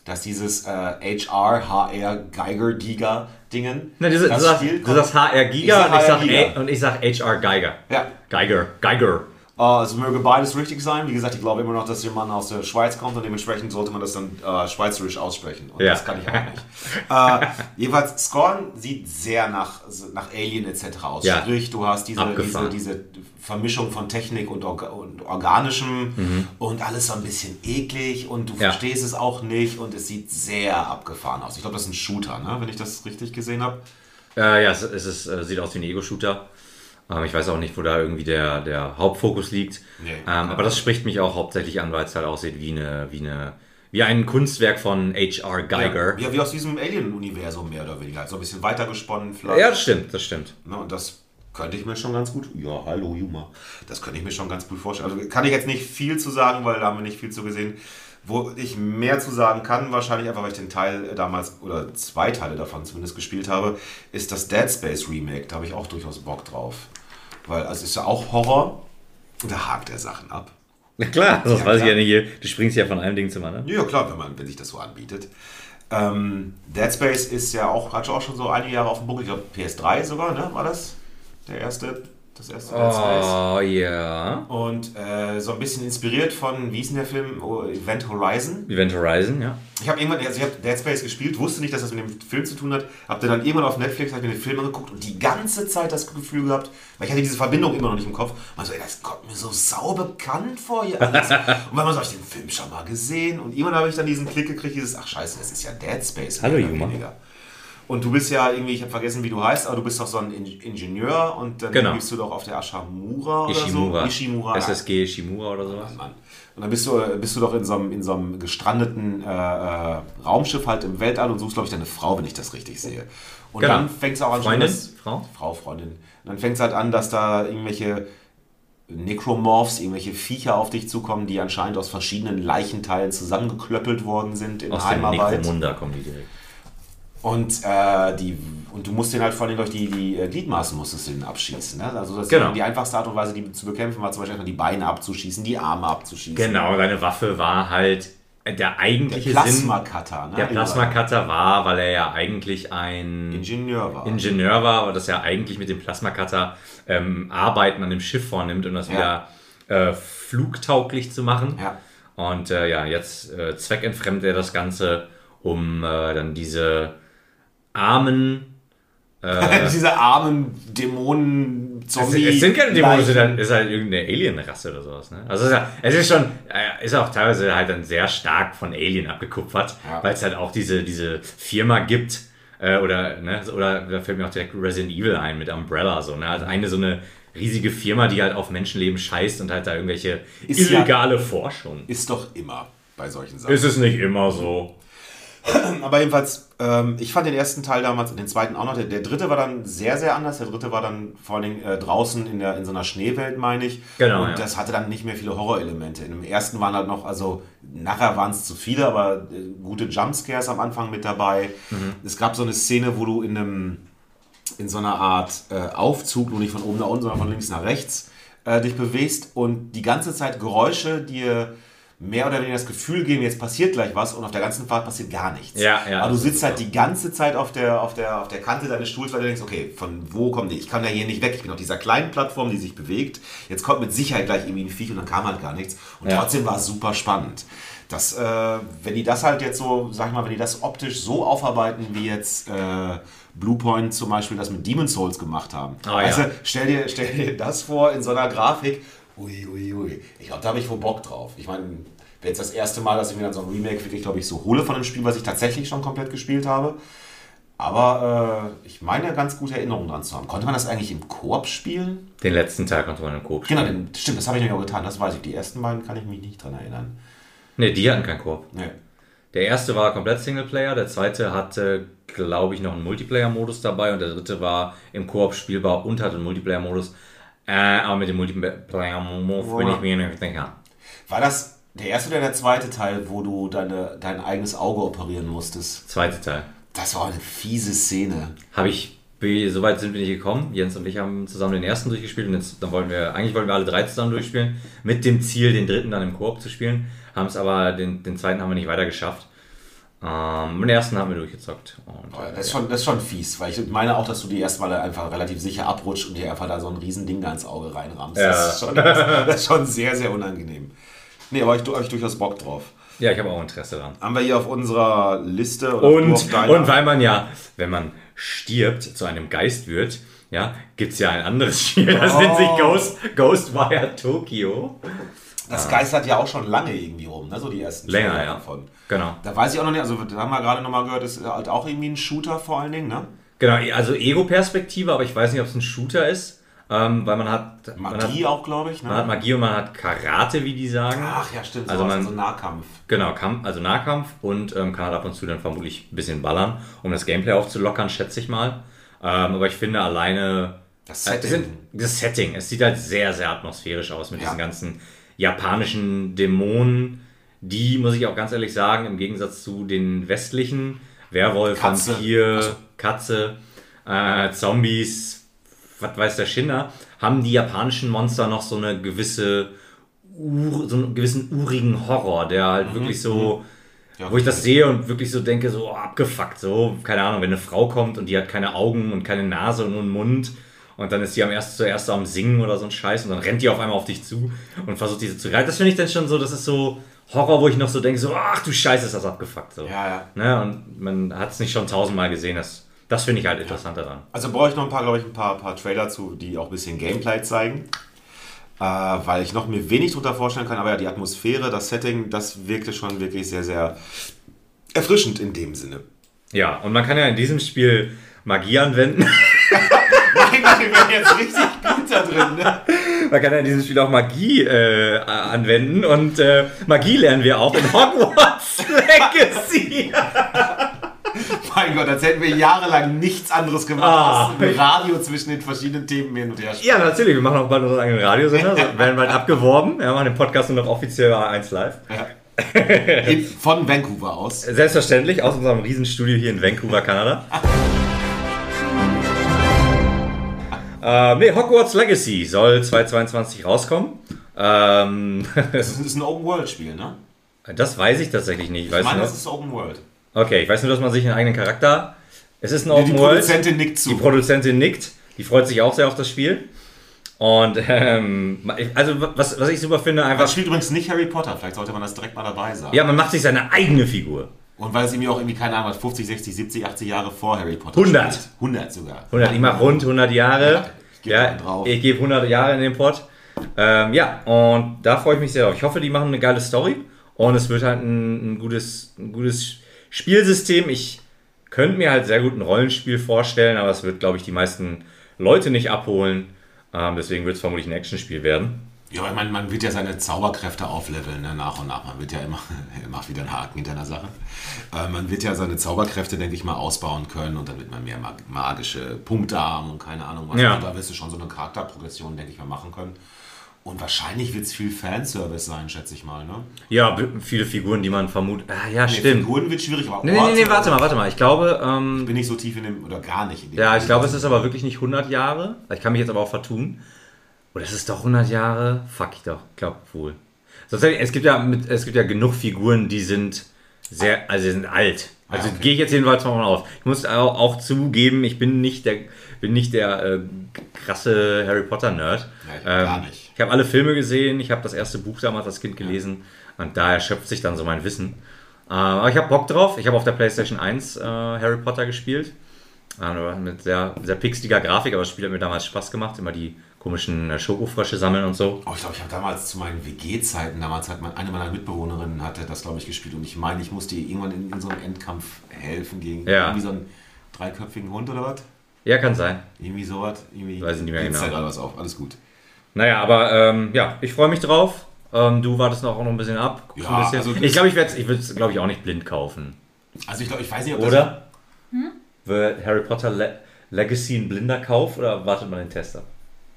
Dass dieses äh, HR, HR, Geiger, Giga Dingen. Na, diese, du, das sagst, Spiel du sagst HR Giga Ich und, ich sag HR Giga. Und ich sag HR Geiger. Ja. Geiger, Geiger. Also möge beides richtig sein. Wie gesagt, ich glaube immer noch, dass jemand aus der Schweiz kommt und dementsprechend sollte man das dann äh, schweizerisch aussprechen. Und Ja. das kann ich auch nicht. äh, jedenfalls, Scorn sieht sehr nach, nach Alien etc. aus. Ja. Sprich, du hast diese, diese, Abgefahren. diese Vermischung von Technik und, Orga und Organischem Mhm. und alles so ein bisschen eklig und du Ja. verstehst es auch nicht und es sieht sehr abgefahren aus. Ich glaube, das ist ein Shooter, ne? wenn ich das richtig gesehen habe. Äh, ja, es, es ist, äh, sieht aus wie ein Ego-Shooter. Ähm, ich weiß auch nicht, wo da irgendwie der, der Hauptfokus liegt. Nee, ähm, aber das spricht mich auch hauptsächlich an, weil es halt aussieht wie eine, wie eine, wie ein Kunstwerk von H.R. Geiger. Ja, wie aus diesem Alien-Universum mehr oder weniger. So ein bisschen weitergesponnen vielleicht. Ja, das stimmt, das stimmt. Ne, und das könnte ich mir schon ganz gut. Ja, hallo Juma. Das könnte ich mir schon ganz gut vorstellen. Also kann ich jetzt nicht viel zu sagen, weil da haben wir nicht viel zu gesehen. Wo ich mehr zu sagen kann, wahrscheinlich einfach, weil ich den Teil damals oder zwei Teile davon zumindest gespielt habe, ist das Dead Space Remake. Da habe ich auch durchaus Bock drauf. Weil also es ist ja auch Horror und da hakt er Sachen ab. Na klar, das Ja, weiß ich klar. ja nicht hier. Du springst ja von einem Ding zum anderen. Ja, klar, wenn, man, wenn sich das so anbietet. Ähm, Dead Space ist ja auch, hat auch schon so einige Jahre auf dem Buckel. Ich glaube, PS3 sogar, ne? War das? Der erste, das erste Dead Space. Oh, ja. Und äh, so ein bisschen inspiriert von, wie hieß denn der Film? Oh, Event Horizon. Event Horizon, ja. Ich habe irgendwann, also ich habe Dead Space gespielt, wusste nicht, dass das mit dem Film zu tun hat. Hab dann, dann irgendwann auf Netflix hab mir den Film angeguckt und die ganze Zeit das Gefühl gehabt, weil ich hatte diese Verbindung immer noch nicht im Kopf. Man so, ey, das kommt mir so sau bekannt vor hier alles. (laughs) und wenn man so, hab ich den Film schon mal gesehen und irgendwann habe ich dann diesen Klick gekriegt, dieses, ach scheiße, das ist ja Dead Space. Hallo, Juma. weniger. Und du bist ja irgendwie, ich habe vergessen, wie du heißt, aber du bist doch so ein In Ingenieur und dann Genau. bist du doch auf der Ashamura oder Ishimura. so. Ishimura. SSG Ishimura oder sowas. Mann. Und dann bist du, bist du doch in so einem, in so einem gestrandeten äh, äh, Raumschiff halt im Weltall und suchst, glaube ich, deine Frau, wenn ich das richtig sehe. Und Genau. dann fängt es auch an, Freundin? dass- Frau? Frau, Freundin. Und dann fängt es halt an, dass da irgendwelche Necromorphs, irgendwelche Viecher auf dich zukommen, die anscheinend aus verschiedenen Leichenteilen zusammengeklöppelt worden sind in Aus dem Heimarbeit. Necromunda kommen die direkt. Und, äh, die, und du musst den halt vor allem durch die, die äh, Gliedmaßen musstest du den abschießen. Ne? Also das Genau. die einfachste Art und Weise, die zu bekämpfen, war zum Beispiel einfach die Beine abzuschießen, die Arme abzuschießen. Genau, seine Waffe war halt der Der eigentliche Sinn. Plasma-Cutter. Ne? Der Plasma-Cutter war, weil er ja eigentlich ein Ingenieur war. Ingenieur war, aber das ja eigentlich mit dem Plasma-Cutter ähm, Arbeiten an dem Schiff vornimmt, um das Ja. wieder äh, flugtauglich zu machen. Ja. Und äh, ja, jetzt äh, zweckentfremdet er das Ganze, um äh, dann diese armen (laughs) Diese armen Dämonen, Es, Zombie. es sind keine Dämonen, es halt, ist halt irgendeine Alien-Rasse oder sowas. Ne? Also es ist, ja, es ist schon, äh, ist auch teilweise halt dann sehr stark von Alien abgekupfert, Ja. weil es halt auch diese, diese Firma gibt, äh, oder, ne, oder da fällt mir auch direkt Resident Evil ein mit Umbrella, so, ne? Also eine so eine riesige Firma, die halt auf Menschenleben scheißt und halt da irgendwelche Ist ja- illegale Forschung. Ist doch immer bei solchen Sachen. Ist es nicht immer so? (clears throat) Aber jedenfalls, ähm, ich fand den ersten Teil damals und den zweiten auch noch. Der, der dritte war dann sehr, sehr anders. Der dritte war dann vor allen Dingen äh, draußen in, der, in so einer Schneewelt, meine ich. Genau, Und ja. das hatte dann nicht mehr viele Horrorelemente. In dem ersten waren halt noch, also nachher waren es zu viele, aber äh, gute Jumpscares am Anfang mit dabei. Mhm. Es gab so eine Szene, wo du in einem in so einer Art äh, Aufzug, nur nicht von oben nach unten, sondern von links nach rechts, äh, dich bewegst und die ganze Zeit Geräusche dir mehr oder weniger das Gefühl geben, jetzt passiert gleich was und auf der ganzen Fahrt passiert gar nichts. Ja, ja, Aber du sitzt halt die ganze Zeit auf der, auf, der, auf der Kante deines Stuhls, weil du denkst, okay, von wo kommt die? Ich kann ja hier nicht weg. Ich bin auf dieser kleinen Plattform, die sich bewegt. Jetzt kommt mit Sicherheit gleich irgendwie ein Viech und dann kam halt gar nichts. Und Ja. trotzdem war es super spannend. Das, äh, wenn die das halt jetzt so, sag ich mal, wenn die das optisch so aufarbeiten, wie jetzt äh, Bluepoint zum Beispiel das mit Demon's Souls gemacht haben. Ah, weißt ja. stell dir, stell dir das vor in so einer Grafik. Ui, ui, ui. Ich glaube, da habe ich wohl Bock drauf. Ich meine, wäre jetzt das erste Mal, dass ich mir dann so ein Remake wirklich, glaube ich, so hole von einem Spiel, was ich tatsächlich schon komplett gespielt habe. Aber äh, ich meine, ganz gute Erinnerungen dran zu haben. Konnte man das eigentlich im Koop spielen? Den letzten Teil konnte man im Coop Genau, spielen. den, stimmt, das habe ich nämlich auch getan. Das weiß ich. Die ersten beiden kann ich mich nicht dran erinnern. Ne, die hatten keinen Koop. Nee. Der erste war komplett Singleplayer, der zweite hatte, glaube ich, noch einen Multiplayer-Modus dabei und der dritte war im Koop spielbar und hatte einen Multiplayer-Modus. Äh, aber mit dem Multiplayer-Modus bin ich mir nicht sicher. War das der erste oder der zweite Teil, wo du deine, dein eigenes Auge operieren musstest? Zweite Teil. Das war eine fiese Szene. Habe ich, wie- so weit sind wir nicht gekommen. Jens und ich haben zusammen den ersten durchgespielt und jetzt, dann wollten wir, eigentlich wollten wir alle drei zusammen durchspielen, mit dem Ziel, den dritten dann im Koop zu spielen. Haben es aber, den, den zweiten haben wir nicht weiter geschafft. Ähm, den ersten haben wir durchgezockt. Und, Oh, äh, Das ist, schon, das ist schon fies, weil ich meine auch, dass du die ersten Male einfach relativ sicher abrutscht und dir einfach da so ein riesen Ding da ins Auge reinrammst. Ja. Das, ist schon, das, ist schon sehr, sehr unangenehm. Nee, aber ich habe durchaus Bock drauf. ja, ich habe auch Interesse daran. Haben wir hier auf unserer Liste Und, und weil man ja, wenn man stirbt, zu einem Geist wird, ja, gibt es ja ein anderes Spiel, das nennt sich Oh. Ghost, Ghostwire Tokyo. Das geistert ja auch schon lange irgendwie rum, ne? so die ersten Länger, Trailer ja. davon. Genau. Da weiß ich auch noch nicht, also da haben wir gerade nochmal gehört, ist halt auch irgendwie ein Shooter vor allen Dingen, ne? Genau, also Ego-Perspektive, aber ich weiß nicht, ob es ein Shooter ist, ähm, weil man hat, man hat, Magie auch, glaube ich, ne? man hat Magie und man hat Karate, wie die sagen. Ach ja, stimmt, Also sowas, man- so Nahkampf. Genau, Kampf, also Nahkampf und ähm, kann halt ab und zu dann vermutlich ein bisschen ballern, um das Gameplay aufzulockern, schätze ich mal. Ähm, aber ich finde alleine Das Äh, Setting. es sind- das Setting, es sieht halt sehr, sehr atmosphärisch aus mit Ja. diesen ganzen japanischen Dämonen, die, muss ich auch ganz ehrlich sagen, im Gegensatz zu den westlichen, Werwolf, Katze. Vampir, so. Katze, äh, Zombies, was weiß der Schinder, haben die japanischen Monster noch so eine gewisse, Ur, so einen gewissen urigen Horror, der halt wirklich so, Ja, wo ich das sehe und wirklich so denke, so oh, abgefuckt, so, keine Ahnung, wenn eine Frau kommt und die hat keine Augen und keine Nase und nur einen Mund und dann ist die am ersten zuerst am Singen oder so ein Scheiß und dann rennt die auf einmal auf dich zu und versucht diese zu reißen. Das finde ich dann schon so, das ist so Horror, wo ich noch so denke, so, ach du Scheiße, ist das abgefuckt, so. Ja, ja. Ne? Und man hat es nicht schon tausendmal gesehen, das, das finde ich halt interessant daran. Also brauche ich noch ein paar, glaube ich, ein paar, paar Trailer zu, die auch ein bisschen Gameplay zeigen. Äh, weil ich noch mir wenig drunter vorstellen kann, aber ja, die Atmosphäre, das Setting, das wirkte schon wirklich sehr, sehr erfrischend in dem Sinne. Ja, und man kann ja in diesem Spiel Magie anwenden. (laughs) Werden jetzt richtig gut da drin. Ne? Man kann ja in diesem Spiel auch Magie äh, anwenden und äh, Magie lernen wir auch in Hogwarts (laughs) Legacy. Mein Gott, als hätten wir jahrelang nichts anderes gemacht, Ah. als ein Radio zwischen den verschiedenen Themen hin und her spielen. ja, natürlich. Wir machen auch bald unseren eigenen Radiosender. So, werden bald abgeworben. Wir machen den Podcast nur noch offiziell A1 Live. In, von Vancouver aus. Selbstverständlich aus unserem Riesenstudio hier in Vancouver, Kanada. (laughs) ähm, nee, Hogwarts Legacy soll 2022 rauskommen. Ähm, (laughs) Das ist, ein Open-World-Spiel, ne? das weiß ich tatsächlich nicht. Ich Ich meine, das ist Open-World. okay, ich weiß nur, dass man sich einen eigenen Charakter. Es ist ein Die Open World. Produzentin nickt zu. Die Produzentin nickt. Die freut sich auch sehr auf das Spiel. Und ähm, also was, was ich super finde, einfach. Das spielt übrigens nicht Harry Potter, vielleicht sollte man das direkt mal dabei sagen. Ja, man macht sich seine eigene Figur. Und weil es irgendwie auch irgendwie, keine Ahnung, was, 50, 60, 70, 80 Jahre vor Harry Potter 100. spielt. 100 sogar. 100, ich mach rund 100 Jahre. Ja, ich geb Ja, ich gebe 100 Jahre in den Pott. Ähm, ja, und da freue ich mich sehr drauf. Ich hoffe, die machen eine geile Story und es wird halt ein, ein, gutes, ein gutes Spielsystem. Ich könnte mir halt sehr gut ein Rollenspiel vorstellen, aber es wird, glaube ich, die meisten Leute nicht abholen. Ähm, deswegen wird es vermutlich ein Actionspiel werden. Ja, aber ich meine, man wird ja seine Zauberkräfte aufleveln, ne, nach und nach. Man wird ja immer, (laughs) er macht wieder einen Haken hinter einer Sache. Äh, man wird ja seine Zauberkräfte, denke ich mal, ausbauen können und dann wird man mehr mag magische Punkte haben und keine Ahnung was. Ja. Und da wirst du schon so eine Charakterprogression, denke ich mal, machen können. Und wahrscheinlich wird es viel Fanservice sein, schätze ich mal, ne? Ja, viele Figuren, die man vermutet. Ah, ja, Nee, stimmt. Figuren wird schwierig, aber Nee, nee, nee, warte mal, warte mal. Ich glaube, ähm, Bin nicht so tief in dem, oder gar nicht in dem. Ja, ich glaube, es ist aber wirklich nicht 100 Jahre. Ich kann mich jetzt aber auch vertun. Oder ist es doch 100 Jahre? Fuck, ich doch. Glaub wohl. Sonst, es, gibt ja mit, es gibt ja genug Figuren, die sind sehr, also die sind alt. Also Ah, okay. gehe ich jetzt jedenfalls mal aus. Ich muss auch, auch zugeben, ich bin nicht der, bin nicht der äh, krasse Harry Potter Nerd. Nee, gar nicht. Ich habe alle Filme gesehen, ich habe das erste Buch damals als Kind gelesen und da erschöpft sich dann so mein Wissen. Äh, aber ich habe Bock drauf. Ich habe auf der PlayStation 1 äh, Harry Potter gespielt. Äh, mit sehr, sehr pixeliger Grafik, aber das Spiel hat mir damals Spaß gemacht. Immer die komischen äh, Schokofrösche sammeln und so. Oh, ich glaube, ich habe damals zu meinen WG-Zeiten, damals hat man, eine meiner Mitbewohnerinnen hatte das, glaube ich, gespielt und ich meine, ich musste ihr irgendwann in, in so einem Endkampf helfen gegen Ja. irgendwie so einen dreiköpfigen Hund oder was? Ja, kann sein. Irgendwie sowas. Irgendwie Weiß ich nicht mehr genau. da gerade was auf, alles gut. Naja, aber ähm, ja, ich freue mich drauf. Ähm, du wartest noch auch noch ein bisschen ab. Ja, ein bisschen. also ich glaube, ich werde ich es, glaube ich, auch nicht blind kaufen. Also ich glaube, ich weiß nicht, ob das... Oder? Wird Harry Potter Le Legacy ein blinder Kauf oder wartet man den Test ab?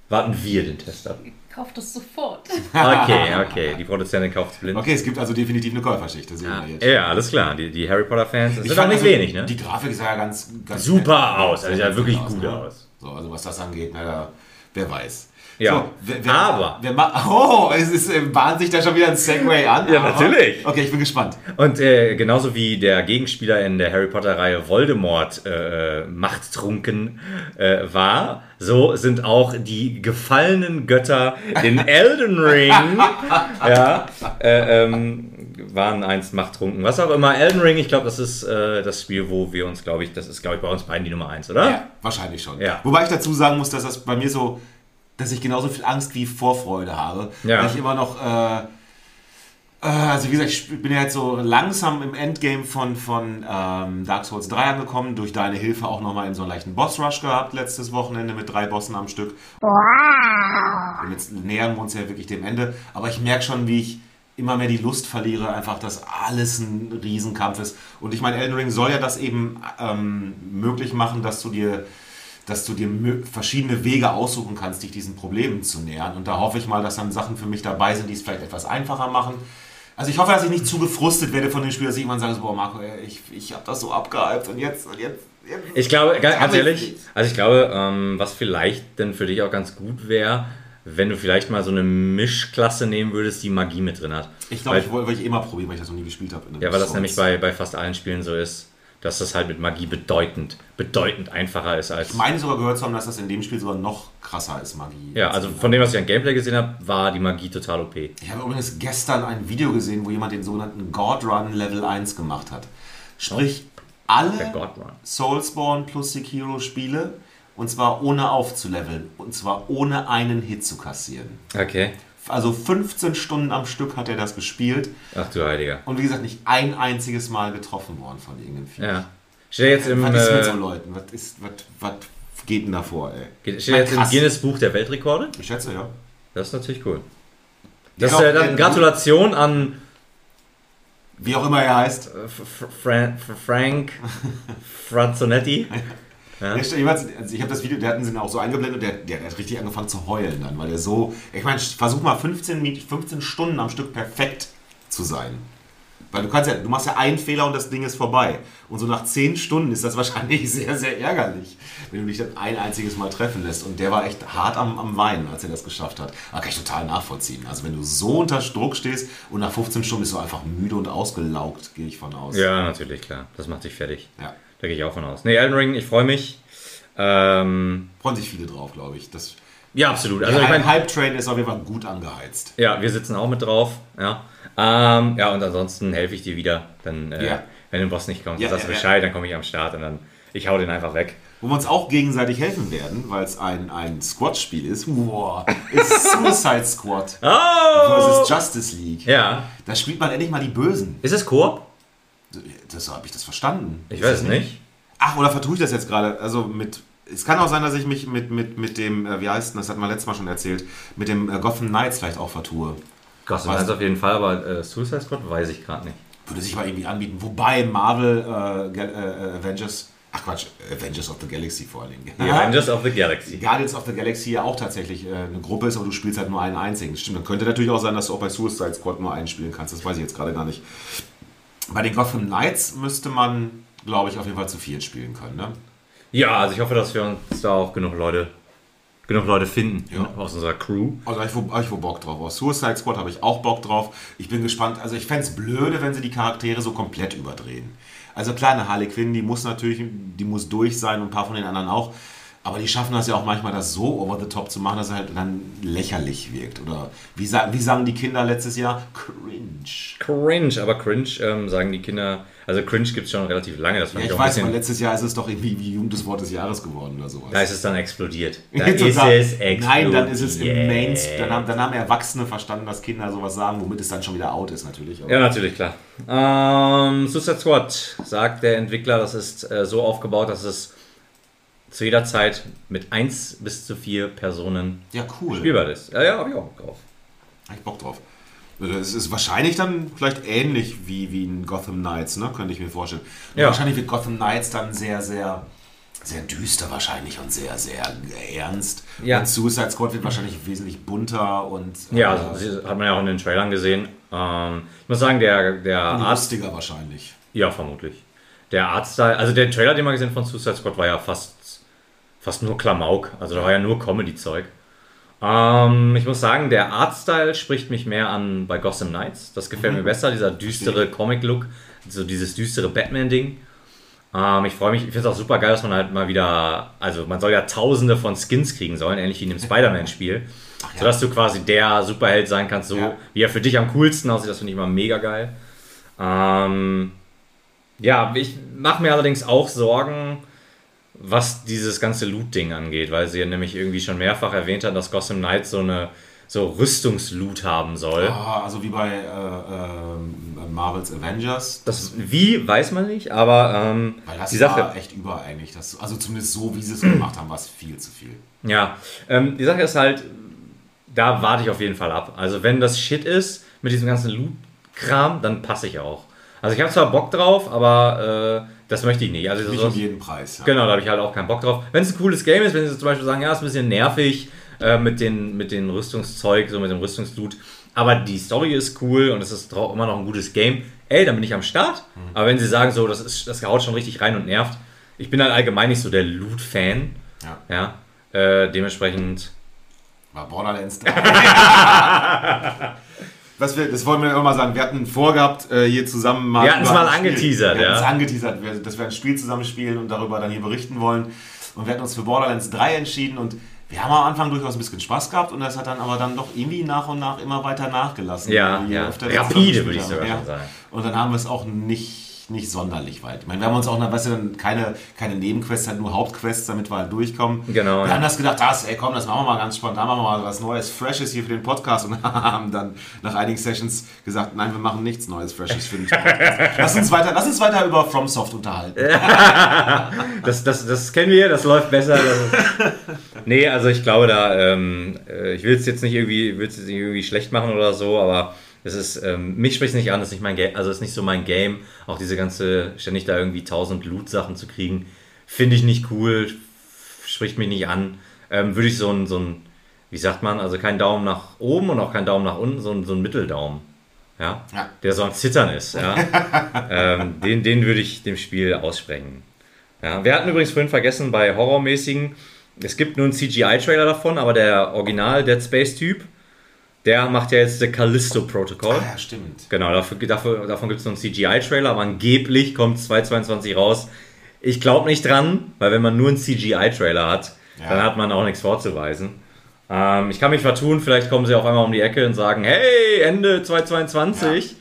Warten wir den Test ab. Kauft es sofort. Okay, (laughs) okay. Die Produzentin kauft es blind. Okay, es gibt also definitiv eine Käuferschicht, das sehen Ja, wir jetzt. ja, alles klar. Die, die Harry Potter-Fans das Ich sind auch nicht also, wenig, ne? Die Grafik sah ja ganz, ganz Super nett aus, also sah wirklich gut ne? aus. So, also was das angeht, na, da Wer weiß. Ja. wer, wer, Aber- Wer oh, es ist, äh, bahnt sich da schon wieder ein Segway an. Ja, natürlich. Okay, ich bin gespannt. Und äh, genauso wie der Gegenspieler in der Harry Potter-Reihe Voldemort äh, machttrunken äh, war, so sind auch die gefallenen Götter in (laughs) Elden Ring ja, äh, ähm, waren einst machttrunken. Was auch immer, Elden Ring, ich glaube, das ist äh, das Spiel, wo wir uns, glaube ich, das ist, glaube ich, bei uns beiden die Nummer eins, oder? Ja, wahrscheinlich schon. Ja. Wobei ich dazu sagen muss, dass das bei mir so, dass ich genauso viel Angst wie Vorfreude habe. Ja. Weil ich immer noch, äh, äh, also wie gesagt, ich bin ja jetzt so langsam im Endgame von, von ähm, Dark Souls 3 angekommen, durch deine Hilfe auch nochmal in so einen leichten Boss-Rush gehabt letztes Wochenende mit drei Bossen am Stück. Und jetzt nähern wir uns ja wirklich dem Ende. Aber ich merke schon, wie ich immer mehr die Lust verliere, einfach, dass alles ein Riesenkampf ist. Und ich meine, Elden Ring soll ja das eben ähm, möglich machen, dass du dir dass du dir verschiedene Wege aussuchen kannst, dich diesen Problemen zu nähern. Und da hoffe ich mal, dass dann Sachen für mich dabei sind, die es vielleicht etwas einfacher machen. Also ich hoffe, dass ich nicht zu gefrustet werde von den Spielern, dass ich irgendwann sage, so, boah Marco, ich, ich habe das so abgehypt und jetzt, und jetzt, jetzt Ich glaube, ganz, ehrlich, ich- also ich glaube, ähm, was vielleicht denn für dich auch ganz gut wäre, wenn du vielleicht mal so eine Mischklasse nehmen würdest, die Magie mit drin hat. Ich glaube, ich wollte ich immer probieren, weil ich das noch nie gespielt habe. Ja, weil das nämlich bei, bei fast allen Spielen so ist, dass das halt mit Magie bedeutend, bedeutend einfacher ist als. Ich meine sogar gehört zu haben, dass das in dem Spiel sogar noch krasser ist, Magie. Ja, also von dem, was ich an Gameplay gesehen habe, war die Magie total OP. Ich habe übrigens gestern ein Video gesehen, wo jemand den sogenannten God Run Level 1 gemacht hat. Sprich, Der alle. Soulspawn plus Sekiro Spiele und zwar ohne aufzuleveln und zwar ohne einen Hit zu kassieren. Okay. Also 15 Stunden am Stück hat er das gespielt Ach du Heiliger. und wie gesagt nicht ein einziges Mal getroffen worden von irgendeinem Vieh. Ja. Steht jetzt im, Was ist mit äh, so Leuten? Was, ist, was, was geht denn da vor, ey? steht jetzt im Krass. Guinness Buch der Weltrekorde? Ich schätze, ja. Das ist natürlich cool. Das Ja, ist äh, auch, dann äh, Gratulation an Wie auch immer er heißt. äh, F- Fran F- Frank (laughs) Franzonetti. (laughs) Der steht jeweils- also ich habe das Video, der hatten sie auch so eingeblendet, der, der, der hat richtig angefangen zu heulen dann, weil er so, ich meine, versuch mal 15, Min- 15 Stunden am Stück perfekt zu sein. Weil du kannst ja, du machst ja einen Fehler und das Ding ist vorbei. Und so nach 10 Stunden ist das (laughs) wahrscheinlich sehr, sehr ärgerlich, wenn du dich dann ein einziges Mal treffen lässt. Und der war echt hart am, am Weinen, als er das geschafft hat. Aber kann ich total nachvollziehen. Also wenn du so unter Druck stehst und nach 15 Stunden bist du einfach müde und ausgelaugt, gehe ich von aus. Ja, natürlich, klar. Das macht dich fertig. ja. Da gehe ich auch von aus. Nee, Elden Ring, ich freue mich. Ähm, Freuen sich viele drauf, glaube ich. Das, ja, absolut. Also ich meine, Hype-Train ist auf jeden Fall gut angeheizt. ja, wir sitzen auch mit drauf. Ja, ähm, ja und ansonsten helfe ich dir wieder. Dann, äh, Ja. wenn du Boss nicht kommst, Ja, dann sagst du ja, ja. Bescheid, dann komme ich am Start und dann ich hau den einfach weg. Wo wir uns auch gegenseitig helfen werden, weil es ein, ein Squad-Spiel ist, wow, ist (laughs) Suicide Squad Oh! versus Justice League. Ja. Da spielt man endlich mal die Bösen. Ist es Koop? Das habe ich das verstanden. Ich weiß es nicht. Ach, oder vertue ich das jetzt gerade? Also mit. Es kann auch sein, dass ich mich mit, mit, mit dem, äh, wie heißt denn, das hat man letztes Mal schon erzählt, mit dem äh, Gotham Knights vielleicht auch vertue. Gotham? Knights auf jeden Fall, aber äh, Suicide Squad weiß ich gerade nicht. Würde sich mal irgendwie anbieten. Wobei Marvel äh, Gal- äh, Avengers, ach Quatsch, Avengers of the Galaxy vor allen Dingen. Die Avengers of the Galaxy. Guardians of the Galaxy ja auch tatsächlich äh, eine Gruppe ist, aber du spielst halt nur einen einzigen. Stimmt, dann könnte natürlich auch sein, dass du auch bei Suicide Squad nur einen spielen kannst. Das weiß ich jetzt gerade gar nicht. Bei den Gotham Knights müsste man, glaube ich, auf jeden Fall zu viert spielen können. Ne? Ja, also ich hoffe, dass wir uns da auch genug Leute, genug Leute finden Ja. aus unserer Crew. Also ich, wo, ich wo Bock drauf. Aus Suicide Squad habe ich auch Bock drauf. Ich bin gespannt. Also ich fände es blöde, wenn sie die Charaktere so komplett überdrehen. Also klar, eine Harley Quinn, die muss natürlich, die muss durch sein und ein paar von den anderen auch. Aber die schaffen das ja auch manchmal, das so over the top zu machen, dass es halt dann lächerlich wirkt. Oder wie, sa wie sagen die Kinder letztes Jahr? Cringe. Cringe, aber Cringe ähm, sagen die Kinder, also Cringe gibt es schon relativ lange. Das Ja, ich ich weiß, aber letztes Jahr ist es doch irgendwie wie Jugend des Wort des Jahres geworden oder sowas. da ist es dann explodiert. (laughs) Da ist es explodiert. Nein, dann ist es im Mainstream. Dann haben, dann haben Erwachsene verstanden, dass Kinder sowas sagen, womit es dann schon wieder out ist natürlich. Aber Ja, natürlich, klar. Ähm, Suicide Squad, sagt der Entwickler, das ist äh, so aufgebaut, dass es zu jeder Zeit mit 1 bis zu 4 Personen ja, cool. spielbar ist. Ja, ja, hab ich auch Bock drauf. Hab ich Bock drauf. Es ist wahrscheinlich dann vielleicht ähnlich wie, wie in Gotham Knights, ne? könnte ich mir vorstellen. Ja. Wahrscheinlich wird Gotham Knights dann sehr, sehr, sehr düster wahrscheinlich und sehr, sehr ernst. Ja. Und Suicide Squad wird wahrscheinlich wesentlich bunter und Ja, äh, also, das hat man ja auch in den Trailern gesehen. Ähm, ich muss sagen, der, der Arzt, wahrscheinlich. ja, vermutlich. Der Artstyle, also der Trailer, den wir gesehen von Suicide Squad, war ja fast, fast nur Klamauk. Also da war ja nur Comedy-Zeug. Ähm, ich muss sagen, der Artstyle spricht mich mehr an bei Gotham Knights. Das gefällt Mhm. mir besser, dieser düstere Comic-Look, so dieses düstere Batman-Ding. Ähm, ich freue mich, ich finde es auch super geil, dass man halt mal wieder, also man soll ja tausende von Skins kriegen sollen, ähnlich wie in dem (laughs) Spider-Man-Spiel. ja. Sodass du quasi der Superheld sein kannst, so Ja. wie er für dich am coolsten aussieht. Das finde ich immer mega geil. Ähm, ja, ich mache mir allerdings auch Sorgen, was dieses ganze Loot-Ding angeht, weil sie ja nämlich irgendwie schon mehrfach erwähnt hat, dass Gotham Knights so eine so Rüstungsloot haben soll. Ah, also wie bei äh, äh, Marvels Avengers. Das wie weiß man nicht, aber ähm, Weil das die Sache. war echt über eigentlich. Das, also zumindest so, wie sie es gemacht haben, war es viel zu viel. Ja, ähm, die Sache ist halt, da warte ich auf jeden Fall ab. Also wenn das Shit ist mit diesem ganzen Loot-Kram, dann passe ich auch. Also ich habe zwar Bock drauf, aber äh, das möchte ich nicht. Also Nicht um jeden Preis. Ja. Genau, da habe ich halt auch keinen Bock drauf. Wenn es ein cooles Game ist, wenn sie zum Beispiel sagen, ja, ist ein bisschen nervig äh, mit, den, mit den Rüstungszeug, so mit dem Rüstungsloot, aber die Story ist cool und es ist immer noch ein gutes Game, ey, dann bin ich am Start. Aber wenn sie sagen, so, das, ist, das haut schon richtig rein und nervt, ich bin halt allgemein nicht so der Loot-Fan. Ja. Ja, äh, dementsprechend. War Borderlands 3. (laughs) (laughs) Was wir, das wollen wir immer mal sagen. Wir hatten vorgehabt, äh, hier zusammen mal. Wir hatten's über mal angeteasert, Wir hatten es ja. angeteasert, wir- dass wir ein Spiel zusammen spielen und darüber dann hier berichten wollen. Und wir hatten uns für Borderlands 3 entschieden und wir haben am Anfang durchaus ein bisschen Spaß gehabt und das hat dann aber dann doch irgendwie nach und nach immer weiter nachgelassen. Ja, ja. Rapide, würde ich sogar schon sagen. Und dann haben wir es auch nicht, nicht sonderlich weit. Ich meine, wir haben uns auch, weißt du, dann keine, keine Nebenquests, halt nur Hauptquests, damit wir halt durchkommen. Genau, Wir ja. haben das gedacht, das, ey, komm, das machen wir mal ganz spontan, machen wir mal was Neues, Freshes hier für den Podcast und (laughs) haben dann nach einigen Sessions gesagt, nein, wir machen nichts Neues, Freshes für den Podcast. (laughs) lass, uns weiter, lass uns weiter über FromSoft unterhalten. Das, das, das kennen wir, das läuft besser. Das (laughs) nee, also ich glaube da, ähm, äh, ich will es jetzt nicht irgendwie, will es jetzt nicht irgendwie schlecht machen oder so, aber es ist, ähm, mich spricht es nicht an, das ist nicht mein Game, also es ist nicht so mein Game, auch diese ganze, ständig da irgendwie tausend Loot-Sachen zu kriegen, finde ich nicht cool, spricht mich nicht an. Ähm, Würde ich so ein, so ein, wie sagt man, also kein Daumen nach oben und auch kein Daumen nach unten, so ein, so ein Mitteldaumen. Ja? Ja. Der so am Zittern ist, ja. (laughs) ähm, den, den würde ich dem Spiel aussprechen. Ja, wir hatten übrigens vorhin vergessen, bei Horrormäßigen, es gibt nur einen CGI-Trailer davon, aber der Original Dead Space-Typ, der macht ja jetzt The Callisto Protocol. Ah, ja, stimmt. Genau, dafür, dafür, davon gibt es noch einen CGI-Trailer, aber angeblich kommt 2022 raus. Ich glaube nicht dran, weil wenn man nur einen CGI-Trailer hat, Ja. dann hat man auch nichts vorzuweisen. Ähm, ich kann mich vertun, vielleicht kommen sie auf einmal um die Ecke und sagen, hey, Ende 2022.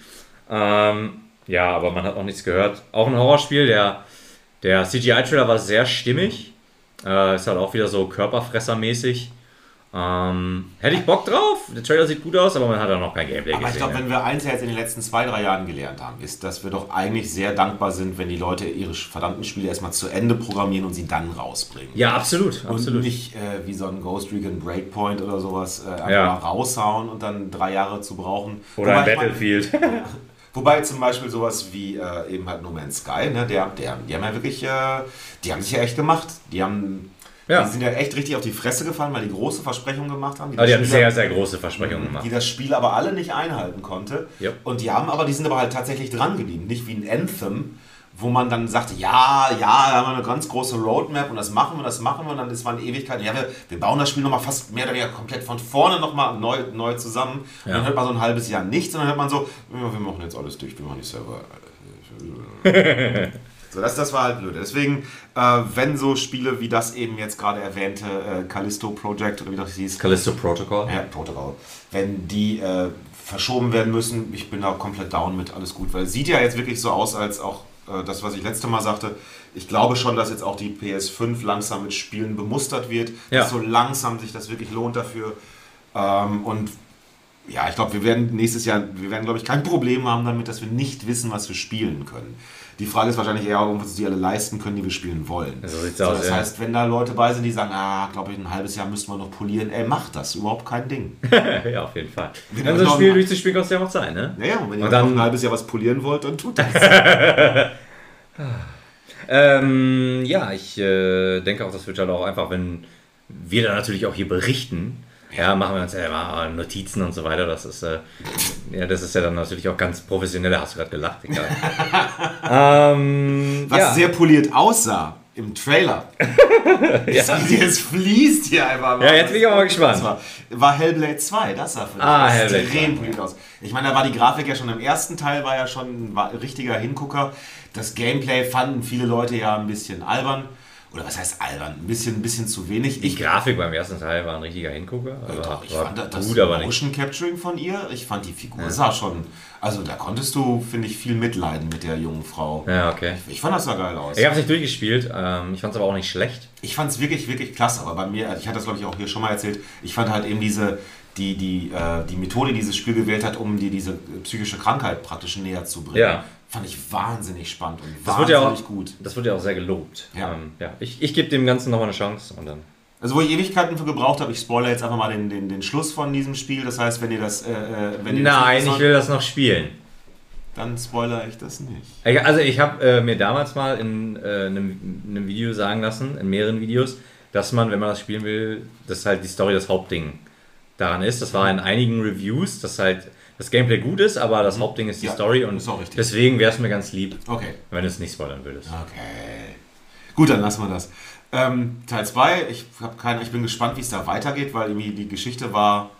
Ja, ähm, ja aber man hat noch nichts gehört. Auch ein Horrorspiel, der, der CGI-Trailer war sehr stimmig. Äh, ist halt auch wieder so körperfressermäßig. Ähm, hätte ich Bock drauf. Der Trailer sieht gut aus, aber man hat auch noch kein Gameplay Aber ich gesehen. glaube, ne? wenn wir eins jetzt in den letzten zwei, drei Jahren gelernt haben, ist, dass wir doch eigentlich sehr dankbar sind, wenn die Leute ihre verdammten Spiele erstmal zu Ende programmieren und sie dann rausbringen. Ja, absolut, Und absolut. nicht äh, wie so ein Ghost Recon Breakpoint oder sowas äh, einfach Ja. mal raushauen und dann drei Jahre zu brauchen. Oder ein ich Battlefield. (laughs) Wobei zum Beispiel sowas wie äh, eben halt No Man's Sky, ne, der, der, die haben ja wirklich, äh, die haben sich ja echt gemacht. Die haben, Ja. die sind ja echt richtig auf die Fresse gefallen, weil die große Versprechungen gemacht haben. Aber die haben sehr, sehr große Versprechungen gemacht. die das Spiel aber alle nicht einhalten konnte. Ja. Und die haben aber, die sind aber halt tatsächlich dran geblieben. Nicht wie ein Anthem, wo man dann sagte, ja, ja, da haben wir eine ganz große Roadmap und das machen wir, das machen wir und dann ist man Ewigkeit. Ja, wir, wir bauen das Spiel nochmal fast mehr oder weniger komplett von vorne nochmal neu, neu zusammen. Und Ja. dann hört man so ein halbes Jahr nichts und dann hört man so, wir machen jetzt alles dicht, wir machen die Server. (laughs) (laughs) So, das, das war halt blöd. Deswegen, äh, wenn so Spiele wie das eben jetzt gerade erwähnte äh, Callisto Project oder wie das hieß, Callisto Protocol. ja, Protocol. Wenn die äh, verschoben werden müssen, ich bin da komplett down mit, alles gut. Weil es sieht ja jetzt wirklich so aus, als auch äh, das, was ich letzte Mal sagte, ich glaube schon, dass jetzt auch die PS5 langsam mit Spielen bemustert wird, Ja. dass so langsam sich das wirklich lohnt dafür. Ähm, und ja, ich glaube, wir werden nächstes Jahr, wir werden, glaube ich, kein Problem haben damit, dass wir nicht wissen, was wir spielen können. Die Frage ist wahrscheinlich eher, ob wir uns die alle leisten können, die wir spielen wollen. So sieht's So, aus, das ja. heißt, wenn da Leute bei sind, die sagen, ah, glaube ich, ein halbes Jahr müssten wir noch polieren, ey, macht das, überhaupt kein Ding. (laughs) ja, auf jeden Fall. Wenn so ein noch- Spiel durchzuspielen, kostet ja auch sein, ne? Naja, und wenn ihr Und noch dann- ein halbes Jahr was polieren wollt, dann tut das. (laughs) Ähm, ja, ich äh, denke auch, das wird halt auch einfach, wenn wir dann natürlich auch hier berichten, ja, machen wir uns ja immer Notizen und so weiter. Das ist, äh, ja, das ist ja dann natürlich auch ganz professionell. Da hast du gerade gelacht, egal. (laughs) ähm, Was ja. sehr poliert aussah, im Trailer. (laughs) es, es fließt hier einfach mal. Ja, jetzt bin ich aber mal gespannt. War, war Hellblade 2, das sah für Ah, extrem 2, gut aus. Ich meine, da war die Grafik ja schon im ersten Teil, war ja schon ein richtiger Hingucker. Das Gameplay fanden viele Leute ja ein bisschen albern. Oder was heißt albern? Ein bisschen, ein bisschen zu wenig. Die Ich, Grafik beim ersten Teil war ein richtiger Hingucker. Aber doch, ich war fand das gut, aber nicht. Motion Capturing von ihr, ich fand die Figur sah schon, also da konntest du, finde ich, viel mitleiden mit der jungen Frau. Ja, okay. Ich fand das sah geil aus. Ich habe es nicht durchgespielt. Ähm, ich fand es aber auch nicht schlecht. Ich fand es wirklich, wirklich klasse, aber bei mir, also ich hatte das glaube ich auch hier schon mal erzählt, ich fand halt eben diese, die, die, äh, die Methode, die dieses Spiel gewählt hat, um dir diese psychische Krankheit praktisch näher zu bringen, Ja. Fand ich wahnsinnig spannend und Das wird wahnsinnig ja auch, gut. Das wird ja auch sehr gelobt. Ja. Ähm, ja. Ich, ich gebe dem Ganzen nochmal eine Chance und dann. Also wo ich Ewigkeiten für gebraucht habe, ich spoilere jetzt einfach mal den, den, den Schluss von diesem Spiel, das heißt, wenn ihr das, äh, äh, wenn ihr Nein, das ich will das noch spielen. dann spoilere ich das nicht. Ich- Also ich habe äh, mir damals mal in äh, einem, einem Video sagen lassen, in mehreren Videos, dass man, wenn man das spielen will, dass halt die Story das Hauptding daran ist. Das war in einigen Reviews, dass halt das Gameplay gut ist, aber das Hauptding ist die Ja, Story und ist auch richtig. deswegen wäre es mir ganz lieb, Okay. wenn du es nicht spoilern würdest. Okay. Gut, dann lassen wir das. Ähm, Teil 2, ich, keine, ich bin gespannt, wie es da weitergeht, weil irgendwie die Geschichte war.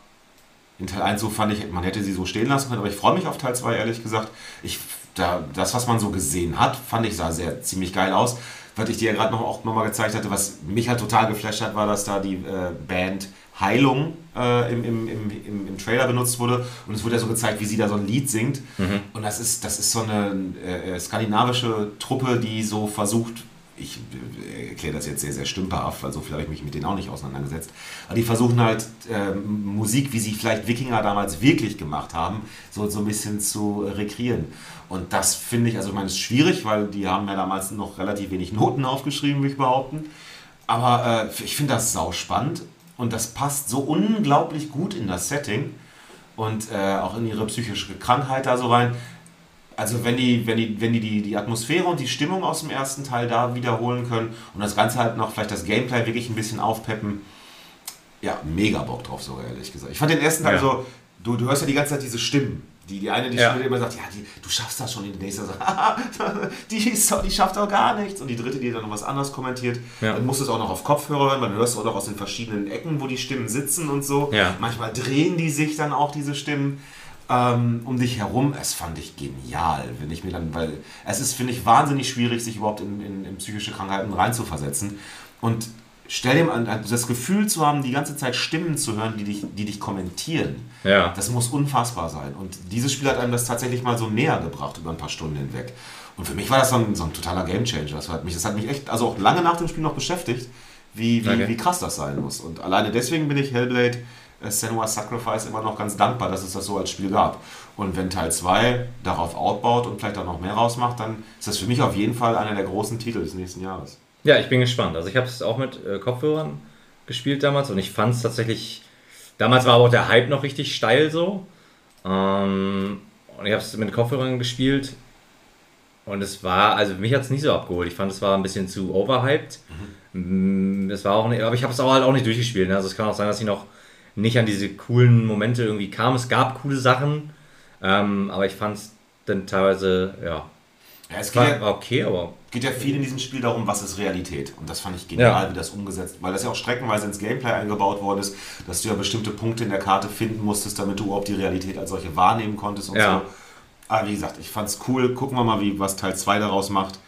In Teil 1 so fand ich, man hätte sie so stehen lassen können, aber ich freue mich auf Teil 2, ehrlich gesagt. Ich, da, das, was man so gesehen hat, fand ich sah sehr ziemlich geil aus. Was ich dir ja gerade noch, auch nochmal gezeigt hatte, was mich halt total geflasht hat, war, dass da die äh, Band Heilung äh, im, im, im, im, Trailer benutzt wurde. Und es wurde ja so gezeigt, wie sie da so ein Lied singt. Und das ist, das ist so eine äh, skandinavische Truppe, die so versucht, ich äh, erkläre das jetzt sehr, sehr stümperhaft, weil so viel habe ich mich mit denen auch nicht auseinandergesetzt. Aber die versuchen halt ähm, Musik, wie sie vielleicht Wikinger damals wirklich gemacht haben, so, so ein bisschen zu äh, rekreieren. Und das finde ich, also ich meine, es ist schwierig, weil die haben ja damals noch relativ wenig Noten aufgeschrieben, würde ich behaupten. Aber äh, ich finde das sau spannend und das passt so unglaublich gut in das Setting und äh, auch in ihre psychische Krankheit da so rein. Also wenn die, wenn die, wenn die, die die Atmosphäre und die Stimmung aus dem ersten Teil da wiederholen können und das Ganze halt noch vielleicht das Gameplay wirklich ein bisschen aufpeppen, ja, mega Bock drauf sogar, ehrlich gesagt. Ich fand den ersten Teil Ja. so, du, du hörst ja die ganze Zeit diese Stimmen. Die, die eine, die Ja. Immer sagt, ja, die, du schaffst das schon. Und die nächste sagt, (laughs) "Haha, die, ist doch, die schafft doch gar nichts. Und die dritte, die dann noch was anderes kommentiert. Ja. Dann musst du es auch noch auf Kopfhörer hören, du hörst auch noch aus den verschiedenen Ecken, wo die Stimmen sitzen und so. Ja. Manchmal drehen die sich dann auch, diese Stimmen, ähm, um dich herum. Es fand ich genial, wenn ich mir dann, weil es ist, finde ich, wahnsinnig schwierig, sich überhaupt in, in, in psychische Krankheiten reinzuversetzen. Und stell dir mal an, das Gefühl zu haben, die ganze Zeit Stimmen zu hören, die dich, die dich kommentieren. Ja. Das muss unfassbar sein. Und dieses Spiel hat einem das tatsächlich mal so näher gebracht über ein paar Stunden hinweg. Und für mich war das so ein, so ein totaler Gamechanger. Das hat, mich, das hat mich echt, also auch lange nach dem Spiel noch beschäftigt, wie, wie, Okay. wie krass das sein muss. Und alleine deswegen bin ich Hellblade äh, Senua's Sacrifice immer noch ganz dankbar, dass es das so als Spiel gab. Und wenn Teil 2 darauf outbaut und vielleicht auch noch mehr rausmacht, dann ist das für mich auf jeden Fall einer der großen Titel des nächsten Jahres. Ja, ich bin gespannt. Also ich habe es auch mit äh, Kopfhörern gespielt damals und ich fand es tatsächlich. Damals war aber auch der Hype noch richtig steil so. Ähm, und ich habe es mit Kopfhörern gespielt und es war, also mich hat es nicht so abgeholt. Ich fand es war ein bisschen zu overhyped. Mm, Es war auch nicht, aber ich habe es auch halt auch nicht durchgespielt. Ne? Also es kann auch sein, dass ich noch nicht an diese coolen Momente irgendwie kam. Es gab coole Sachen, ähm, aber ich fand es dann teilweise, ja, Ja, es war, war okay, aber geht ja viel in diesem Spiel darum, was ist Realität. Und das fand ich genial, Ja. wie das umgesetzt, weil das ja auch streckenweise ins Gameplay eingebaut worden ist, dass du ja bestimmte Punkte in der Karte finden musstest, damit du überhaupt die Realität als solche wahrnehmen konntest und Ja. so. Aber wie gesagt, ich fand's cool. Gucken wir mal, wie, was Teil 2 daraus macht.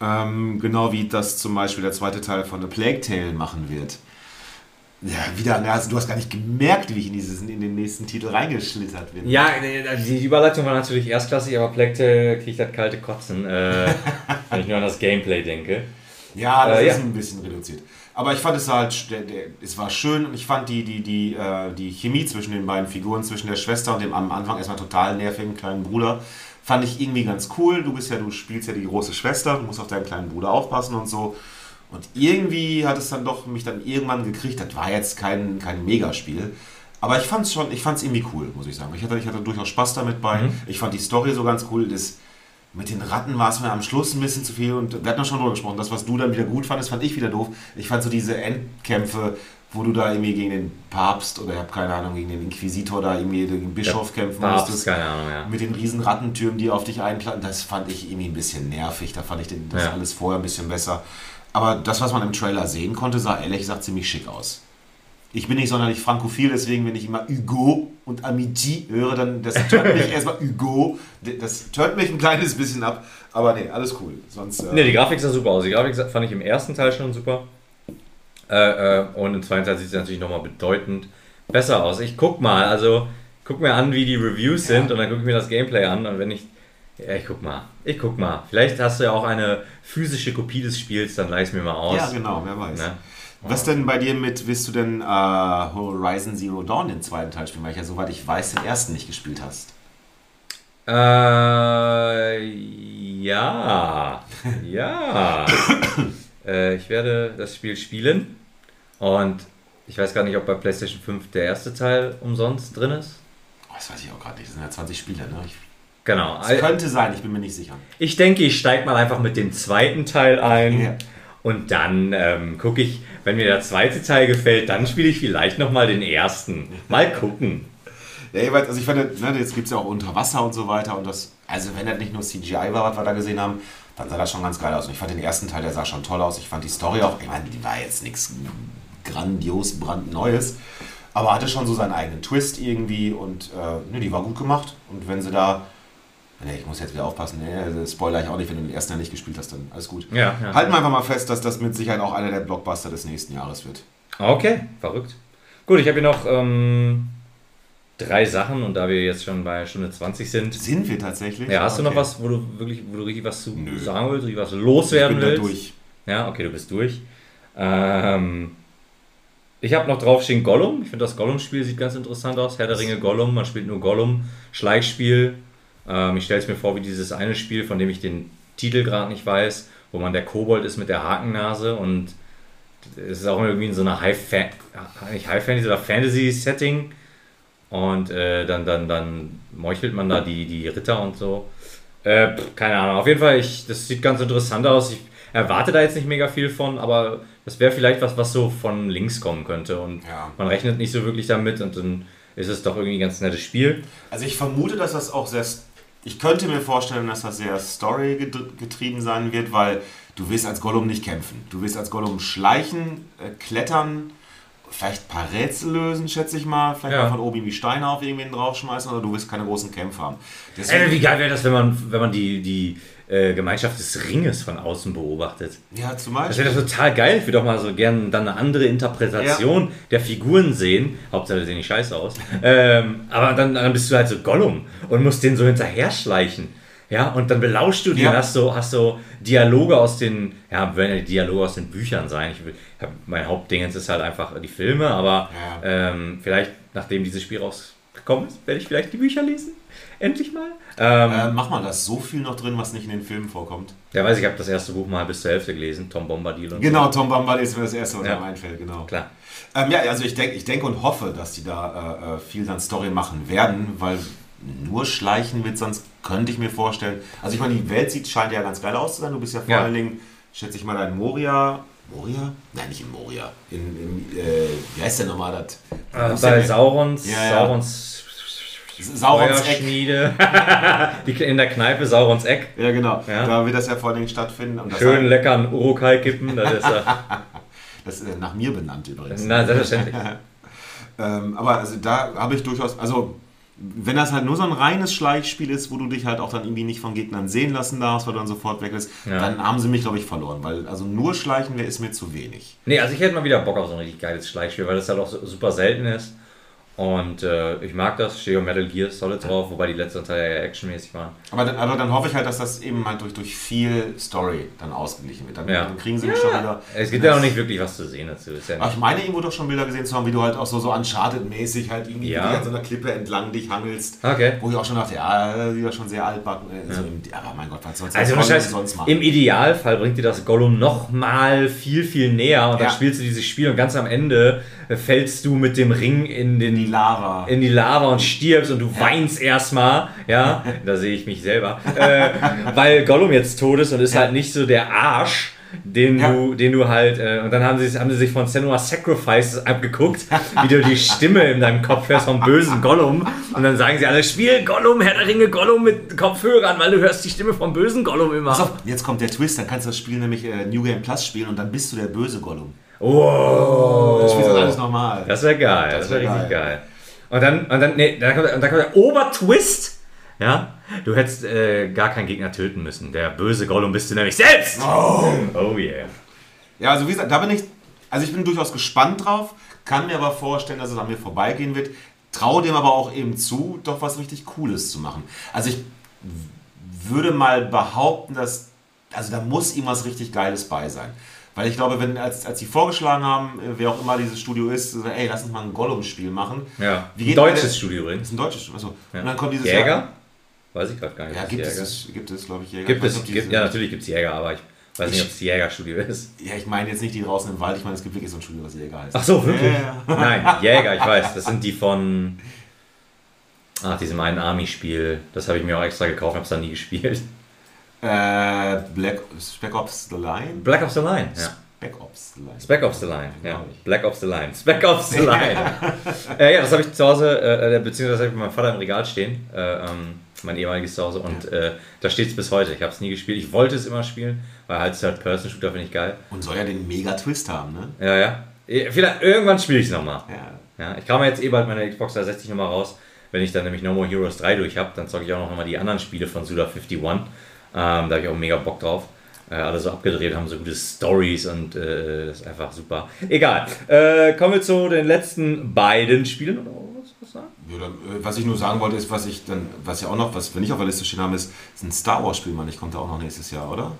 Ähm, genau wie das zum Beispiel der zweite Teil von The Plague Tale machen wird. Ja, wieder, also du hast gar nicht gemerkt, wie ich in, dieses, in den nächsten Titel reingeschlittert bin. Ja, die Überleitung war natürlich erstklassig, aber Plekte kriegt das kalte Kotzen, äh, (laughs) wenn ich nur an das Gameplay denke. Ja, das Äh, ist ja. ein bisschen reduziert. Aber ich fand es halt, der, der, es war schön und ich fand die, die, die, äh, die Chemie zwischen den beiden Figuren, zwischen der Schwester und dem am Anfang erstmal total nervigen kleinen Bruder, fand ich irgendwie ganz cool. Du bist ja, du spielst ja die große Schwester, du musst auf deinen kleinen Bruder aufpassen und so. Und irgendwie hat es dann doch mich dann irgendwann gekriegt. Das war jetzt kein, kein Megaspiel. Aber ich fand es schon, ich fand es irgendwie cool, muss ich sagen. Ich hatte, ich hatte durchaus Spaß damit bei. Ich fand die Story so ganz cool. Das, mit den Ratten war es mir am Schluss ein bisschen zu viel und wir hatten ja schon drüber gesprochen. Das, was du dann wieder gut fandest, fand ich wieder doof. Ich fand so diese Endkämpfe, wo du da irgendwie gegen den Papst oder ich habe keine Ahnung, gegen den Inquisitor da irgendwie gegen den Bischof kämpfen Papst, musstest. keine Ahnung, ja. Mit den riesen Rattentürmen, die auf dich einplatten, das fand ich irgendwie ein bisschen nervig. Da fand ich den, das Ja. alles vorher ein bisschen besser. Aber das, was man im Trailer sehen konnte, sah ehrlich gesagt ziemlich schick aus. Ich bin nicht sonderlich frankophil, deswegen, wenn ich immer Hugo und Amity höre, dann das turnt mich (laughs) erstmal Hugo. Das turnt mich ein kleines bisschen ab. Aber nee, alles cool. Sonst. Äh, Ne, die Grafik sah super aus. Die Grafik fand ich im ersten Teil schon super. Äh, äh, und im zweiten Teil sieht sie natürlich nochmal bedeutend besser aus. Ich guck mal, also guck mir an, wie die Reviews sind und dann gucke ich mir das Gameplay an und wenn ich. Ja, ich guck mal. Ich guck mal. Vielleicht hast du ja auch eine physische Kopie des Spiels, dann leih es mir mal aus. ja, genau, wer weiß. Ne? Was denn bei dir mit, willst du denn äh, Horizon Zero Dawn den zweiten Teil spielen? Weil ich ja, soweit ich weiß, den ersten nicht gespielt hast. Äh, ja. (laughs) Ja. äh, ich werde das Spiel spielen. Und ich weiß gar nicht, ob bei PlayStation 5 der erste Teil umsonst drin ist. Oh, das weiß ich auch gerade nicht. Das sind ja 20 Spiele, ne? Ich, Genau. das könnte sein, ich bin mir nicht sicher. Ich denke, ich steige mal einfach mit dem zweiten Teil ein. Ja. Und dann ähm, gucke ich, wenn mir der zweite Teil gefällt, dann spiele ich vielleicht nochmal den ersten. Mal gucken. Ja, jeweils, also ich finde, ne, jetzt gibt es ja auch unter Wasser und so weiter. Und das, also wenn das nicht nur CGI war, was wir da gesehen haben, dann sah das schon ganz geil aus. Und ich fand den ersten Teil, der sah schon toll aus. Ich fand die Story auch, ich meine, die war jetzt nichts grandios brandneues, aber hatte schon so seinen eigenen Twist irgendwie und äh, ne, die war gut gemacht. Und wenn sie da, ne, ich muss jetzt wieder aufpassen, ne, spoiler ich auch nicht, wenn du den ersten Teil nicht gespielt hast, dann alles gut. Ja, ja. Halten wir einfach mal fest, dass das mit Sicherheit auch einer der Blockbuster des nächsten Jahres wird. Okay, verrückt. Gut, ich habe hier noch ähm, drei Sachen und da wir jetzt schon bei Stunde 20 sind. Sind wir tatsächlich? Ja, hast du noch Okay. was, wo du wirklich, wo du richtig was zu Nö. sagen willst, richtig was Ich loswerden bin da willst? durch. Ja, okay, du bist durch. Ähm, ich habe noch draufstehen Gollum. Ich finde das Gollum-Spiel sieht ganz interessant aus. Herr der Ringe Gollum, man spielt nur Gollum. Schleichspiel. Ähm, ich stelle es mir vor wie dieses eine Spiel, von dem ich den Titel gerade nicht weiß, wo man der Kobold ist mit der Hakennase und es ist auch irgendwie in so einer High, Fa nicht High Fantasy oder Fantasy Setting und äh, dann, dann, dann meuchelt man da die, die Ritter und so. Äh, keine Ahnung. Auf jeden Fall, ich, das sieht ganz interessant aus. Ich erwarte da jetzt nicht mega viel von, aber das wäre vielleicht was, was so von links kommen könnte. Und Ja. man rechnet nicht so wirklich damit und dann ist es doch irgendwie ein ganz nettes Spiel. Also ich vermute, dass das auch sehr. Ich könnte mir vorstellen, dass das sehr Story gedr- getrieben sein wird, weil du willst als Gollum nicht kämpfen. Du willst als Gollum schleichen, äh, klettern, vielleicht ein paar Rätsel lösen, schätze ich mal. Vielleicht Ja. mal von oben irgendwie Steine auf irgendwen draufschmeißen oder du willst keine großen Kämpfe haben. Ey, Deswegen, wie geil wäre das, wenn man, wenn man die, die äh, Gemeinschaft des Ringes von außen beobachtet? ja, zum Das Beispiel. wäre doch total geil. Ich würde doch mal so gerne dann eine andere Interpretation der Figuren sehen. Hauptsache, die sehen nicht scheiße aus. ähm, aber dann, dann bist du halt so Gollum und musst den so hinterher schleichen. Ja, und dann belauschst du die Ja. und hast so, hast so Dialoge aus den, ja, werden ja die Dialoge aus den Büchern sein. Ich will, hab, mein Hauptdingens ist halt einfach die Filme, aber Ja. ähm, vielleicht, nachdem dieses Spiel rausgekommen ist, werde ich vielleicht die Bücher lesen. Endlich mal. Ähm, Äh, mach mal, da ist so viel noch drin, was nicht in den Filmen vorkommt. ja, weiß ich, ich habe das erste Buch mal bis zur Hälfte gelesen, Tom Bombadil und Genau, Tom Bombadil ist mir das Erste, was Ja. mir einfällt, genau. so. Klar. Ähm, ja, also ich denke ich denk und hoffe, dass die da äh, äh, viel dann Story machen werden, weil nur schleichen wird sonst, könnte ich mir vorstellen. Also ich meine, die Welt sieht, scheint ja ganz geil aus zu sein. Du bist ja vor Ja. allen Dingen, schätze ich mal, ein Moria. Moria? Nein, nicht in Moria. In, in äh, wie heißt der nochmal das? Äh, bei? Saurons, Ja, ja. Saurons Saurons Eck. (laughs) Die in der Kneipe Saurons Eck. Ja, genau. Ja. Da wird das ja vor allen Dingen stattfinden. Schön leckeren Urukai kippen. Das ist ja, (laughs) Das ist nach mir benannt übrigens. na, selbstverständlich. (laughs) Ähm, aber also da habe ich durchaus, also wenn das halt nur so ein reines Schleichspiel ist, wo du dich halt auch dann irgendwie nicht von Gegnern sehen lassen darfst, weil du dann sofort weg bist, Ja. dann haben sie mich, glaube ich, verloren. Weil also nur Schleichen wäre ist mir zu wenig. Nee, also ich hätte mal wieder Bock auf so ein richtig geiles Schleichspiel, weil das halt auch super selten ist. Und äh, ich mag das, stehe Metal Gear Solid drauf, wobei die letzten Teile ja actionmäßig waren. Aber dann, aber dann hoffe ich halt, dass das eben halt durch, durch viel Story dann ausgeglichen wird. Dann, Ja. dann kriegen sie mich schon wieder. Es gibt ja auch nicht wirklich was zu sehen dazu. Ist ja Aber ich meine irgendwo doch schon Bilder gesehen zu haben, wie du halt auch so, so Uncharted-mäßig halt irgendwie Ja. an so einer Klippe entlang dich hangelst. Okay. Wo ich auch schon dachte, ja, die war schon sehr altbacken. äh, So im, aber mein Gott, was soll's Also was das soll heißt, sonst machen? im Idealfall bringt dir das Gollum noch mal viel, viel näher und dann Ja. spielst du dieses Spiel und ganz am Ende fällst du mit dem Ring in den die Lava. in die Lava und stirbst und du weinst erstmal, ja, (laughs) da sehe ich mich selber, äh, weil Gollum jetzt tot ist und ist halt nicht so der Arsch, den Ja. du, den du halt, äh, und dann haben sie, haben sie sich von Senua Sacrifices abgeguckt, wie du die Stimme in deinem Kopf hörst vom bösen Gollum. Und dann sagen sie alle, spiel Gollum, Herr der Ringe Gollum mit Kopfhörern, weil du hörst die Stimme vom bösen Gollum immer. Pass auf, jetzt kommt der Twist, dann kannst du das Spiel nämlich äh, New Game Plus spielen und dann bist du der böse Gollum. Oh, Dann spielst du alles nochmal. das wäre geil, das, Das wäre wär richtig geil. Und dann, und dann, nee, dann kommt, dann kommt der Obertwist. Ja, du hättest äh, gar keinen Gegner töten müssen. Der böse Gollum bist du nämlich selbst. Oh, oh yeah. Ja, also wie gesagt, da bin ich, also ich bin durchaus gespannt drauf, kann mir aber vorstellen, dass es an mir vorbeigehen wird, traue dem aber auch eben zu, doch was richtig Cooles zu machen. Also ich würde mal behaupten, dass, also da muss irgendwas richtig Geiles bei sein. Weil ich glaube, wenn, als, als sie vorgeschlagen haben, äh, wer auch immer dieses Studio ist, so, ey, lass uns mal ein Gollum-Spiel machen. Ja, Wie ein deutsches der- Studio Das übrigens. ist ein deutsches Studio. Achso. Ja. Und dann kommt dieses Jäger? Jahr. Weiß ich gerade gar nicht. Ja, gibt Jäger es, gibt es, glaube ich, Jäger. Gibt es, die gibt, ja, natürlich gibt es Jäger, aber ich weiß nicht, Ich- ob es Jägerstudio ist. Ja, ich meine jetzt nicht die draußen im Wald, ich meine, es gibt wirklich so ein Studio, was Jäger heißt. Ach so, wirklich? Ja. Nein, Jäger, ich weiß. Das (laughs) sind die von. Ach, diesem einen Army-Spiel. Das habe ich mir auch extra gekauft, habe es dann nie gespielt. Äh, Black, Spec Ops The Line? Black Ops the Line, ja. Spec Ops The Line. Spec Ops the Line, ja. Black Ops the Line. Spec Ops the Line. äh, ja, das habe ich zu Hause, äh, äh, beziehungsweise habe ich bei meinem Vater im Regal stehen. Äh, ähm, mein ehemaliges Zuhause. Und äh, da steht es bis heute. Ich habe es nie gespielt. Ich wollte es immer spielen, weil halt Third-Person-Shooter finde ich geil. Und soll ja den Mega-Twist haben, ne? Ja, ja. Eh, Vielleicht, irgendwann spiele ich es nochmal. Ja. Ja, ich kam jetzt eh bald meine Xbox 360 nochmal raus. Wenn ich dann nämlich No More Heroes 3 durch habe, dann zocke ich auch noch mal die anderen Spiele von Suda51. Ähm, da habe ich auch mega Bock drauf. Äh, alle so abgedreht, haben so gute Stories und äh, das ist einfach super. Egal. Äh, kommen wir zu den letzten beiden Spielen. Oder was, was sagen? Ja, dann, äh, was ich nur sagen wollte, ist, was ich dann, was ja auch noch, was wir nicht auf der Liste stehen haben, ist, ist ein Star Wars-Spiel, Mann. Ich kommt da auch noch nächstes Jahr, oder?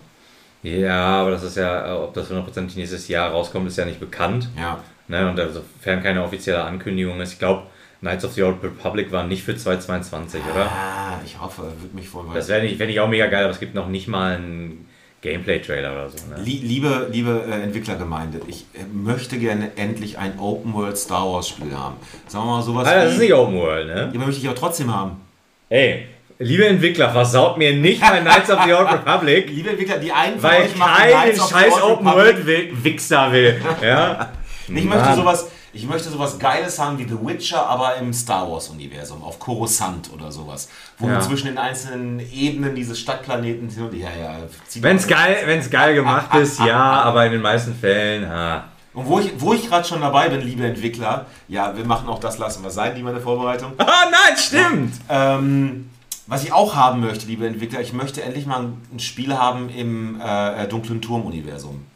Ja, aber das ist ja, ob das hundertprozentig nächstes Jahr rauskommt, ist ja nicht bekannt. Ja. Ne? Und sofern keine offizielle Ankündigung ist, ich glaube, Knights of the Old Republic war nicht für 2022, oder? Ah, ich hoffe, würde mich freuen. weil- Das wäre nicht, wär nicht auch mega geil, aber es gibt noch nicht mal einen Gameplay-Trailer oder so. Ne? Lie- Liebe, liebe äh, Entwicklergemeinde, ich äh, möchte gerne endlich ein Open-World Star Wars-Spiel haben. Sagen wir mal sowas Alter, das ist nicht Open World, ne? Ja, aber möchte ich auch trotzdem haben. Ey, liebe Entwickler, versaut mir nicht mein Knights of the Old Republic, (laughs) Liebe Entwickler, die einen weil euch machen kein Knights of the scheiß Open. World Wichser will. (laughs) Ja? Ich möchte sowas, ich möchte sowas Geiles haben wie The Witcher, aber im Star Wars Universum, auf Coruscant oder sowas, wo Ja. du zwischen den einzelnen Ebenen dieses Stadtplaneten hin und ja, ja, zieht Wenn's geil, wenn's geil gemacht ist, ja, aber in den meisten Fällen, ha. Und wo ich, wo ich gerade schon dabei bin, liebe Entwickler, ja, wir machen auch das lassen wir sein, die meine Vorbereitung. Ah, nein, stimmt! Ähm, was ich auch haben möchte, liebe Entwickler, ich möchte endlich mal ein Spiel haben im äh, äh, dunklen Turm-Universum.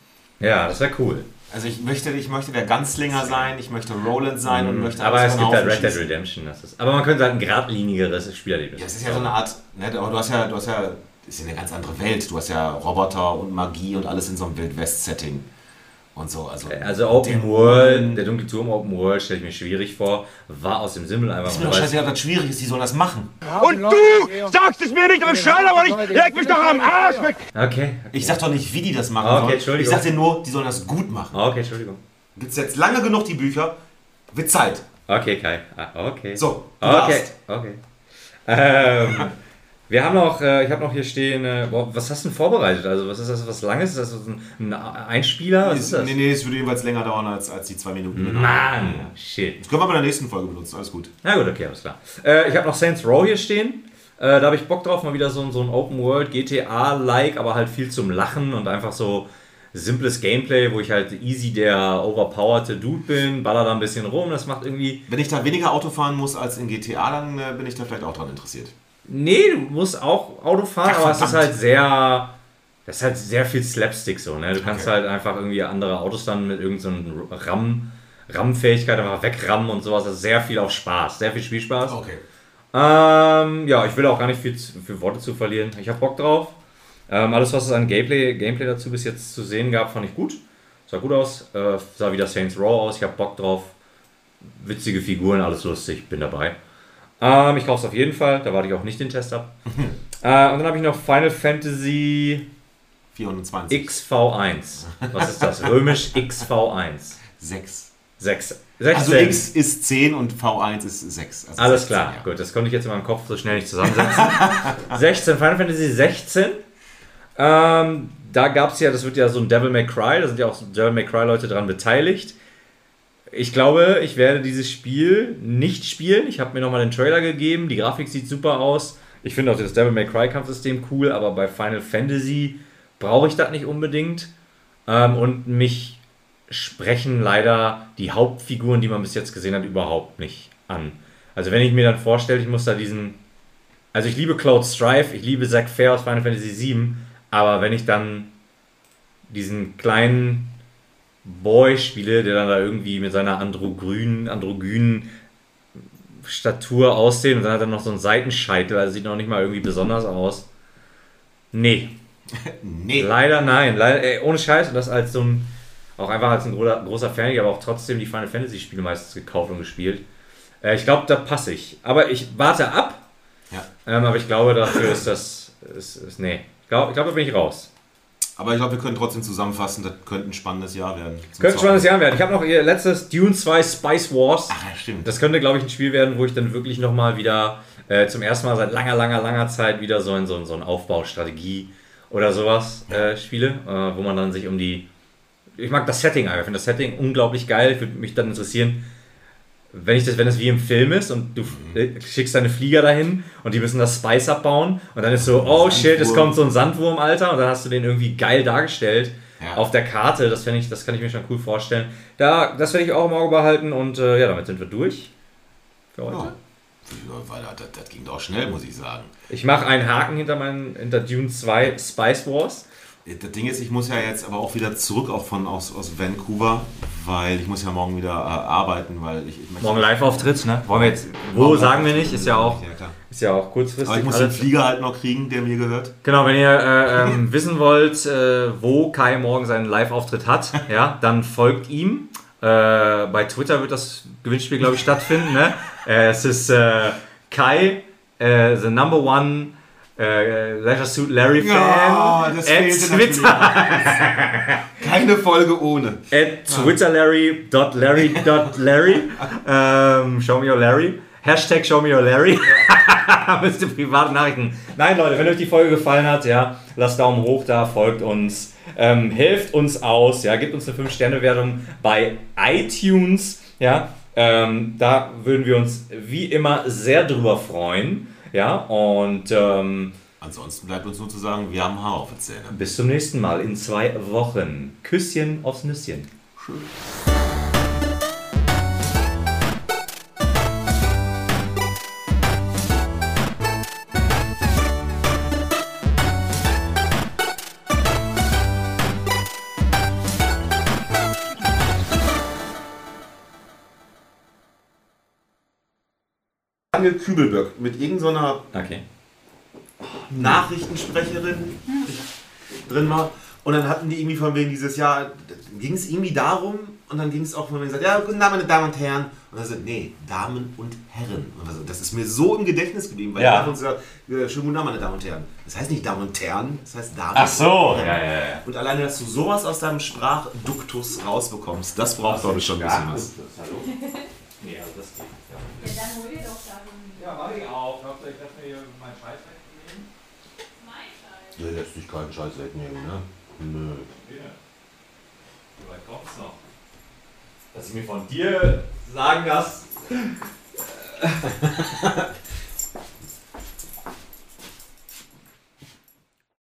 Ja, das wäre cool. Also ich möchte, ich möchte der Ganzlinger sein, ich möchte Roland sein und möchte Mhm. Aber es gibt halt Red Dead. Redemption. Das ist, aber man könnte halt ein geradlinigeres Spielerlebnis. Ja, es ist ja so eine Art, ne, aber du hast ja, du hast ja, ist ja eine ganz andere Welt. Du hast ja Roboter und Magie und alles in so einem Wild-West-Setting und so. Also, Also Open. World, der dunkle Turm Open World stelle ich mir schwierig vor. War aus dem Simmel einfach Ist mir nur doch scheißegal, was schwierig ist, die sollen das machen. Und du sagst es mir nicht, aber schade, aber nicht. Leg mich doch am Arsch weg. Okay. Ich sag doch nicht, wie die das machen Okay, sollen. Entschuldigung. Ich sag dir nur, die sollen das gut machen. Okay, Entschuldigung. Gibt's jetzt lange genug die Bücher, wird Zeit. Okay, Kai. Ah, okay. So, du Okay, darfst. okay. Ähm, wir haben noch, äh, ich habe noch hier stehen, äh, boah, was hast du denn vorbereitet? Also, was ist das, was langes? Ist das ein, ein Einspieler? Was ist das? Nee, nee, es würde jeweils länger dauern als, als die zwei Minuten. Mann, shit. Das können wir bei der nächsten Folge benutzen, alles gut. Na gut, okay, alles klar. Äh, ich habe noch Saints Row hier stehen. Äh, da habe ich Bock drauf, mal wieder so, ein- so ein Open World GTA-like, aber halt viel zum Lachen und einfach so simples Gameplay, wo ich halt easy der overpowerte Dude bin, baller da ein bisschen rum. Das macht irgendwie. Wenn ich da weniger Auto fahren muss als in GTA, dann äh, bin ich da vielleicht auch dran interessiert. Nee, du musst auch Auto fahren, Ach, aber es ist halt sehr. Das ist halt sehr viel Slapstick so, ne? Du kannst Okay. halt einfach irgendwie andere Autos dann mit irgendeiner RAM, RAM-Fähigkeit einfach wegrammen und sowas. Also sehr viel auch Spaß, sehr viel Spielspaß. Okay. Ähm, ja, ich will auch gar nicht viel, viel Worte zu verlieren. Ich habe Bock drauf. Ähm, alles, was es an Gameplay, Gameplay dazu bis jetzt zu sehen gab, fand ich gut. Sah gut aus. Äh, sah wieder Saints Row aus. Ich habe Bock drauf. Witzige Figuren, alles lustig. Bin dabei. Ähm, ich kaufe es auf jeden Fall. Da warte ich auch nicht den Test ab. (laughs) äh, und dann habe ich noch Final Fantasy 420. XV1. (laughs) Was ist das? Römisch XV1. 6. 6. 16. Also X ist 10 und V1 ist 6. Also Alles 16, klar, ja. gut, das konnte ich jetzt in meinem Kopf so schnell nicht zusammensetzen. (laughs) 16, Final Fantasy 16. Ähm, da gab es ja, das wird ja so ein Devil May Cry, da sind ja auch so Devil May Cry Leute dran beteiligt. Ich glaube, ich werde dieses Spiel nicht spielen. Ich habe mir nochmal den Trailer gegeben. Die Grafik sieht super aus. Ich finde auch das Devil May Cry Kampfsystem cool, aber bei Final Fantasy brauche ich das nicht unbedingt. Ähm, und mich sprechen leider die Hauptfiguren, die man bis jetzt gesehen hat, überhaupt nicht an. Also wenn ich mir dann vorstelle, ich muss da diesen... Also ich liebe Cloud Strife, ich liebe Zack Fair aus Final Fantasy VII, aber wenn ich dann diesen kleinen Boy spiele, der dann da irgendwie mit seiner androgynen, androgynen Statur aussehen und dann hat er noch so einen Seitenscheitel, also sieht noch nicht mal irgendwie besonders aus. Nee, (laughs) Nee. leider nein. Leider, ey, ohne Scheiß und das als so ein, auch einfach als ein großer, großer Fan, ich habe auch trotzdem die Final Fantasy Spiele meistens gekauft und gespielt. Äh, ich glaube, da passe ich. Aber ich warte ab, Ja. ähm, aber ich glaube, dafür ist das, ist, ist, nee. Ich glaube, ich glaub, da bin ich raus. Aber ich glaube, wir können trotzdem zusammenfassen, das könnte ein spannendes Jahr werden. Könnte ein spannendes. Jahr werden. Ich habe noch ihr letztes Dune 2 Spice Wars. Ach ja, stimmt. Das könnte, glaube ich, ein Spiel werden, wo ich dann wirklich nochmal wieder äh, zum ersten Mal seit langer, langer, langer Zeit wieder so in so, so ein Aufbaustrategie oder sowas äh, spiele, äh, wo man dann sich um die. Ich mag das Setting einfach. Ich finde das Setting unglaublich geil. Ich würde mich dann interessieren, wenn ich das, wenn es wie im Film ist und du äh, schickst deine Flieger dahin und die müssen das Spice abbauen und dann ist so, oh shit, es kommt so ein Sandwurm, Alter, und dann hast du den irgendwie geil dargestellt Ja. auf der Karte. Das finde ich, das kann ich mir schon cool vorstellen. Da, das werde ich auch im Auge behalten und äh, ja, damit sind wir durch. Für heute. Ja, weil das, das ging doch schnell, muss ich sagen. Ich mache einen Haken hinter meinen hinter Dune 2 Spice Wars. Das Ding ist, ich muss ja jetzt aber auch wieder zurück auch von aus, aus Vancouver, weil ich muss ja morgen wieder äh, arbeiten, weil ich, ich Morgen Live-Auftritt, ne? Wollen wir jetzt. Wo sagen wir nicht? Ist ja auch, Ja, ist ja auch kurzfristig. Aber ich muss den alles. Flieger halt noch kriegen, der mir gehört. Genau, wenn ihr äh, (laughs) ähm, wissen wollt, äh, wo Kai morgen seinen Live-Auftritt hat, (laughs) ja, dann folgt ihm. Äh, bei Twitter wird das Gewinnspiel, glaube ich, stattfinden. Ne? (laughs) Äh, es ist äh, Kai, the number one äh, Leisure Suit Larry Fan. Ja, das at. Twitter, Keine Folge ohne. at twitterlarry.larry.larry. ähm, show me your Larry. Hashtag show me your Larry. (laughs) Müsst ihr private Nachrichten. Nein, Leute, wenn euch die Folge gefallen hat, ja, lasst Daumen hoch da, folgt uns, ähm, helft uns aus, ja, gebt uns eine 5-Sterne-Wertung bei iTunes, ja. Ähm, da würden wir uns wie immer sehr drüber freuen, ja. Und ähm, Ansonsten bleibt uns nur zu sagen, wir haben Haar auf den Zähnen. bis zum nächsten Mal in zwei Wochen. Küsschen aufs Nüsschen. Daniel Kübelböck mit irgendeiner Okay. Nachrichtensprecherin drin war. Und dann hatten die irgendwie von wegen dieses Jahr, ging es irgendwie darum und dann ging es auch von wegen gesagt, ja, guten Abend, meine Damen und Herren. Und dann sind, nee, Damen und Herren. Und also, das ist mir so im Gedächtnis geblieben, weil Ja. ja. uns gesagt, ja, schönen guten Abend, meine Damen und Herren. Das heißt nicht Damen und Herren, das heißt Damen Ach so, und ja, Herren. ja, ja. Und alleine, dass du sowas aus deinem Sprachduktus rausbekommst, das braucht, glaube ich, schon ein bisschen was. Hallo? (laughs) Nee, also das geht. Ja, Ja, dann hol dir doch da ja warte ich auch. Ich lasse mir hier meinen Scheiß wegnehmen. mein Scheiß. Der lässt sich keinen Scheiß wegnehmen, ne? Nö. Hier. Wie weit kommt's noch? Dass ich mir von dir sagen lasse. (laughs) (laughs)